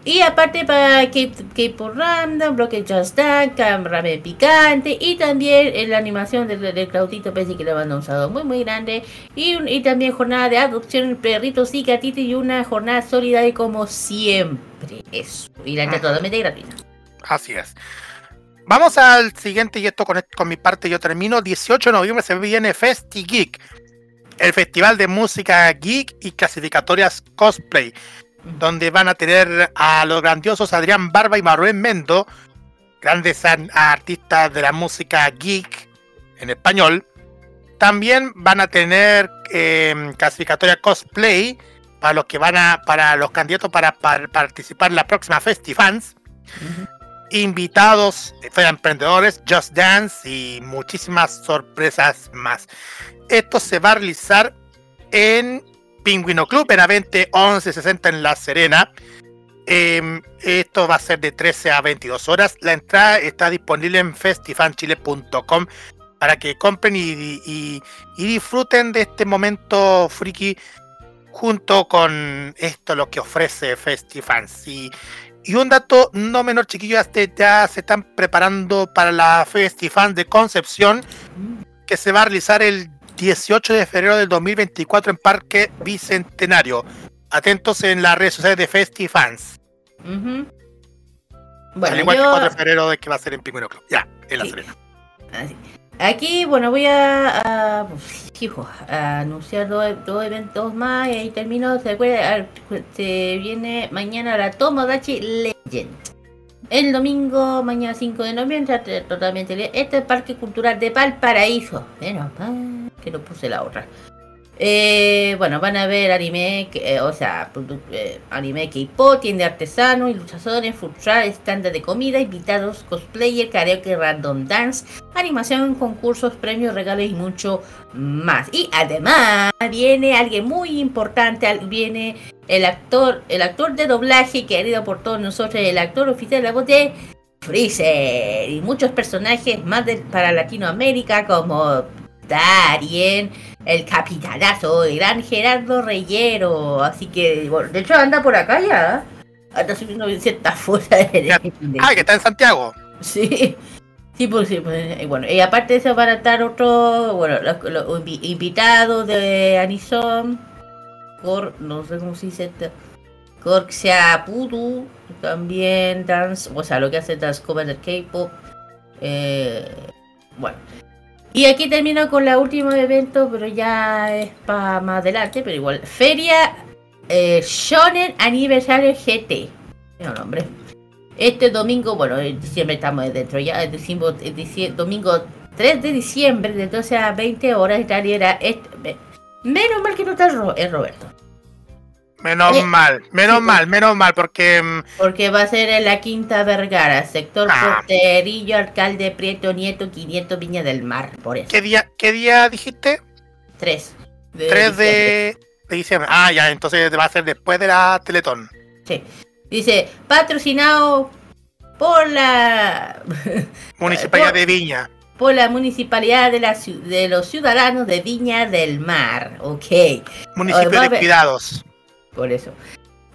Y aparte para K-Pop Random, bloque Just Dance, Ramen Picante y también la animación del, del Claudito Pese que le manda un saludo muy muy grande y, un- y también jornada de adopción perritos y gatitos y una jornada solidaria como siempre. Eso. Y la entrada totalmente gratuita. Así es. Vamos al siguiente y esto con, con mi parte yo termino. 18 de noviembre se viene Festi Geek, el festival de música geek y clasificatorias cosplay, donde van a tener a los grandiosos Adrián Barba y Maruén Mendo, grandes an- artistas de la música geek en español. También van a tener eh, clasificatoria cosplay para los que van a, para los candidatos para, para participar en la próxima Festifans invitados, eh, emprendedores, Just Dance y muchísimas sorpresas más. Esto se va a realizar en Pingüino Club, en Avente 1160 en La Serena. Em, esto va a ser de 13 a 22 horas. La entrada está disponible en festifanchile.com para que compren y, disfruten de este momento friki junto con esto lo que ofrece FestiFans. Y, y un dato no menor, chiquillos, ya se están preparando para la FestiFans de Concepción, que se va a realizar el 18 de febrero del 2024 en Parque Bicentenario. Atentos en las redes sociales de FestiFans. Al Bueno, igual que el yo 4 de febrero de que va a ser en Pingüino Club. Ya, en La Sí. Serena. Así. Aquí, bueno, voy a, a- hijo, a anunciar dos, dos eventos más y ahí termino. Se, acuerda, Ah, se viene mañana la Tomodachi Legend. El domingo, mañana 5 de noviembre, totalmente. Este es el Parque Cultural de Valparaíso. Menos que no puse la otra. Eh, bueno, van a ver anime, eh, o sea, eh, anime K-pop, tienda artesanos, ilustraciones, food truck, estándar de comida, invitados, cosplayer, karaoke, random dance, animación, concursos, premios, regalos y mucho más. Y además viene alguien muy importante, viene el actor, el actor de doblaje querido por todos nosotros, el actor oficial de la voz de Freezer y muchos personajes más para Latinoamérica como Darien, el capitanazo, el gran Gerardo Reyero. Así que, bueno, de hecho anda por acá ya. Anda subiendo ciertas fotos de, Ah, que está en Santiago. Sí. Sí, pues sí, pues, eh, bueno, y aparte de eso van a estar otros, bueno, los, los invi- invitados de Anison, Cor, no sé cómo se dice esto, Corxia Pudu, también dance, o sea, lo que hace dance cover del K-pop, eh, bueno. Y aquí termino con la último evento, pero ya es para más adelante, pero igual, Feria eh, Shonen Aniversario GT, no nombre. Este domingo, bueno, en diciembre estamos dentro ya, el el dicie- domingo 3 de diciembre, de 12 a 20 horas, estaría este, me- menos mal que no está eh, Roberto, Menos Eh, mal, menos sí, mal, menos mal, porque mm, porque va a ser en la Quinta Vergara, sector Ah. Porterillo, alcalde Prieto Nieto, 500 Viña del Mar, por eso. ¿qué día, qué día dijiste? 3. 3 de, de diciembre. Ah, ya, entonces va a ser después de la Teletón. Sí. Dice, patrocinado por la Municipalidad por- de Viña. por la municipalidad de, la, de los ciudadanos de Viña del Mar. Ok. Municipio de Cuidados. Por eso.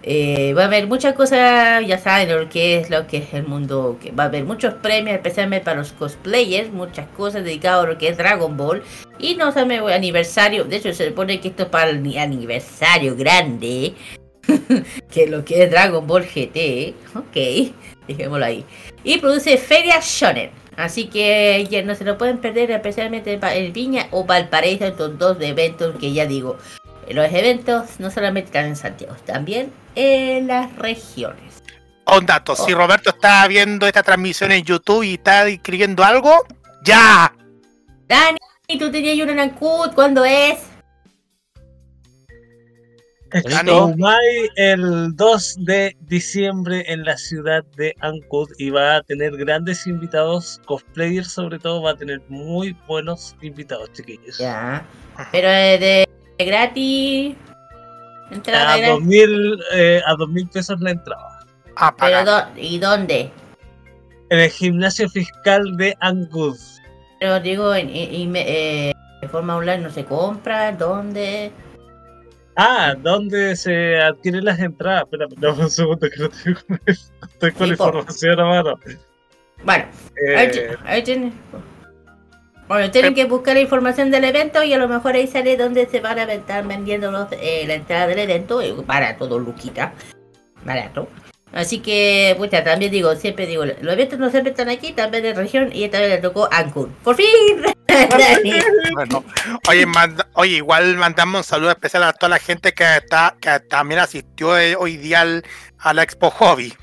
Eh, va a haber muchas cosas, ya saben lo que es lo que es el mundo, que va a haber muchos premios, especialmente para los cosplayers, muchas cosas dedicadas a lo que es Dragon Ball. Y no sabe aniversario, de hecho se supone que esto es para el ni- aniversario grande, que lo que es Dragon Ball GT, ok, dejémoslo ahí. Y produce Feria Shonen, así que ya no se lo pueden perder, especialmente en Viña o Valparaíso, estos dos eventos que ya digo. Los eventos no solamente están en Santiago, también en las regiones. Un dato, si Roberto está viendo esta transmisión en YouTube y está escribiendo algo, ¡ya! Dani, tú tenías una en Ancud, ¿cuándo es? Estudiumai el 2 de diciembre en la ciudad de Ancud y va a tener grandes invitados, cosplayers sobre todo, va a tener muy buenos invitados, chiquillos. Ya. Pero eh, de gratis. Entrada A gratis. 2000 eh, a 2000 pesos la entrada. Pero do- ¿Y dónde? En el gimnasio fiscal de Ancud. Pero digo, en, en- en- eh, de forma online no se compra, ¿dónde? Ah, ¿dónde se adquieren las entradas? Espérame, dame un segundo que no con, estoy con la información a mano. Bueno, Eh, ahí ahí tiene- Bueno, tienen que buscar la información del evento y a lo mejor ahí sale donde se van a estar vendiendo los, eh, la entrada del evento. Barato, dos luquita. Barato. Así que, pucha, también digo, siempre digo, los eventos no siempre están aquí, también en región y esta vez le tocó Ancud. ¡Por fin! Bueno, oye, manda- oye, igual mandamos un saludo especial a toda la gente que está que también asistió eh, hoy día al- a la Expo Hobby.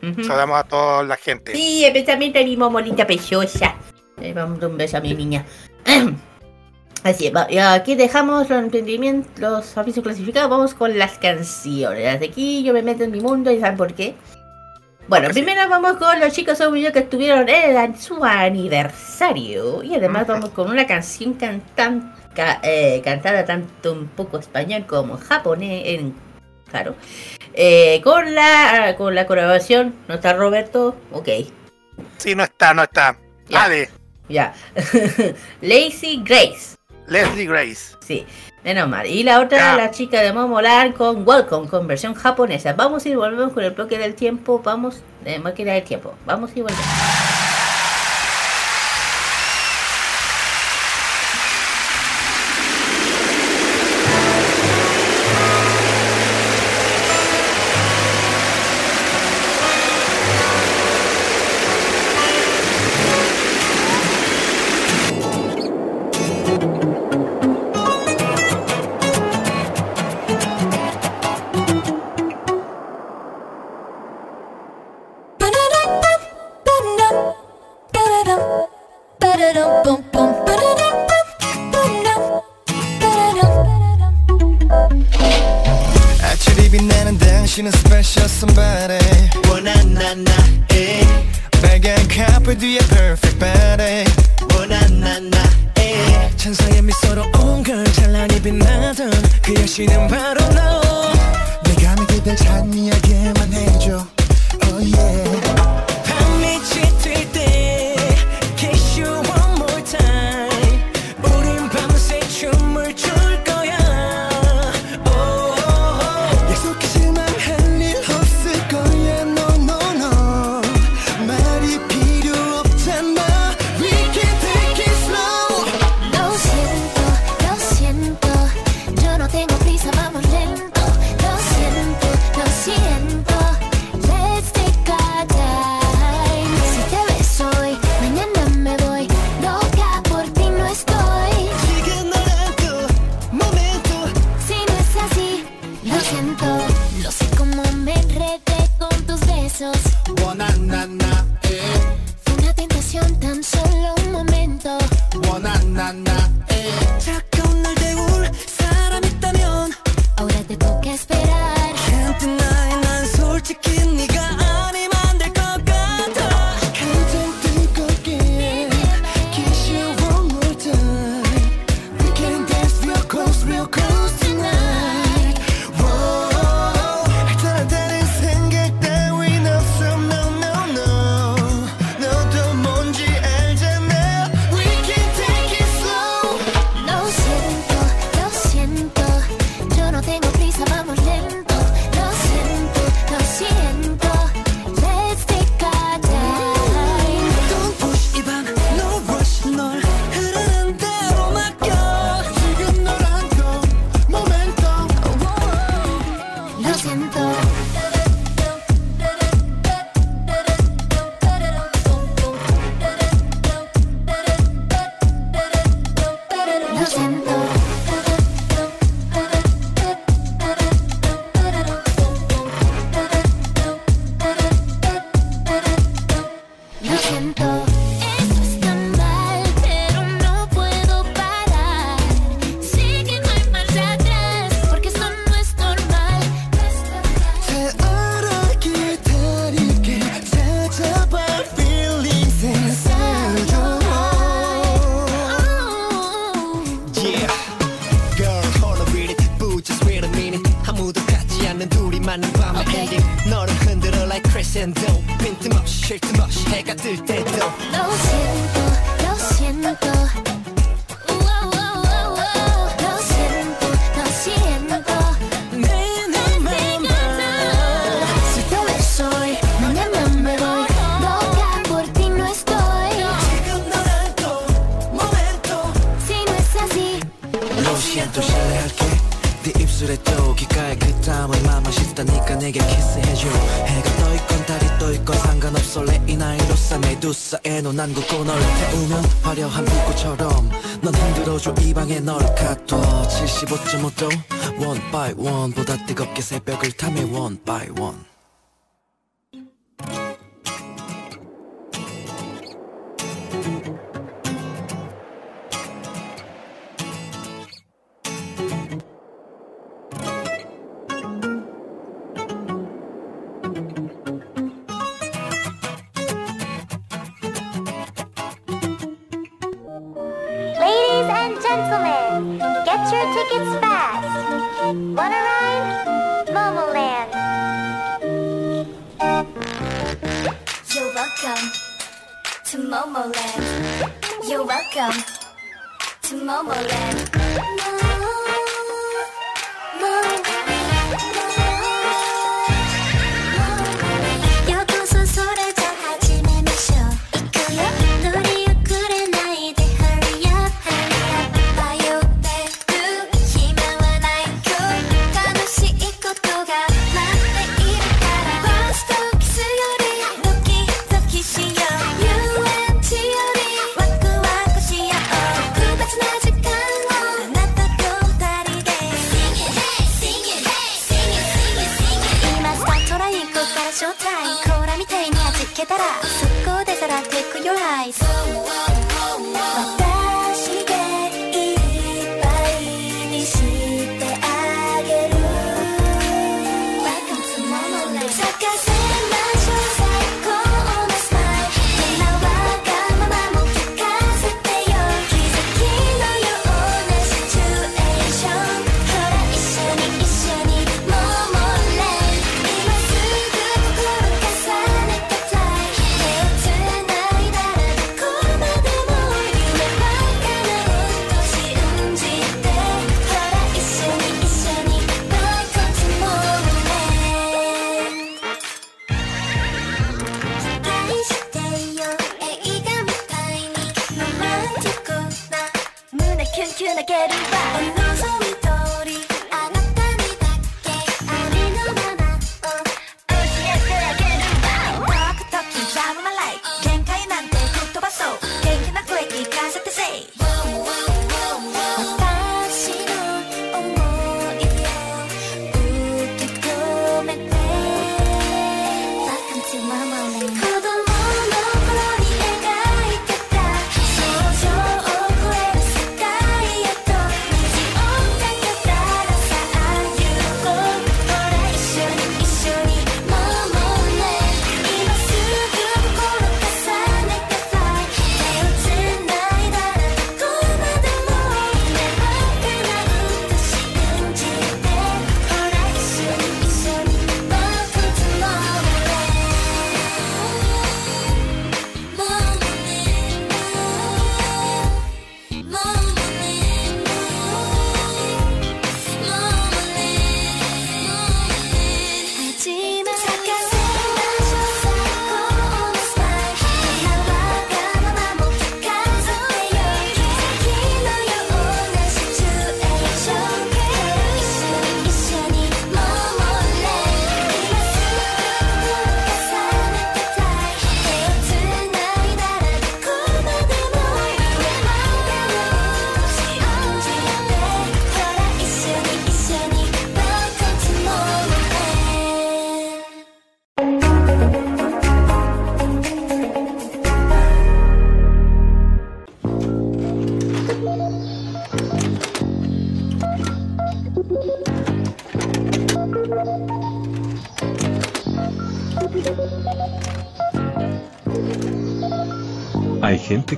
Saludamos a toda la gente. Sí, especialmente a mi momolita preciosa. Le vamos a dar un beso a mi niña. Así, y aquí dejamos los emprendimientos, los avisos clasificados, vamos con las canciones. Aquí yo me meto en mi mundo y ¿saben por qué? Bueno, primero vamos con los chicos Obvio que estuvieron en su aniversario. Y además vamos con una canción cantan, ca- eh, cantada tanto un poco español como japonés, en, claro. Eh, con la con la colaboración, ¿no está Roberto? Ok. Sí, no está, no está. Dale. Ya. Lacey Grace. Leslie Grace. Sí, menos mal. Y la otra, ya. la chica de Momolar con Welcome, con versión japonesa. Vamos y volvemos con el bloque del tiempo. Vamos, eh, máquina del tiempo. Vamos y volvemos.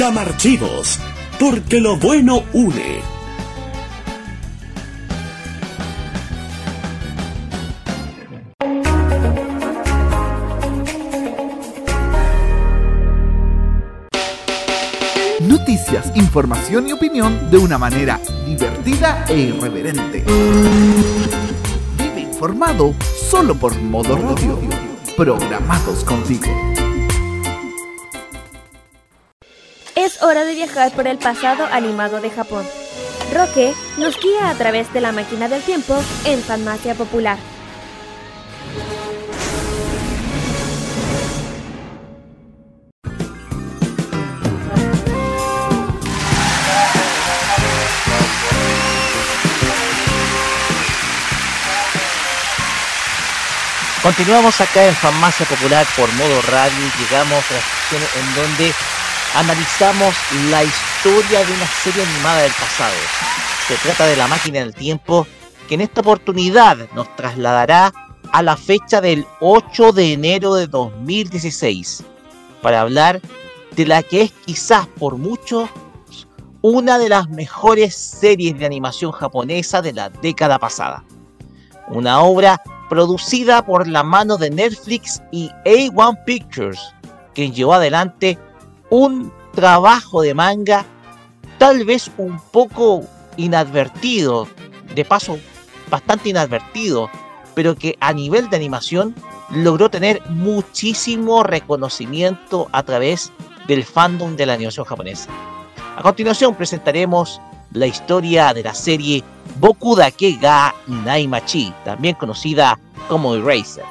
Cama Archivos, porque lo bueno une. Noticias, información y opinión de una manera divertida e irreverente. Vive informado solo por Modo Radio, programados contigo. Es hora de viajar por el pasado animado de Japón. Roque nos guía a través de la máquina del tiempo en Farmacia Popular. Continuamos acá en Farmacia Popular por modo radio llegamos a la sección en donde analizamos la historia de una serie animada del pasado. Se trata de la máquina del tiempo que en esta oportunidad nos trasladará a la fecha del 8 de enero de 2016 para hablar de la que es quizás por mucho una de las mejores series de animación japonesa de la década pasada. Una obra producida por la mano de Netflix y A1 Pictures, quien llevó adelante un trabajo de manga tal vez un poco inadvertido, de paso bastante inadvertido, pero que a nivel de animación logró tener muchísimo reconocimiento a través del fandom de la animación japonesa. A continuación presentaremos la historia de la serie Boku Dake ga Inai Machi, también conocida como Eraser.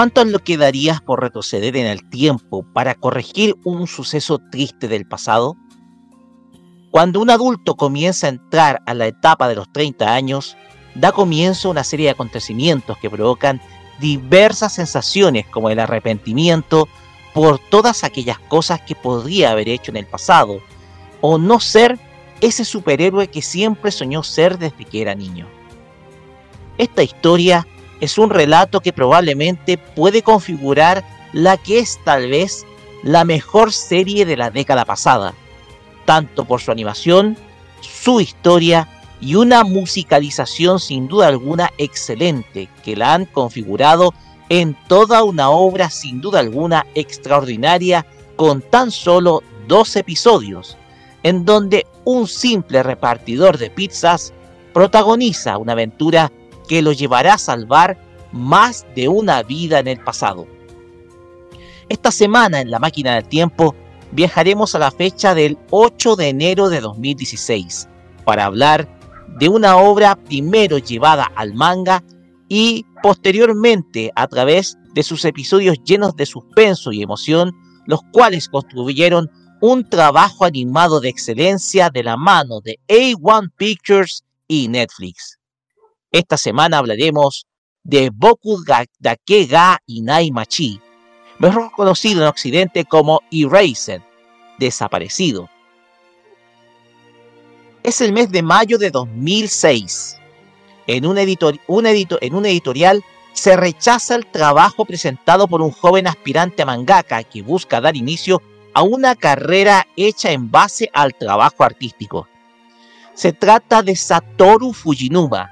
¿Cuánto es lo que darías por retroceder en el tiempo para corregir un suceso triste del pasado? Cuando un adulto comienza a entrar a la etapa de los 30 años, da comienzo una serie de acontecimientos que provocan diversas sensaciones como el arrepentimiento por todas aquellas cosas que podría haber hecho en el pasado, o no ser ese superhéroe que siempre soñó ser desde que era niño. Esta historia es un relato que probablemente puede configurar la que es tal vez la mejor serie de la década pasada, tanto por su animación, su historia y una musicalización sin duda alguna excelente que la han configurado en toda una obra sin duda alguna extraordinaria con tan solo dos episodios, en donde un simple repartidor de pizzas protagoniza una aventura que lo llevará a salvar más de una vida en el pasado. Esta semana en la máquina del tiempo viajaremos a la fecha del 8 de enero de 2016 para hablar de una obra primero llevada al manga y posteriormente a través de sus episodios llenos de suspenso y emoción, los cuales construyeron un trabajo animado de excelencia de la mano de A1 Pictures y Netflix. Esta semana hablaremos de Boku Dake ga Inai Machi, mejor conocido en Occidente como Erased, desaparecido. Es el mes de mayo de 2006. En un, editor, un edito, en un editorial se rechaza el trabajo presentado por un joven aspirante a mangaka que busca dar inicio a una carrera hecha en base al trabajo artístico. Se trata de Satoru Fujinuma,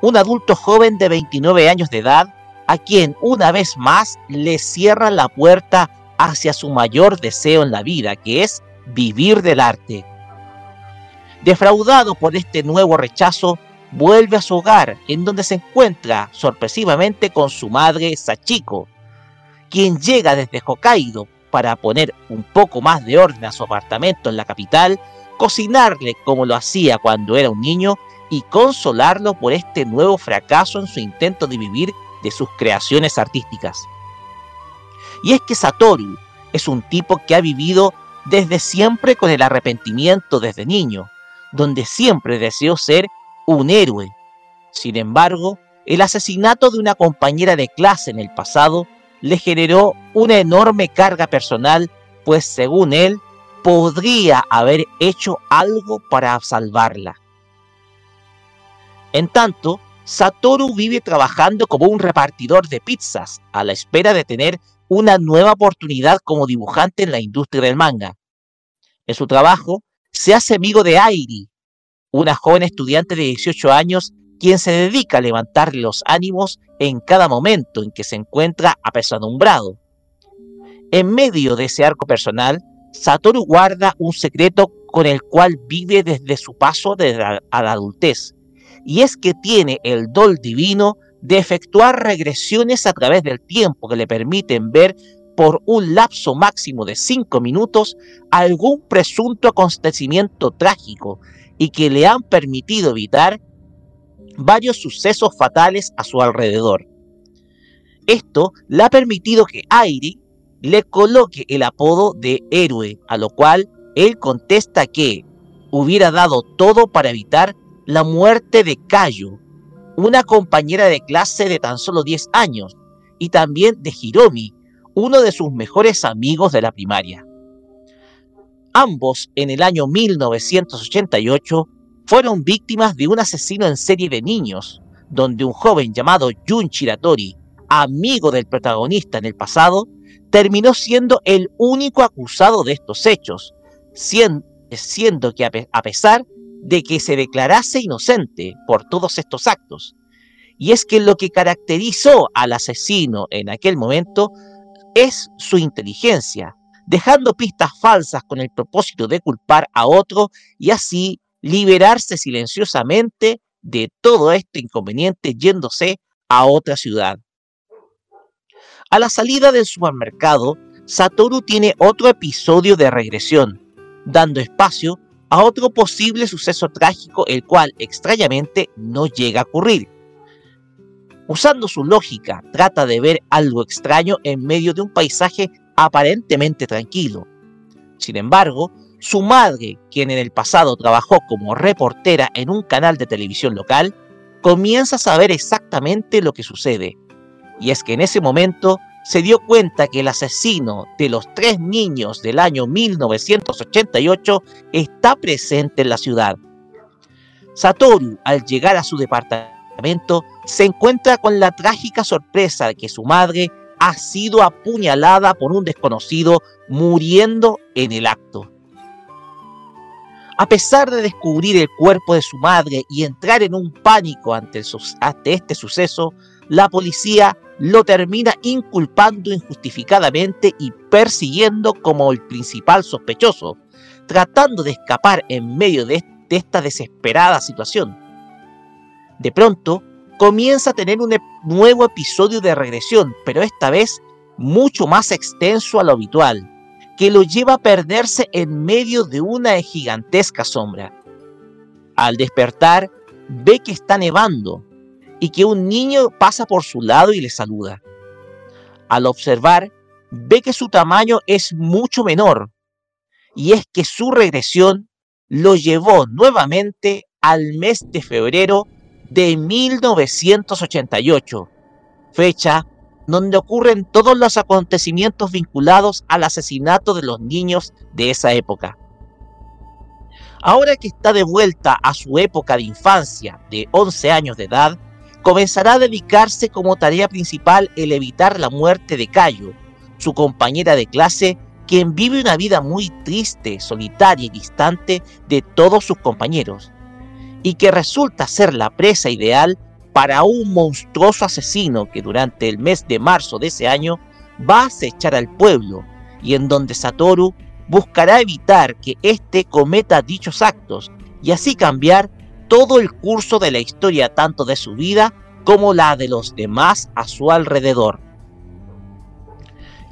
un adulto joven de 29 años de edad a quien una vez más le cierra la puerta hacia su mayor deseo en la vida, que es vivir del arte. Defraudado por este nuevo rechazo, vuelve a su hogar, en donde se encuentra sorpresivamente con su madre Sachiko, quien llega desde Hokkaido para poner un poco más de orden a su apartamento en la capital, cocinarle como lo hacía cuando era un niño y consolarlo por este nuevo fracaso en su intento de vivir de sus creaciones artísticas. Y es que Satoru es un tipo que ha vivido desde siempre con el arrepentimiento desde niño, donde siempre deseó ser un héroe. Sin embargo, el asesinato de una compañera de clase en el pasado le generó una enorme carga personal, pues según él, podría haber hecho algo para salvarla. En tanto, Satoru vive trabajando como un repartidor de pizzas, a la espera de tener una nueva oportunidad como dibujante en la industria del manga. En su trabajo, se hace amigo de Airi, una joven estudiante de 18 años quien se dedica a levantarle los ánimos en cada momento en que se encuentra apesadumbrado. En medio de ese arco personal, Satoru guarda un secreto con el cual vive desde su paso a la adultez, y es que tiene el don divino de efectuar regresiones a través del tiempo que le permiten ver por un lapso máximo de 5 minutos algún presunto acontecimiento trágico y que le han permitido evitar varios sucesos fatales a su alrededor. Esto le ha permitido que Airi le coloque el apodo de héroe, a lo cual él contesta que hubiera dado todo para evitar la muerte de Kayo, una compañera de clase de tan solo 10 años, y también de Hiromi, uno de sus mejores amigos de la primaria. Ambos en el año 1988 fueron víctimas de un asesino en serie de niños, donde un joven llamado Jun Chiratori, amigo del protagonista en el pasado, terminó siendo el único acusado de estos hechos, siendo, que a pesar de que se declarase inocente por todos estos actos. Y es que lo que caracterizó al asesino en aquel momento es su inteligencia, dejando pistas falsas con el propósito de culpar a otro y así liberarse silenciosamente de todo este inconveniente yéndose a otra ciudad. A la salida del supermercado, Satoru tiene otro episodio de regresión, dando espacio a otro posible suceso trágico el cual extrañamente no llega a ocurrir. Usando su lógica, trata de ver algo extraño en medio de un paisaje aparentemente tranquilo. Sin embargo, su madre, quien en el pasado trabajó como reportera en un canal de televisión local, comienza a saber exactamente lo que sucede. Y es que en ese momento se dio cuenta que el asesino de los tres niños del año 1988 está presente en la ciudad. Satoru, al llegar a su departamento, se encuentra con la trágica sorpresa de que su madre ha sido apuñalada por un desconocido muriendo en el acto. A pesar de descubrir el cuerpo de su madre y entrar en un pánico ante, ante, este suceso, la policía lo termina inculpando injustificadamente y persiguiendo como el principal sospechoso, tratando de escapar en medio de, esta desesperada situación. De pronto, comienza a tener un nuevo episodio de regresión, pero esta vez mucho más extenso a lo habitual, que lo lleva a perderse en medio de una gigantesca sombra. Al despertar, ve que está nevando y que un niño pasa por su lado y le saluda. Al observar, ve que su tamaño es mucho menor, y es que su regresión lo llevó nuevamente al mes de febrero de 1988, fecha donde ocurren todos los acontecimientos vinculados al asesinato de los niños de esa época. Ahora que está de vuelta a su época de infancia, de 11 años de edad, comenzará a dedicarse como tarea principal el evitar la muerte de Cayo, su compañera de clase, quien vive una vida muy triste, solitaria y distante de todos sus compañeros, y que resulta ser la presa ideal para un monstruoso asesino que durante el mes de marzo de ese año va a acechar al pueblo y en donde Satoru buscará evitar que éste cometa dichos actos y así cambiar todo el curso de la historia tanto de su vida como la de los demás a su alrededor.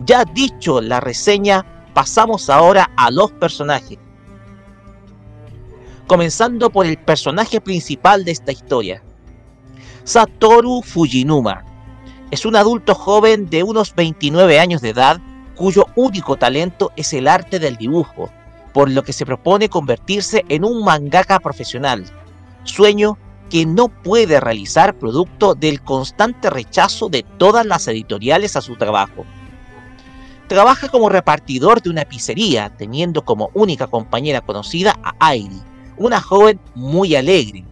Ya dicho la reseña, pasamos ahora a los personajes. Comenzando por el personaje principal de esta historia, Satoru Fujinuma. Es un adulto joven de unos 29 años de edad cuyo único talento es el arte del dibujo, por lo que se propone convertirse en un mangaka profesional, sueño que no puede realizar producto del constante rechazo de todas las editoriales a su trabajo. Trabaja como repartidor de una pizzería, teniendo como única compañera conocida a Airi, una joven muy alegre.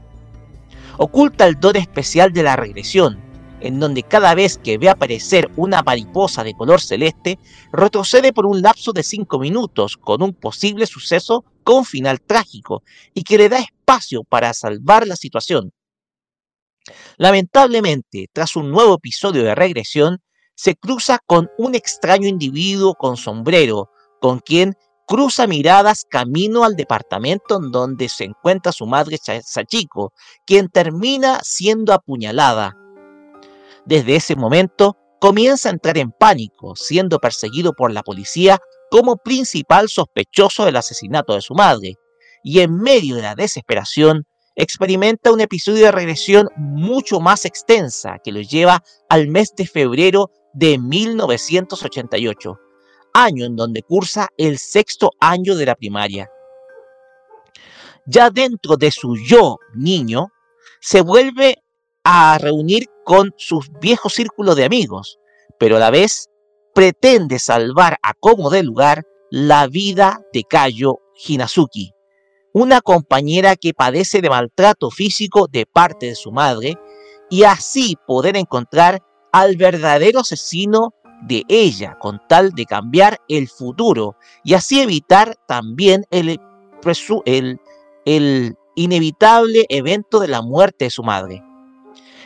Oculta el don especial de la regresión, en donde cada vez que ve aparecer una mariposa de color celeste, retrocede por un lapso de 5 minutos con un posible suceso con final trágico y que le da espacio para salvar la situación. Lamentablemente, tras un nuevo episodio de regresión, se cruza con un extraño individuo con sombrero, con quien cruza miradas camino al departamento en donde se encuentra su madre Sachiko, quien termina siendo apuñalada. Desde ese momento comienza a entrar en pánico, siendo perseguido por la policía como principal sospechoso del asesinato de su madre, y en medio de la desesperación experimenta un episodio de regresión mucho más extensa que lo lleva al mes de febrero de 1988, año en donde cursa el sexto año de la primaria. Ya dentro de su yo niño, se vuelve a reunir con sus viejos círculos de amigos, pero a la vez pretende salvar a como de lugar la vida de Kayo Hinazuki, una compañera que padece de maltrato físico de parte de su madre, y así poder encontrar al verdadero asesino de ella, con tal de cambiar el futuro y así evitar también el, el, el inevitable evento de la muerte de su madre.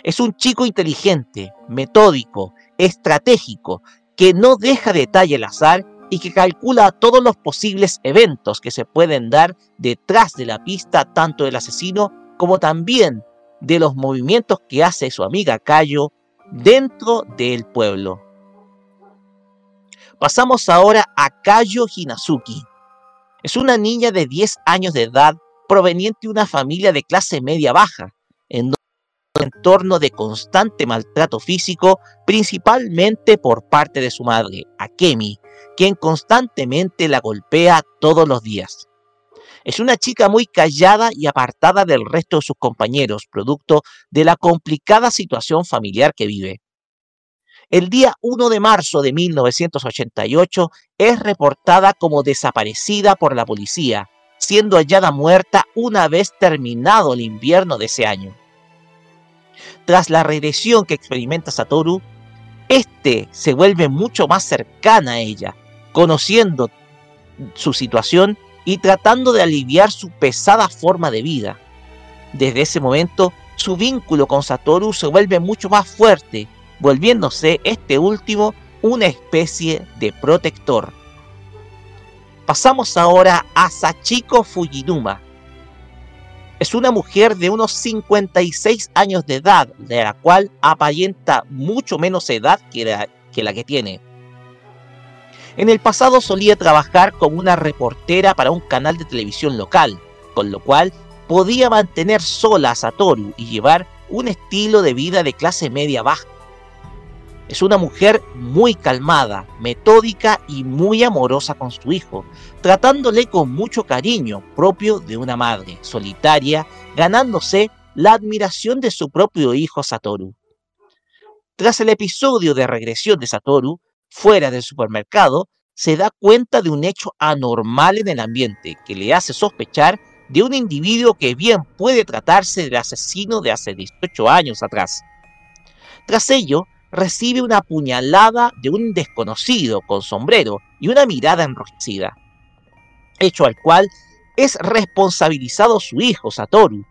Es un chico inteligente, metódico, estratégico, que no deja detalle al azar y que calcula todos los posibles eventos que se pueden dar detrás de la pista tanto del asesino como también de los movimientos que hace su amiga Cayo dentro del pueblo. Pasamos ahora a Kayo Hinazuki. Es una niña de 10 años de edad proveniente de una familia de clase media baja, en entorno de constante maltrato físico, principalmente por parte de su madre, Akemi, quien constantemente la golpea todos los días. Es una chica muy callada y apartada del resto de sus compañeros, producto de la complicada situación familiar que vive. El día 1 de marzo de 1988 es reportada como desaparecida por la policía, siendo hallada muerta una vez terminado el invierno de ese año. Tras la regresión que experimenta Satoru, este se vuelve mucho más cercana a ella, conociendo su situación y tratando de aliviar su pesada forma de vida. Desde ese momento, su vínculo con Satoru se vuelve mucho más fuerte, volviéndose este último una especie de protector. Pasamos ahora a Sachiko Fujinuma, es una mujer de unos 56 años de edad, de la cual aparenta mucho menos edad que la, que tiene. En el pasado solía trabajar como una reportera para un canal de televisión local, con lo cual podía mantener sola a Satoru y llevar un estilo de vida de clase media baja. Es una mujer muy calmada, metódica y muy amorosa con su hijo, tratándole con mucho cariño propio de una madre solitaria, ganándose la admiración de su propio hijo Satoru. Tras el episodio de regresión de Satoru, fuera del supermercado, se da cuenta de un hecho anormal en el ambiente que le hace sospechar de un individuo que bien puede tratarse del asesino de hace 18 años atrás. Tras ello, recibe una puñalada de un desconocido con sombrero y una mirada enrojecida, hecho al cual es responsabilizado su hijo Satoru.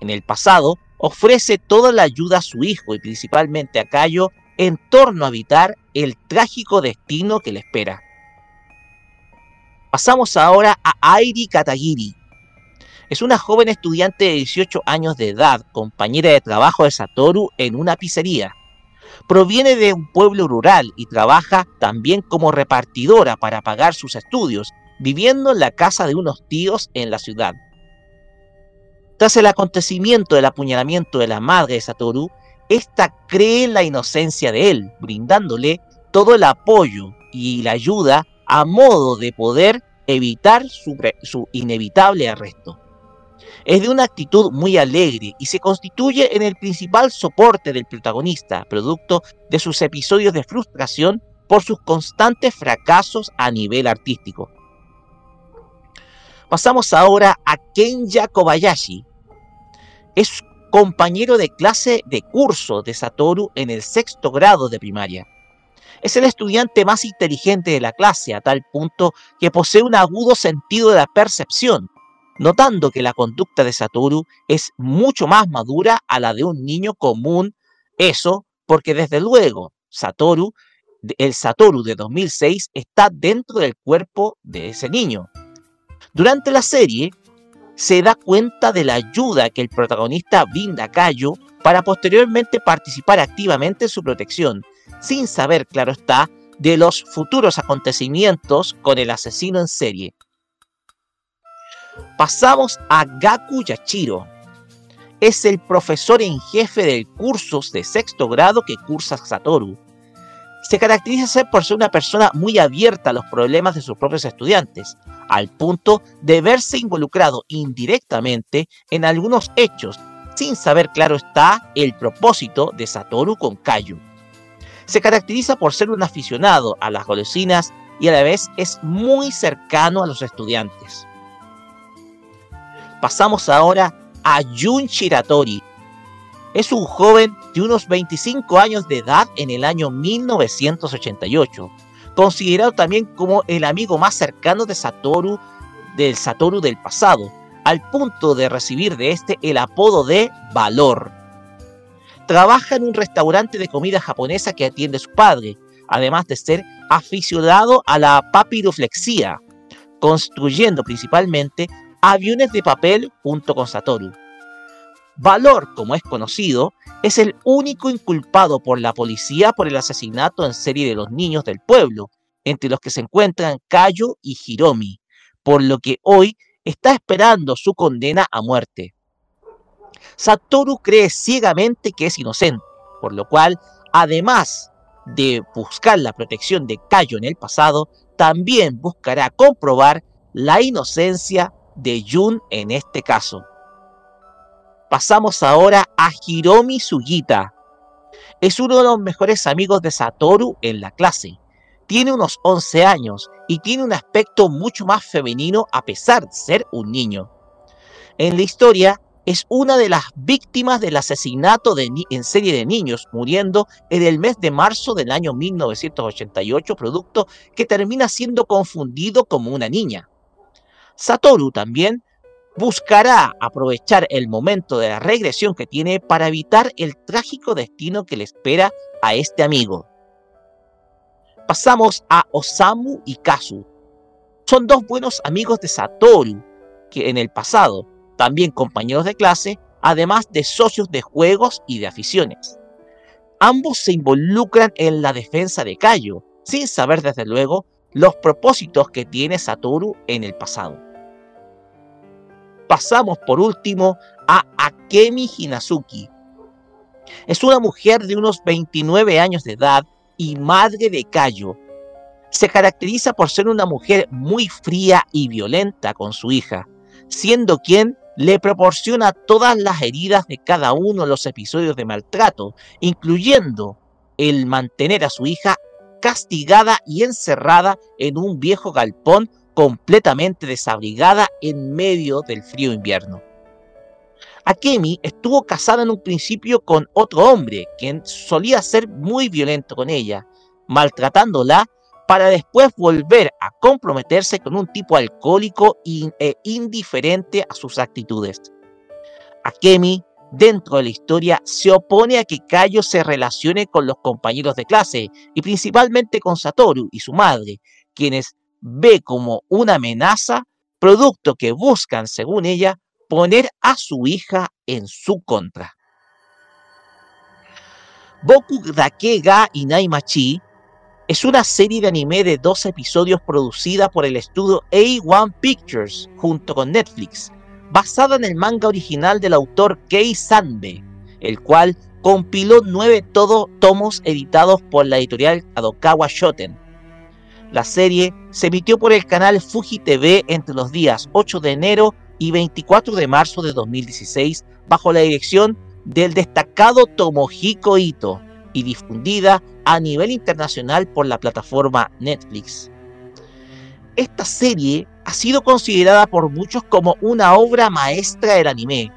En el pasado, ofrece toda la ayuda a su hijo y principalmente a Cayo en torno a evitar el trágico destino que le espera. Pasamos ahora a Airi Katagiri. Es una joven estudiante de 18 años de edad, compañera de trabajo de Satoru en una pizzería. Proviene de un pueblo rural y trabaja también como repartidora para pagar sus estudios, viviendo en la casa de unos tíos en la ciudad. Tras el acontecimiento del apuñalamiento de la madre de Satoru, ésta cree en la inocencia de él, brindándole todo el apoyo y la ayuda a modo de poder evitar su, su inevitable arresto. Es de una actitud muy alegre y se constituye en el principal soporte del protagonista, producto de sus episodios de frustración por sus constantes fracasos a nivel artístico. Pasamos ahora a Kenya Kobayashi. Es compañero de clase de curso de Satoru en el sexto grado de primaria. Es el estudiante más inteligente de la clase a tal punto que posee un agudo sentido de la percepción, notando que la conducta de Satoru es mucho más madura a la de un niño común. Eso porque desde luego Satoru, el Satoru de 2006 está dentro del cuerpo de ese niño. Durante la serie, se da cuenta de la ayuda que el protagonista brinda a Cayo para posteriormente participar activamente en su protección, sin saber, claro está, de los futuros acontecimientos con el asesino en serie. Pasamos a Gaku Yachiro. Es el profesor en jefe del curso de sexto grado que cursa Satoru. Se caracteriza por ser una persona muy abierta a los problemas de sus propios estudiantes, al punto de verse involucrado indirectamente en algunos hechos, sin saber claro está el propósito de Satoru con Kayu. Se caracteriza por ser un aficionado a las golosinas y a la vez es muy cercano a los estudiantes. Pasamos ahora a Jun Shiratori. Es un joven de unos 25 años de edad en el año 1988, considerado también como el amigo más cercano de Satoru del Satoru del pasado, al punto de recibir de este el apodo de Valor. Trabaja en un restaurante de comida japonesa que atiende su padre, además de ser aficionado a la papiroflexía, construyendo principalmente aviones de papel junto con Satoru. Valor, como es conocido, es el único inculpado por la policía por el asesinato en serie de los niños del pueblo, entre los que se encuentran Kayo y Hiromi, por lo que hoy está esperando su condena a muerte. Satoru cree ciegamente que es inocente, por lo cual, además de buscar la protección de Kayo en el pasado, también buscará comprobar la inocencia de Jun en este caso. Pasamos ahora a Hiromi Sugita. Es uno de los mejores amigos de Satoru en la clase. Tiene unos 11 años y tiene un aspecto mucho más femenino a pesar de ser un niño. En la historia es una de las víctimas del asesinato de en serie de niños, muriendo en el mes de marzo del año 1988, producto que termina siendo confundido como una niña. Satoru también buscará aprovechar el momento de la regresión que tiene para evitar el trágico destino que le espera a este amigo. Pasamos a Osamu y Kazu. Son dos buenos amigos de Satoru, que en el pasado, también compañeros de clase, además de socios de juegos y de aficiones. Ambos se involucran en la defensa de Kayo, sin saber desde luego los propósitos que tiene Satoru en el pasado. Pasamos por último a Akemi Hinazuki. Es una mujer de unos 29 años de edad y madre de Kayo. Se caracteriza por ser una mujer muy fría y violenta con su hija, siendo quien le proporciona todas las heridas de cada uno de los episodios de maltrato, incluyendo el mantener a su hija castigada y encerrada en un viejo galpón completamente desabrigada en medio del frío invierno. Akemi estuvo casada en un principio con otro hombre, quien solía ser muy violento con ella, maltratándola para después volver a comprometerse con un tipo alcohólico e indiferente a sus actitudes. Akemi dentro de la historia se opone a que Kayo se relacione con los compañeros de clase y principalmente con Satoru y su madre, quienes ve como una amenaza, producto que buscan, según ella, poner a su hija en su contra. Boku Dake ga Inaimachi es una serie de anime de dos episodios producida por el estudio A1 Pictures junto con Netflix, basada en el manga original del autor Kei Sanbe, el cual compiló nueve todo tomos editados por la editorial Kadokawa Shoten. La serie se emitió por el canal Fuji TV entre los días 8 de enero y 24 de marzo de 2016 bajo la dirección del destacado Tomohiko Ito y difundida a nivel internacional por la plataforma Netflix. Esta serie ha sido considerada por muchos como una obra maestra del anime,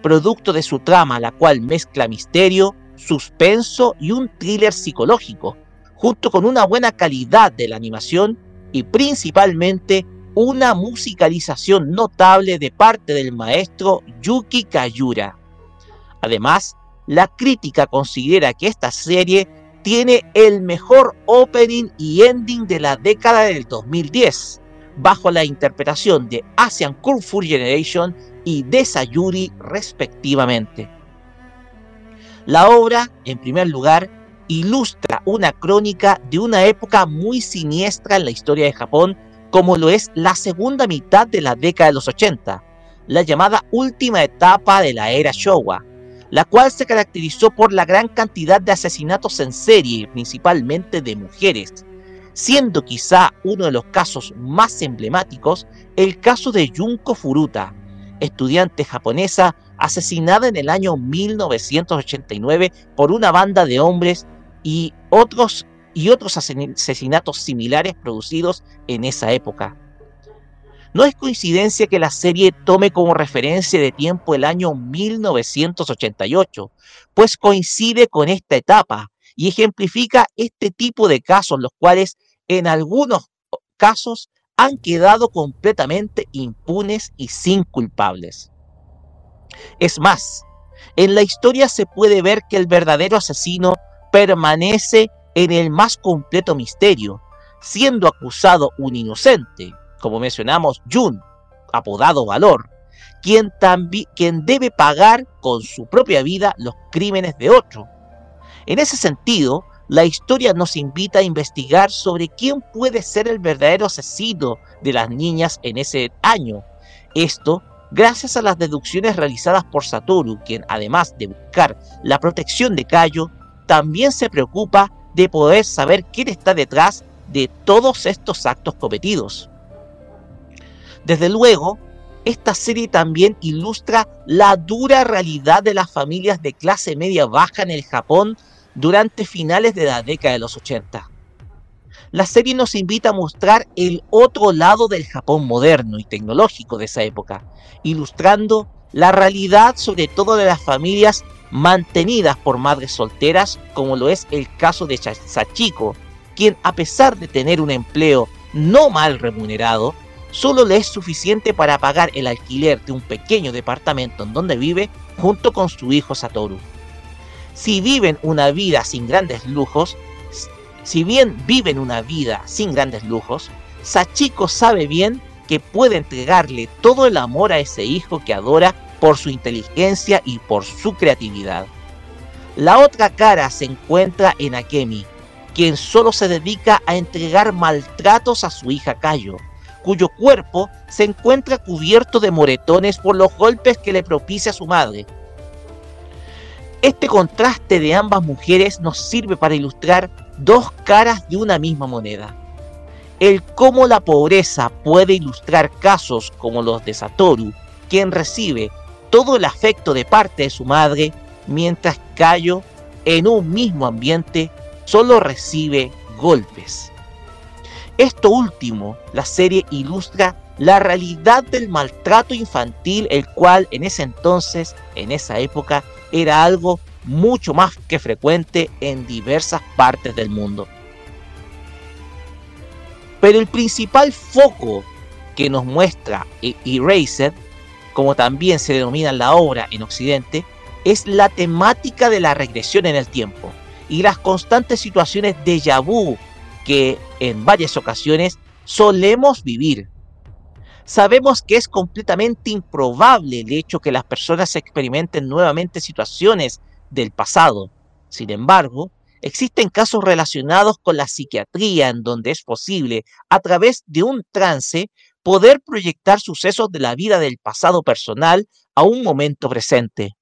producto de su trama, la cual mezcla misterio, suspenso y un thriller psicológico, junto con una buena calidad de la animación y principalmente una musicalización notable de parte del maestro Yuki Kayura. Además, la crítica considera que esta serie tiene el mejor opening y ending de la década del 2010, bajo la interpretación de Asian Kung Fu Generation y de Sayuri respectivamente. La obra, en primer lugar, ilustra una crónica de una época muy siniestra en la historia de Japón, como lo es la segunda mitad de la década de los 80, la llamada última etapa de la era Showa, la cual se caracterizó por la gran cantidad de asesinatos en serie, principalmente de mujeres, siendo quizá uno de los casos más emblemáticos el caso de Junko Furuta, estudiante japonesa asesinada en el año 1989 por una banda de hombres y otros, y otros asesinatos similares producidos en esa época. No es coincidencia que la serie tome como referencia de tiempo el año 1988, pues coincide con esta etapa y ejemplifica este tipo de casos, los cuales en algunos casos han quedado completamente impunes y sin culpables. Es más, en la historia se puede ver que el verdadero asesino permanece en el más completo misterio, siendo acusado un inocente, como mencionamos, Jun, apodado Valor, quien, quien debe pagar con su propia vida los crímenes de otro. En ese sentido, la historia nos invita a investigar sobre quién puede ser el verdadero asesino de las niñas en ese año. Esto gracias a las deducciones realizadas por Satoru, quien además de buscar la protección de Kayo, también se preocupa de poder saber quién está detrás de todos estos actos cometidos. Desde luego, esta serie también ilustra la dura realidad de las familias de clase media baja en el Japón durante finales de la década de los 80. La serie nos invita a mostrar el otro lado del Japón moderno y tecnológico de esa época, ilustrando la realidad sobre todo de las familias mantenidas por madres solteras, como lo es el caso de Sachiko, quien a pesar de tener un empleo no mal remunerado, solo le es suficiente para pagar el alquiler de un pequeño departamento en donde vive junto con su hijo Satoru. Si viven una vida sin grandes lujos, si bien viven una vida sin grandes lujos, Sachiko sabe bien que puede entregarle todo el amor a ese hijo que adora por su inteligencia y por su creatividad. La otra cara se encuentra en Akemi, quien solo se dedica a entregar maltratos a su hija Kayo, cuyo cuerpo se encuentra cubierto de moretones por los golpes que le propicia su madre. Este contraste de ambas mujeres nos sirve para ilustrar dos caras de una misma moneda. El cómo la pobreza puede ilustrar casos como los de Satoru, quien recibe todo el afecto de parte de su madre, mientras Kayo, en un mismo ambiente, solo recibe golpes. Esto último, la serie ilustra la realidad del maltrato infantil, el cual en ese entonces, en esa época, era algo mucho más que frecuente en diversas partes del mundo. Pero el principal foco que nos muestra Erased, como también se denomina la obra en Occidente, es la temática de la regresión en el tiempo y las constantes situaciones de vu que en varias ocasiones solemos vivir. Sabemos que es completamente improbable el hecho que las personas experimenten nuevamente situaciones del pasado. Sin embargo, existen casos relacionados con la psiquiatría en donde es posible, a través de un trance, poder proyectar sucesos de la vida del pasado personal a un momento presente.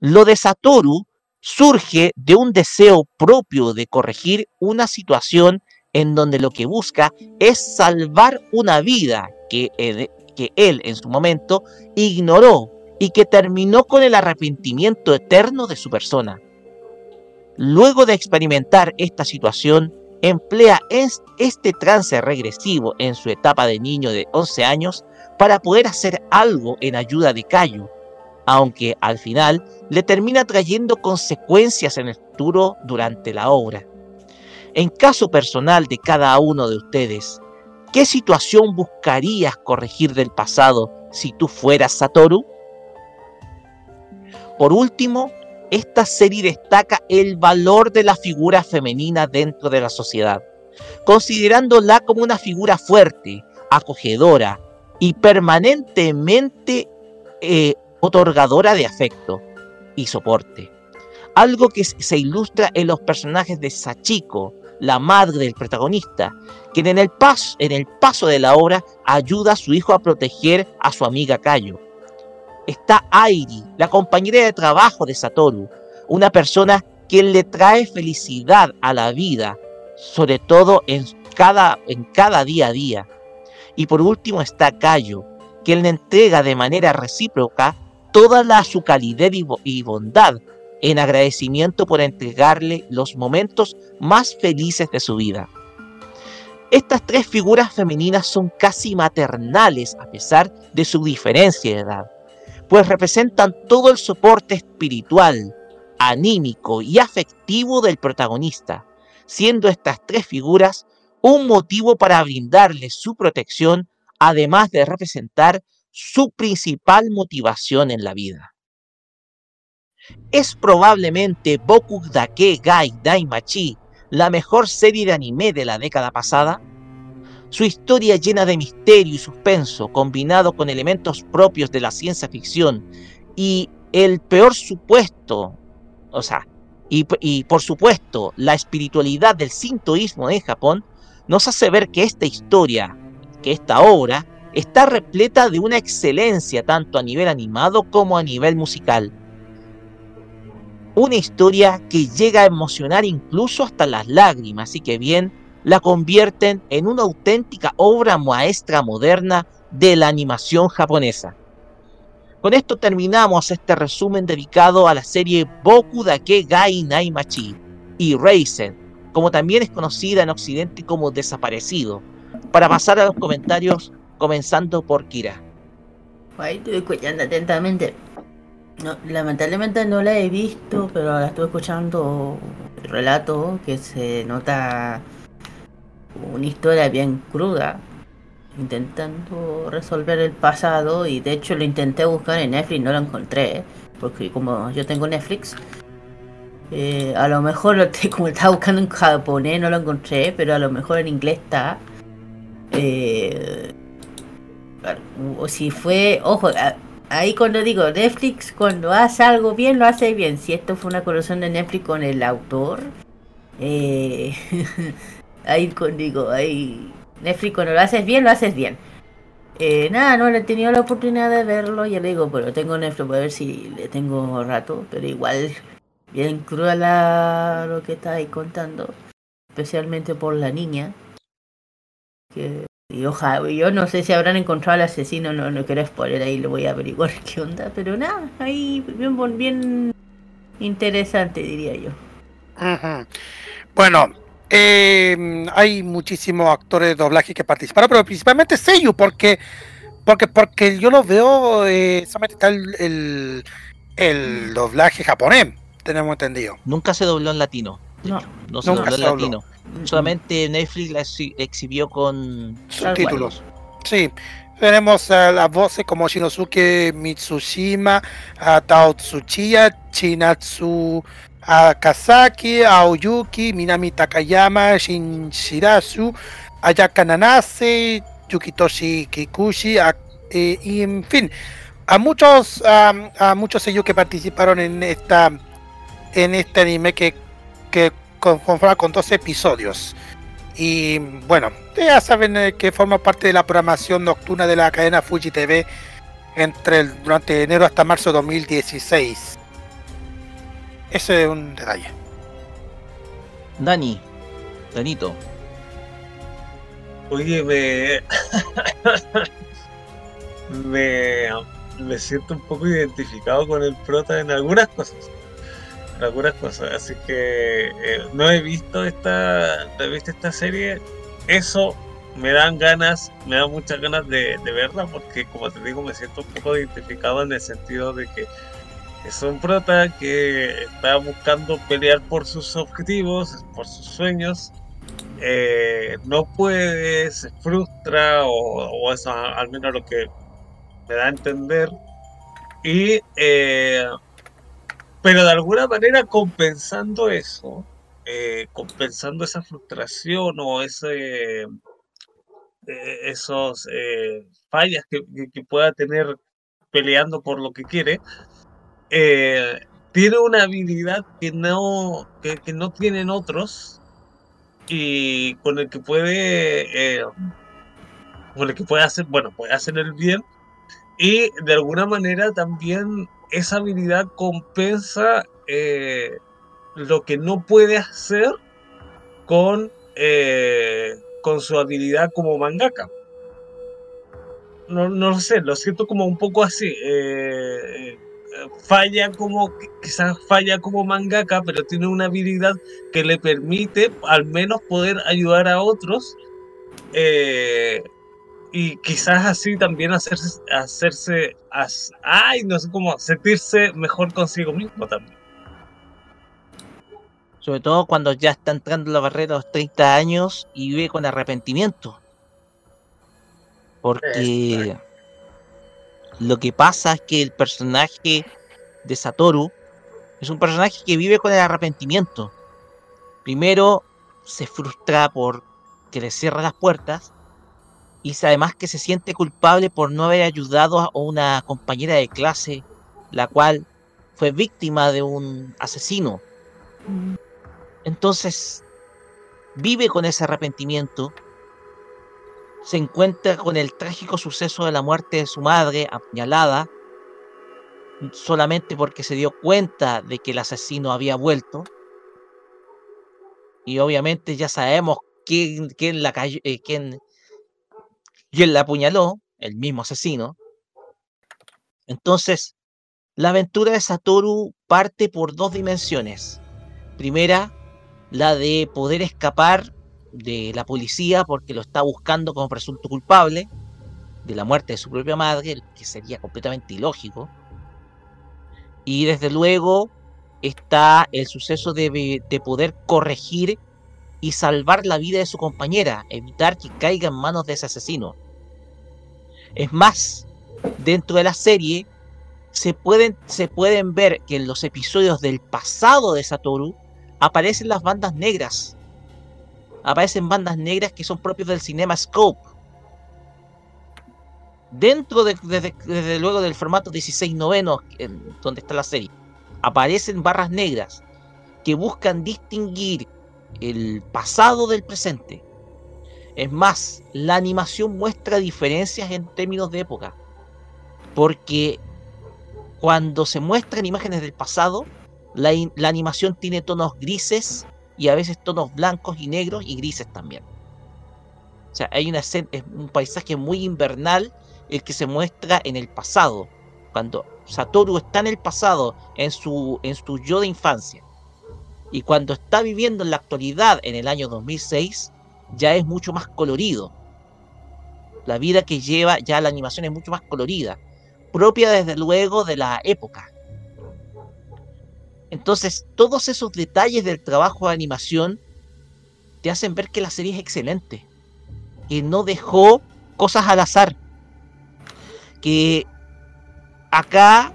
Lo de Satoru surge de un deseo propio de corregir una situación en donde lo que busca es salvar una vida que él, que él en su momento ignoró y que terminó con el arrepentimiento eterno de su persona. Luego de experimentar esta situación, emplea es- este trance regresivo en su etapa de niño de 11 años para poder hacer algo en ayuda de Cayo, aunque al final le termina trayendo consecuencias en el futuro durante la obra. En caso personal de cada uno de ustedes, ¿qué situación buscarías corregir del pasado si tú fueras Satoru? Por último, esta serie destaca el valor de la figura femenina dentro de la sociedad, considerándola como una figura fuerte, acogedora y permanentemente eh, otorgadora de afecto y soporte. Algo que se ilustra en los personajes de Sachiko, la madre del protagonista, quien en el paso, en el paso de la obra ayuda a su hijo a proteger a su amiga Kayo. Está Airi, la compañera de trabajo de Satoru, una persona que le trae felicidad a la vida, sobre todo en cada, en cada día a día. Y por último está Kayo, quien le entrega de manera recíproca toda su calidez y, y bondad en agradecimiento por entregarle los momentos más felices de su vida. Estas tres figuras femeninas son casi maternales a pesar de su diferencia de edad, pues representan todo el soporte espiritual, anímico y afectivo del protagonista, siendo estas tres figuras un motivo para brindarle su protección, además de representar su principal motivación en la vida. Es probablemente Boku Dake Gai Daimachi la mejor serie de anime de la década pasada. Su historia llena de misterio y suspenso, combinado con elementos propios de la ciencia ficción y el peor supuesto, o sea, y, y por supuesto la espiritualidad del sintoísmo en Japón, nos hace ver que esta historia, que esta obra, está repleta de una excelencia tanto a nivel animado como a nivel musical. Una historia que llega a emocionar incluso hasta las lágrimas y que bien la convierten en una auténtica obra maestra moderna de la animación japonesa. Con esto terminamos este resumen dedicado a la serie Boku Dake Gai Naimachi y Raisen, como también es conocida en Occidente como Desaparecido, para pasar a los comentarios comenzando por Kira. Ahí estuve escuchando atentamente. Lamentablemente no la he visto, pero la estuve escuchando el relato que se nota una historia bien cruda, intentando resolver el pasado y de hecho lo intenté buscar en Netflix, no lo encontré, porque como yo tengo Netflix, eh, a lo mejor lo te- como estaba buscando en japonés no lo encontré, pero a lo mejor en inglés está. Eh, o si fue, ojo, ahí cuando digo Netflix, cuando hace algo bien, lo hace bien. Si esto fue una colaboración de Netflix con el autor, eh, ahí digo, ahí Netflix cuando lo haces bien, lo haces bien. Eh, nada, no le he tenido la oportunidad de verlo, ya le digo, pero tengo Netflix para ver si le tengo rato, pero igual bien cruda la, lo que está ahí contando, especialmente por la niña. Que, y ojalá, yo no sé si habrán encontrado al asesino, no, no quiero spoiler, ahí lo voy a averiguar qué onda, pero nada, ahí bien, bien interesante diría yo. Bueno, eh, hay muchísimos actores de doblaje que participaron, pero principalmente Seiyu, porque porque porque yo lo veo, eh, solamente está el, el, el doblaje japonés, tenemos entendido. Nunca se dobló en latino. No. no se Nunca dobló en se dobló. latino. Solamente Netflix la exhi- exhibió con Subtítulos. Sí, tenemos a las voces como Shinosuke Mitsushima, a Tao Tsuchiya, Chinatsu Akazaki, Aoyuki, Minami Takayama, Shin Shirasu, Ayaka Nanase, Yukitoshi Kikuchi, a- eh, y en fin, a muchos a, a muchos ellos que participaron en esta en este anime que, que conforma con 12 episodios. Y bueno, ya saben eh, que forma parte de la programación nocturna de la cadena Fuji TV entre el, durante enero hasta marzo de 2016. Ese es un detalle. Dani, Danito. Oye, me. me. Me siento un poco identificado con el prota en algunas cosas. Algunas cosas. Así que eh, no he visto esta. No he visto esta serie. Eso me dan ganas, me dan muchas ganas de, de verla porque como te digo me siento un poco identificado en el sentido de que es un prota que está buscando pelear por sus objetivos, por sus sueños, eh, no puede, se frustra, o, o eso al menos lo que me da a entender, y eh, pero de alguna manera compensando eso, eh, compensando esa frustración o ese eh, esos eh, fallas que, que- pueda tener peleando por lo que quiere, tiene una habilidad que no, que, no tienen otros y con el que puede, con el que puede hacer, bueno, puede hacer el bien y de alguna manera también esa habilidad compensa eh, lo que no puede hacer con, eh, con su habilidad como mangaka. No, no lo sé, lo siento como un poco así. eh, eh, falla como, quizás falla como mangaka, pero tiene una habilidad que le permite al menos poder ayudar a otros. Y quizás así también hacerse, hacerse, ay, no sé cómo, sentirse mejor consigo mismo también. Sobre todo cuando ya está entrando en la barrera de los 30 años y vive con arrepentimiento. Porque lo que pasa es que el personaje de Satoru es un personaje que vive con el arrepentimiento. Primero se frustra por que le cierra las puertas y además que se siente culpable por no haber ayudado a una compañera de clase, la cual fue víctima de un asesino. Entonces, vive con ese arrepentimiento, se encuentra con el trágico suceso de la muerte de su madre apuñalada, solamente porque se dio cuenta de que el asesino había vuelto. Y obviamente ya sabemos quién, quién la eh, quién, quién la apuñaló, el mismo asesino. Entonces, la aventura de Satoru parte por dos dimensiones. Primera, la de poder escapar de la policía porque lo está buscando como presunto culpable de la muerte de su propia madre, que sería completamente ilógico. Y desde luego está el suceso de, de poder corregir y salvar la vida de su compañera, evitar que caiga en manos de ese asesino. Es más, dentro de la serie se pueden, se pueden ver que en los episodios del pasado de Satoru aparecen las bandas negras. Aparecen bandas negras que son propios del Cinema Scope. Dentro de, desde, desde luego del formato 16 novenos, en- donde está la serie, aparecen barras negras que buscan distinguir el pasado del presente. Es más, la animación muestra diferencias en términos de época. Porque cuando se muestran imágenes del pasado, la, animación tiene tonos grises y a veces tonos blancos y negros y grises también. O sea, hay un paisaje muy invernal el que se muestra en el pasado. Cuando Satoru está en el pasado, en su yo de infancia. Y cuando está viviendo en la actualidad, en el año 2006, ya es mucho más colorido. La vida que lleva, ya la animación es mucho más colorida. Propia desde luego de la época. Entonces, todos esos detalles del trabajo de animación te hacen ver que la serie es excelente. Que no dejó cosas al azar. Que acá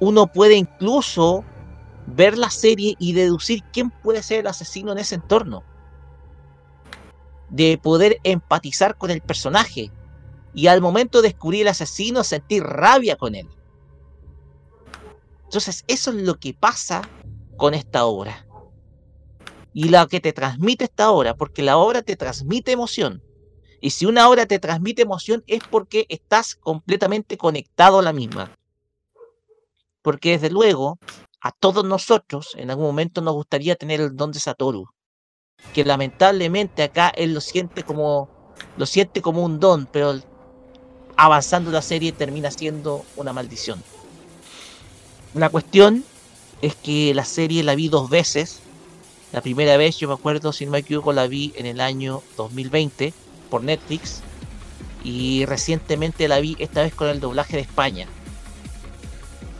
uno puede incluso ver la serie y deducir quién puede ser el asesino en ese entorno. De poder empatizar con el personaje. Y al momento de descubrir el asesino, sentir rabia con él. Entonces, eso es lo que pasa con esta obra. Y lo que te transmite esta obra, porque la obra te transmite emoción. Y si una obra te transmite emoción es porque estás completamente conectado a la misma. Porque desde luego, a todos nosotros en algún momento nos gustaría tener el don de Satoru. Que lamentablemente acá él lo siente como lo siente como un don, pero avanzando la serie termina siendo una maldición. La cuestión es que la serie la vi dos veces. La primera vez, yo me acuerdo, si no me equivoco, la vi en el año 2020 por Netflix. Y recientemente la vi esta vez con el doblaje de España.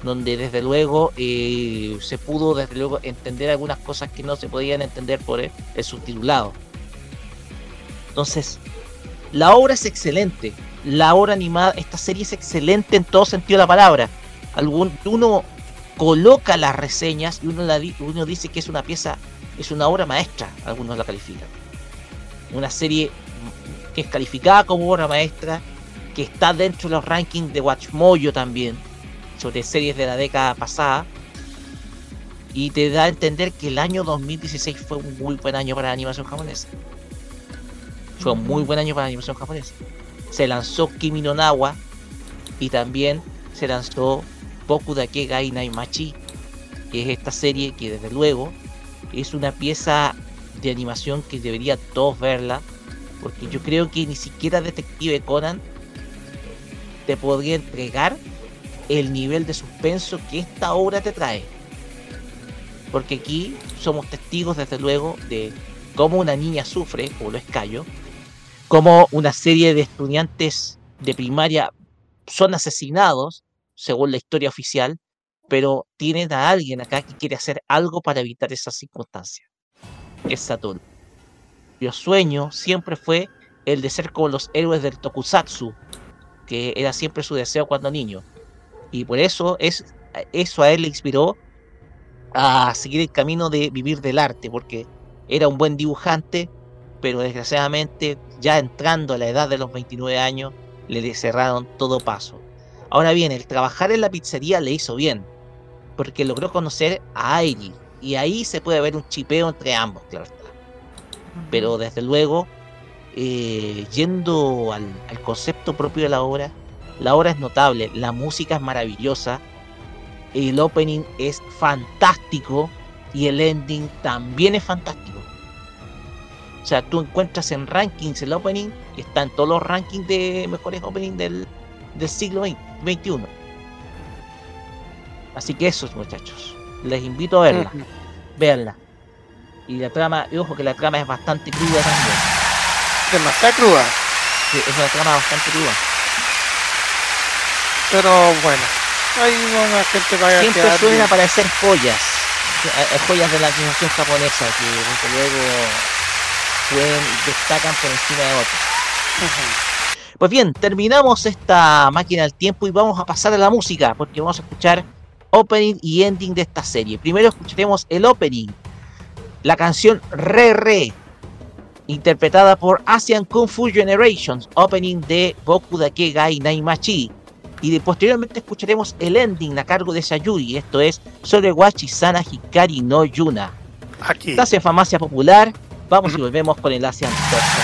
Donde desde luego eh, se pudo desde luego entender algunas cosas que no se podían entender por el, el subtitulado. Entonces, la obra es excelente. La obra animada, esta serie es excelente en todo sentido de la palabra. Algún, uno coloca las reseñas y uno, la, uno dice que es una pieza, es una obra maestra, algunos la califican. Una serie que es calificada como obra maestra, que está dentro de los rankings de Watchmojo también, sobre series de la década pasada, y te da a entender que el año 2016 fue un muy buen año para la animación japonesa. Fue un muy buen año para la animación japonesa. Se lanzó Kimi no Nawa y también se lanzó Boku Dake Gai Naimachi, que es esta serie que desde luego es una pieza de animación que debería todos verla, porque yo creo que ni siquiera Detective Conan te podría entregar el nivel de suspenso que esta obra te trae. Porque aquí somos testigos desde luego de cómo una niña sufre, como lo es Cayo, cómo una serie de estudiantes de primaria son asesinados, según la historia oficial, pero tienen a alguien acá que quiere hacer algo para evitar esas circunstancias. Es Saturno. Yo sueño siempre fue el de ser como los héroes del Tokusatsu, que era siempre su deseo cuando niño. Y por eso es, eso a él le inspiró a seguir el camino de vivir del arte, porque era un buen dibujante, pero desgraciadamente ya entrando a la edad de los 29 años le cerraron todo paso. Ahora bien, el trabajar en la pizzería le hizo bien, porque logró conocer a Airi, y ahí se puede ver un chipeo entre ambos, claro está. Pero desde luego, eh, yendo al, al concepto propio de la obra, la obra es notable, la música es maravillosa, el opening es fantástico y el ending también es fantástico. O sea, tú encuentras en rankings el opening y está en todos los rankings de mejores openings del, del siglo XXI. Así que eso, muchachos. Les invito a verla. Veanla. Y la trama, y ojo que la trama es bastante cruda también. Demasiado cruda. Sí, es una trama bastante cruda. Pero bueno, ahí una gente vaya Siempre a suelen bien. aparecer joyas. eh, joyas de la animación japonesa que desde luego pueden destacan por encima de otras. Pues bien, terminamos esta máquina del tiempo y vamos a pasar a la música, porque vamos a escuchar opening y ending de esta serie. Primero escucharemos el opening, la canción Re Re, interpretada por Asian Kung Fu Generations, opening de Boku Dake Gai Naimachi. Y de- posteriormente escucharemos el ending a cargo de Sayuri, esto es Sorewachi Sana Hikari no Yuna. Aquí. En Farmacia Popular, vamos y volvemos con el Asian Top.「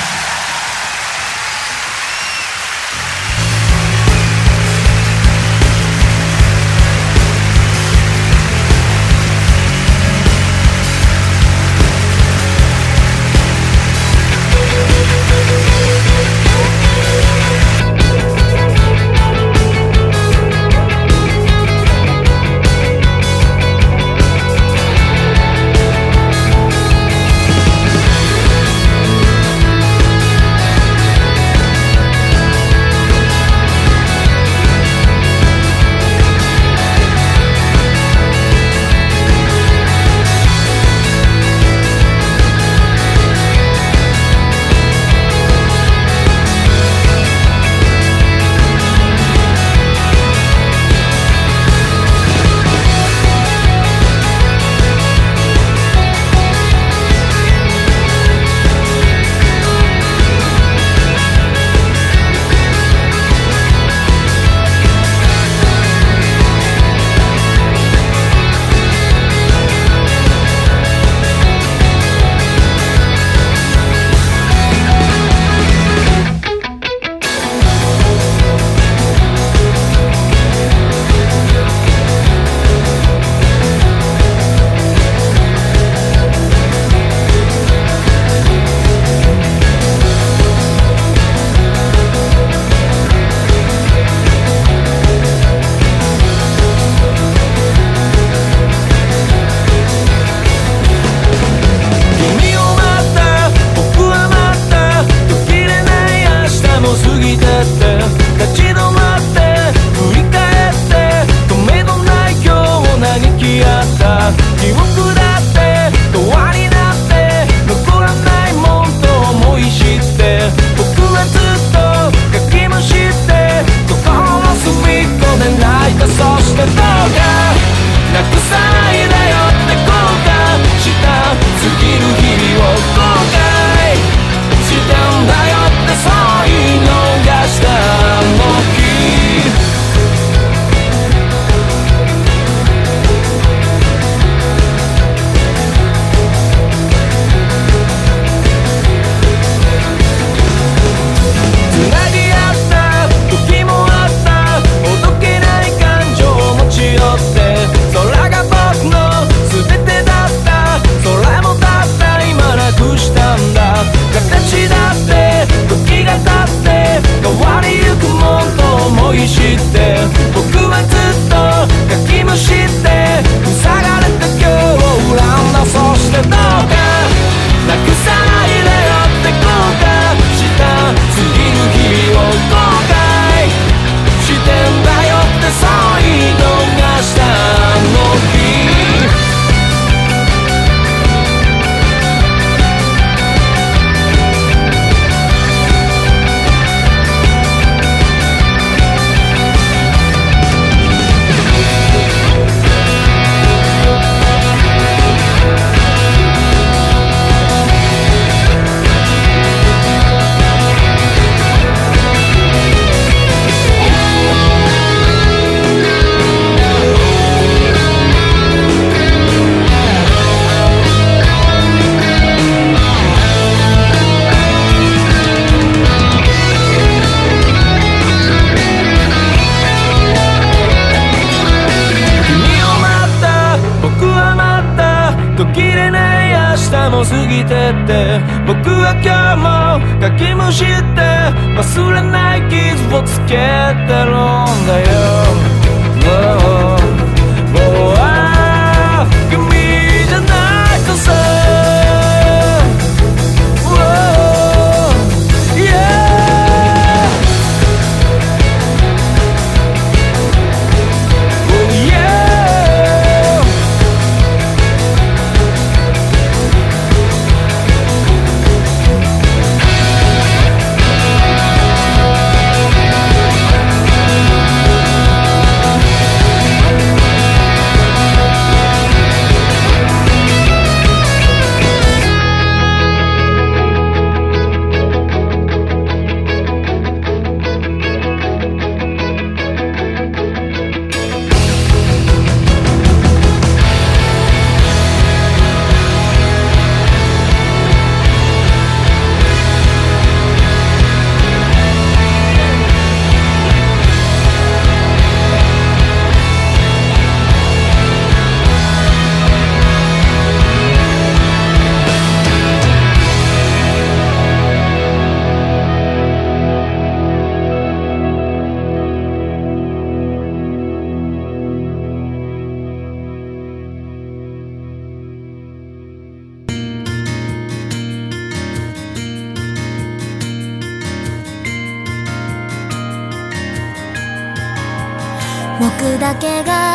けが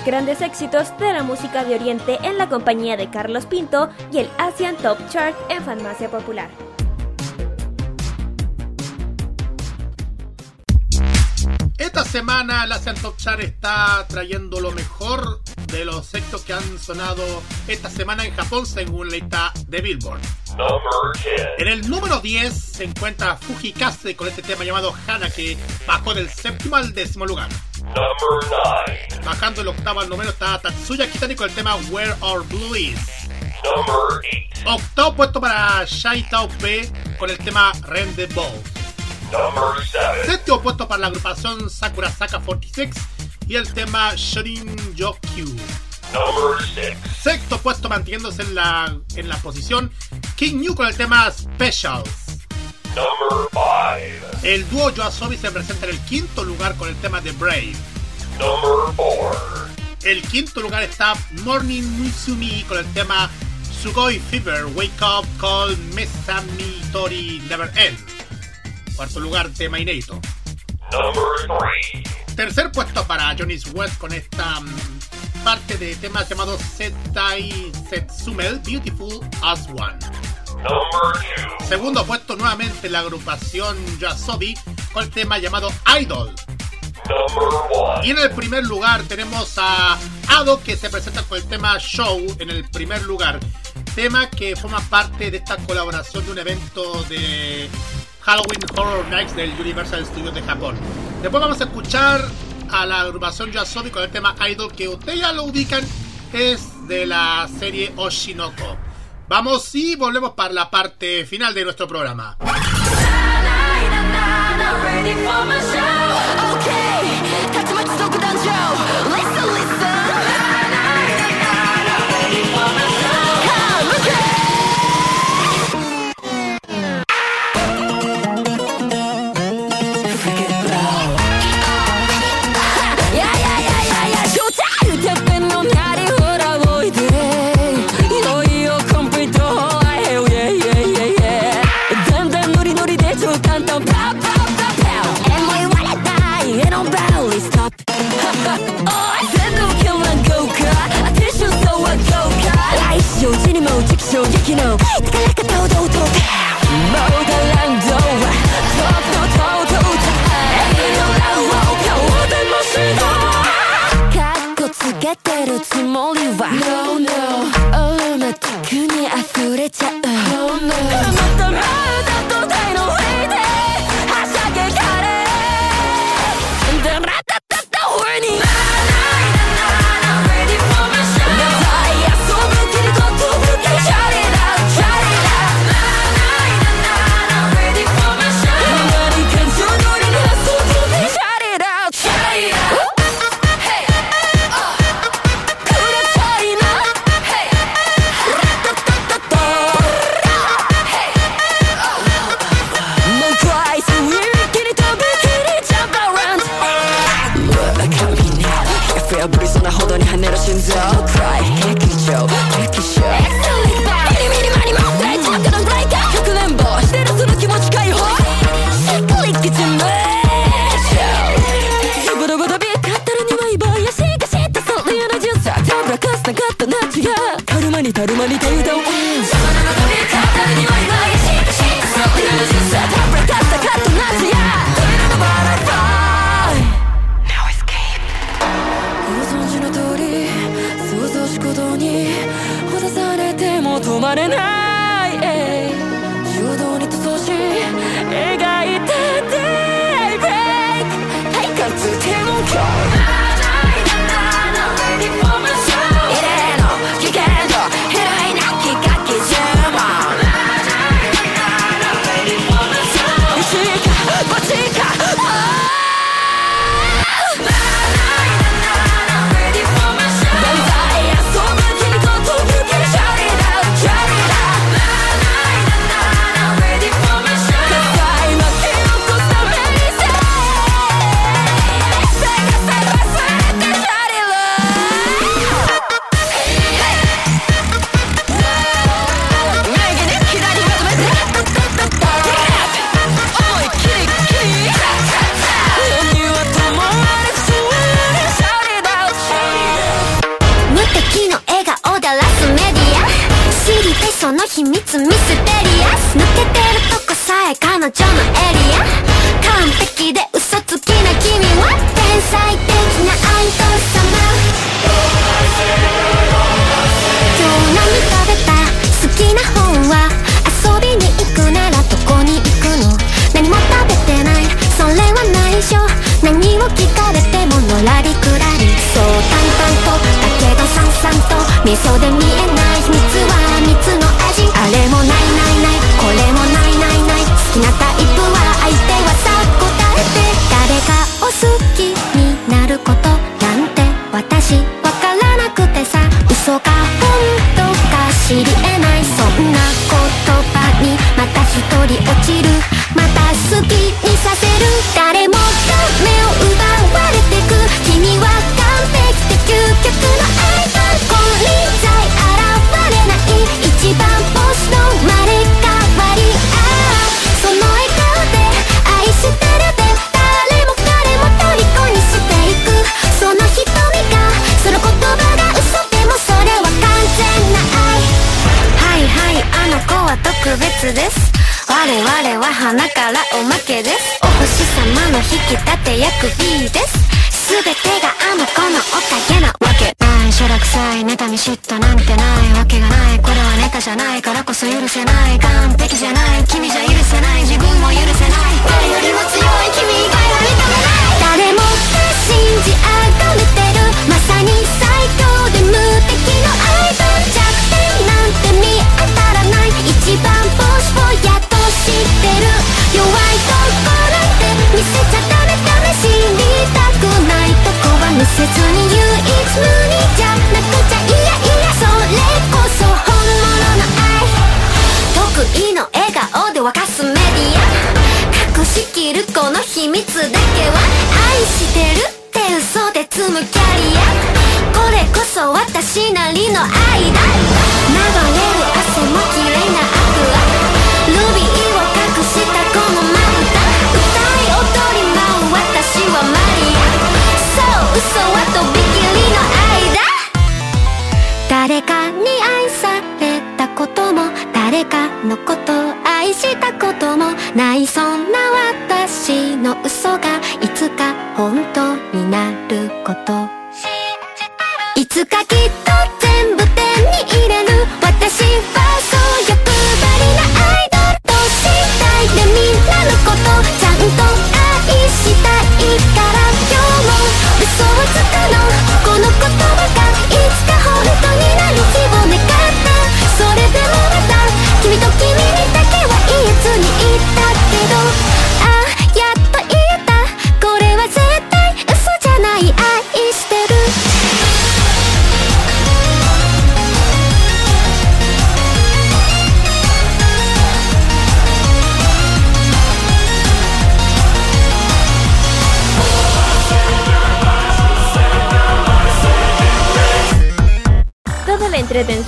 los grandes éxitos de la música de Oriente en la compañía de Carlos Pinto y el Asian Top Chart en Farmacia Popular. Esta semana la Asian Top Chart está trayendo lo mejor de los éxitos que han sonado esta semana en Japón según la lista de Billboard. En el número 10 se encuentra Fujikase con este tema llamado Hana que bajó del séptimo al décimo lugar. Bajando el octavo al noveno está Tatsuya Kitani con el tema Where Our Blue Is. Octavo puesto para Shai Tao P con el tema Rend the Ball. Séptimo puesto para la agrupación Sakura Saka 46 y el tema Shorin Yokyu. Sexto puesto manteniéndose en la, en la posición King New con el tema Specials. El dúo Yoasobi se presenta en el quinto lugar con el tema The Brave. El quinto lugar está Morning Mutsumi con el tema Sugoi Fever Wake Up Call Mesami Tori Never End. Cuarto lugar tema inédito. Tercer puesto para Johnny's West con esta mm, parte de temas llamado Setai Setsumel Beautiful as One. Segundo puesto nuevamente la agrupación Yasobi con el tema llamado Idol. Y en el primer lugar tenemos a Ado que se presenta con el tema Show en el primer lugar. Tema que forma parte de esta colaboración de un evento de Halloween Horror Nights del Universal Studios de Japón. Después vamos a escuchar a la agrupación Yasobi con el tema Idol que ustedes ya lo ubican. Es de la serie Oshinoko. Vamos y volvemos para la parte final de nuestro programa. Joe. Listen. けてるつもりは No no. オーマティックに溢れちゃう。No no これこそ私なりの愛だ。流れる汗も綺麗なアクアルビーを隠したこのまぶた歌い踊り舞う私はマリアそう嘘はとびきりの愛だ。誰かに愛されたことも誰かのこと愛したこともない。そんな私の嘘がいつか本当になること。つかき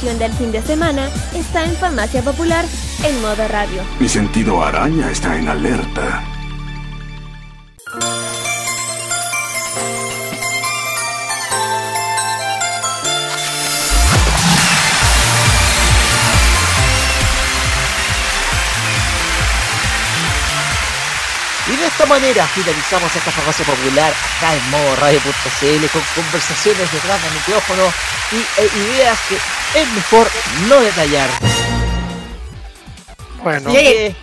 del fin de semana está en Farmacia Popular en modo radio. Mi sentido araña está en alerta. Manera finalizamos esta farmacia popular acá en modo radio.cl con conversaciones detrás del micrófono y e ideas que es mejor no detallar. Bueno, que,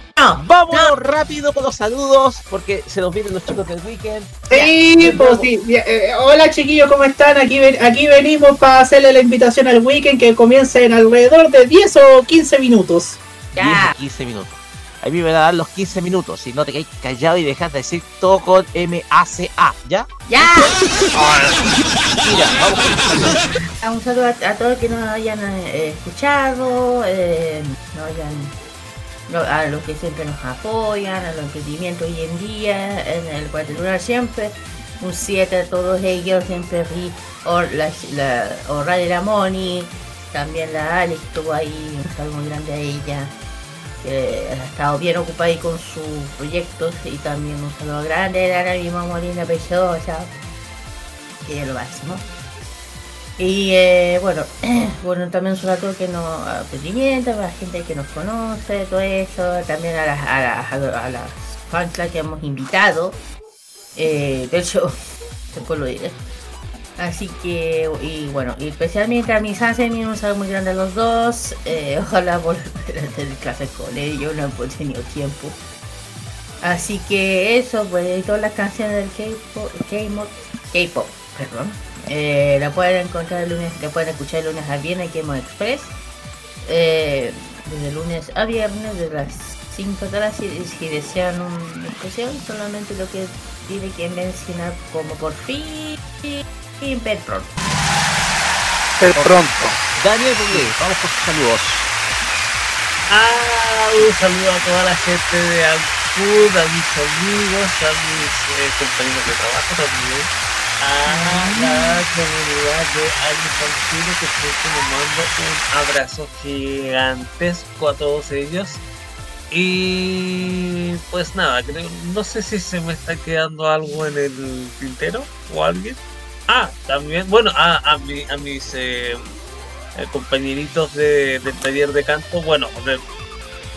vámonos rápido con los saludos porque se nos vienen los chicos del weekend. Sí, pues sí. Ya, eh, hola chiquillos, ¿cómo están? Aquí, ven- aquí venimos para hacerle la invitación al weekend que comienza en alrededor de 10 o 15 minutos. 10 o 15 minutos. A mí me van a dar los 15 minutos, si no te quedáis callado y dejas de decir todo con M-A-C-A, ¿ya? ¡Ya! Mira, vamos con los saludos. A un saludo a, a todos que nos hayan eh, escuchado, eh, no hayan, no- a los que siempre nos apoyan, a los emprendimientos hoy en día, en el cuadrilunar siempre. Un 7 a todos ellos, siempre ri, o la, la o Radio La Moni, también la Alex estuvo ahí, un saludo muy grande a ella, que ha estado bien ocupada con sus proyectos, y también un saludo grande a la misma Molina Preciosa, que es lo máximo. Y eh, bueno, bueno, también un saludo que nos a Emprendimiento, a la gente que nos conoce, todo eso, también a las, a las, a las fans que hemos invitado. Eh, de hecho, después lo diré. Así que, y bueno, y especialmente a mis fans, un saludo muy grande a los dos. Eh, ojalá volver a tener clases con ellos, no he tenido tiempo. Así que eso, pues, todas las canciones del K-pop, K-pop, perdón. Eh, la pueden encontrar el lunes, la pueden escuchar el lunes a viernes en Mo Express. Eh, desde lunes a viernes, de las 5 de la si, si desean una especial, solamente lo que tiene que mencionar como por fin, ver pronto. Pero pronto. Daniel Bublé, vamos con sus saludos. Ah, un saludo a toda la gente de Ancud, a mis amigos, a mis eh, compañeros de trabajo también, a la comunidad de Chile que siempre me mando un abrazo gigantesco a todos ellos. Y pues nada, creo, no sé si se me está quedando algo en el tintero o alguien. Ah, también, bueno, a, a, mi- a mis eh, eh, compañeritos de- del taller de canto, bueno, de-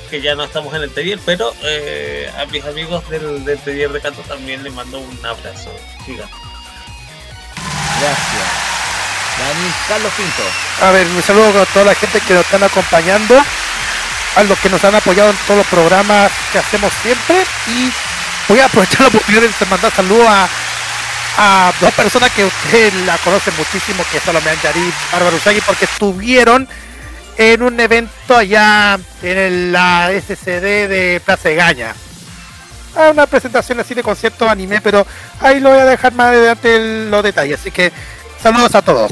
que ya no estamos en el taller, pero eh, a mis amigos del, del taller de canto también les mando un abrazo gigante. Gracias. Daniel Carlos Pinto. A ver, un saludo a toda la gente que nos están acompañando, a los que nos han apoyado en todos los programas que hacemos siempre y voy a aprovechar la oportunidad de mandar saludos a, a dos personas que usted la conocen muchísimo, que son Salomé Yari y Bárbara Usagi, porque estuvieron en un evento allá en el- la SCD de Plaza de Gaña. Ah, una presentación así de concierto anime, pero ahí lo voy a dejar más adelante el- los detalles. Así que saludos a todos.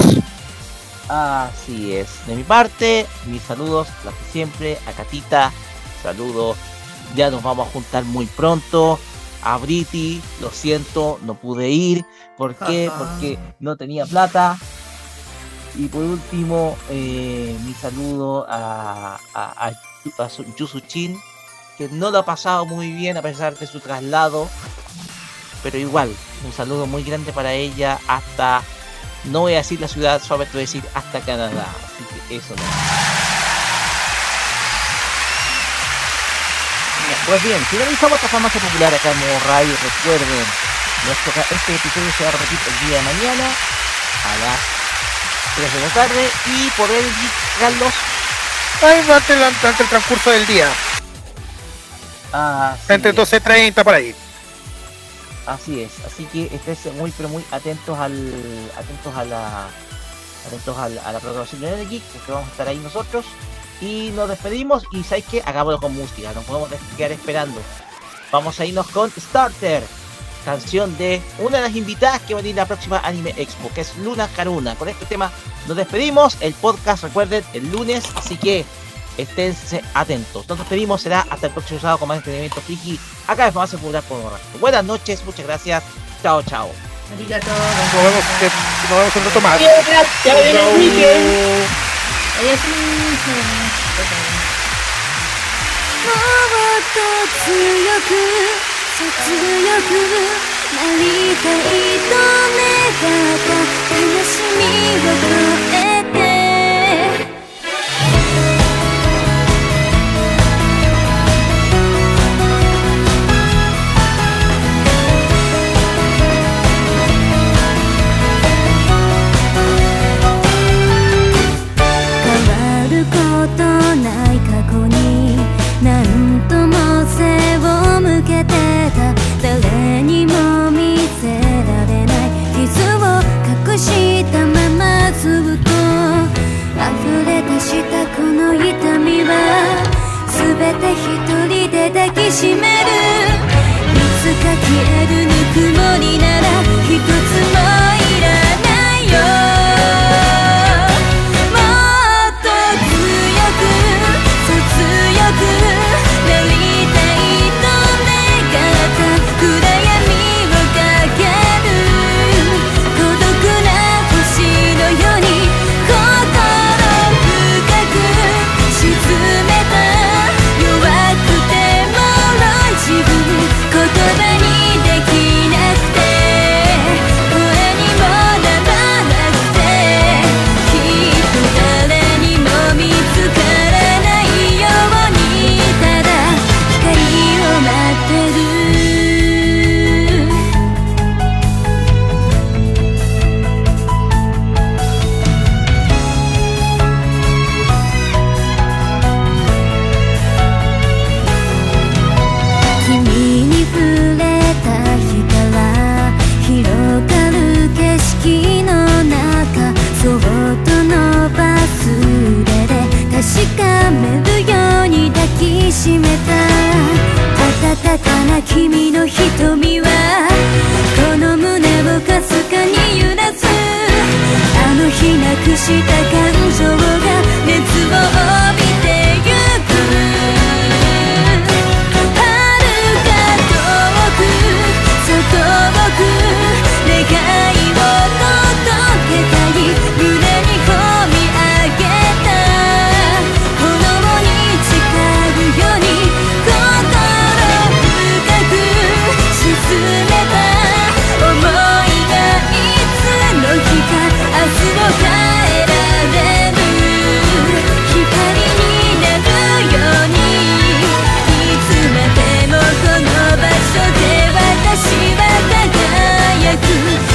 Así es. De mi parte, mis saludos, los que siempre, a Catita, saludos. Ya nos vamos a juntar muy pronto. A Briti, lo siento, no pude ir. ¿Por qué? Ajá. Porque no tenía plata. Y por último, eh, mi saludo a, a, a, a Su- Yusu Chin, que no lo ha pasado muy bien a pesar de su traslado. Pero igual, un saludo muy grande para ella hasta no voy a decir la ciudad, solamente voy a decir hasta Canadá. Así que eso no. Pues bien, finalizamos esta farmacia popular acá en Modo Radio. Recuerden, nuestro, este episodio se va a repetir el día de mañana a las 3 de la tarde. Y por el Carlos. Ahí durante, el- durante el transcurso del día. Así Entre es. 12.30 por ahí. Así es, así que estén muy pero muy atentos al atentos a la atentos a la, a la programación de Geek, porque vamos a estar ahí nosotros y nos despedimos y sabéis que hagámoslo con música, no podemos quedar esperando. Vamos a irnos con Starter, canción de una de las invitadas que va a venir la próxima Anime Expo, que es Luna Karuna. Con este tema nos despedimos, el podcast recuerden el lunes, así que esténse atentos. Nos despedimos, será hasta el próximo sábado con más entretenimiento friki acá en Farmacia Popular por Radio. Buenas noches, muchas gracias. Chao, chao. Arigato. Nos vemos, nos vemos un rato más. おやすみさバイバイもっと強く切よくなりたいと願った悲しみをてた誰にも見せられない。傷を隠したままずっと溢れ出したこの痛みは全て一人で抱きしめる。いつか消えるぬくもりなら一つたかな君の瞳はこの胸をかすかに揺らす。あの日なくした感情が熱を帯び get you.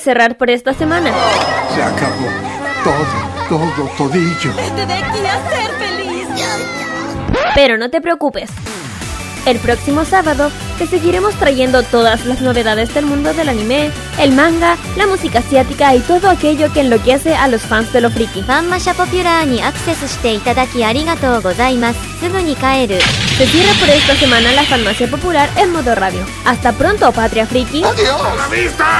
cerrar por esta semana. Se acabó. Todo, todo, todillo. Vete de aquí a ser feliz. Pero no te preocupes. El próximo sábado te seguiremos trayendo todas las novedades del mundo del anime, el manga, la música asiática y todo aquello que enloquece a los fans de lo friki. Fanmasha ni Se cierra por esta semana la Farmacia Popular en modo radio. Hasta pronto, Patria Friki. ¡Adiós! La vista!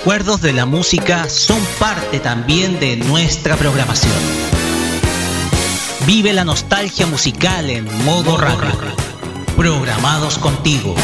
recuerdos de la música son parte también de nuestra programación. Vive la nostalgia musical en modo radio. Programados contigo.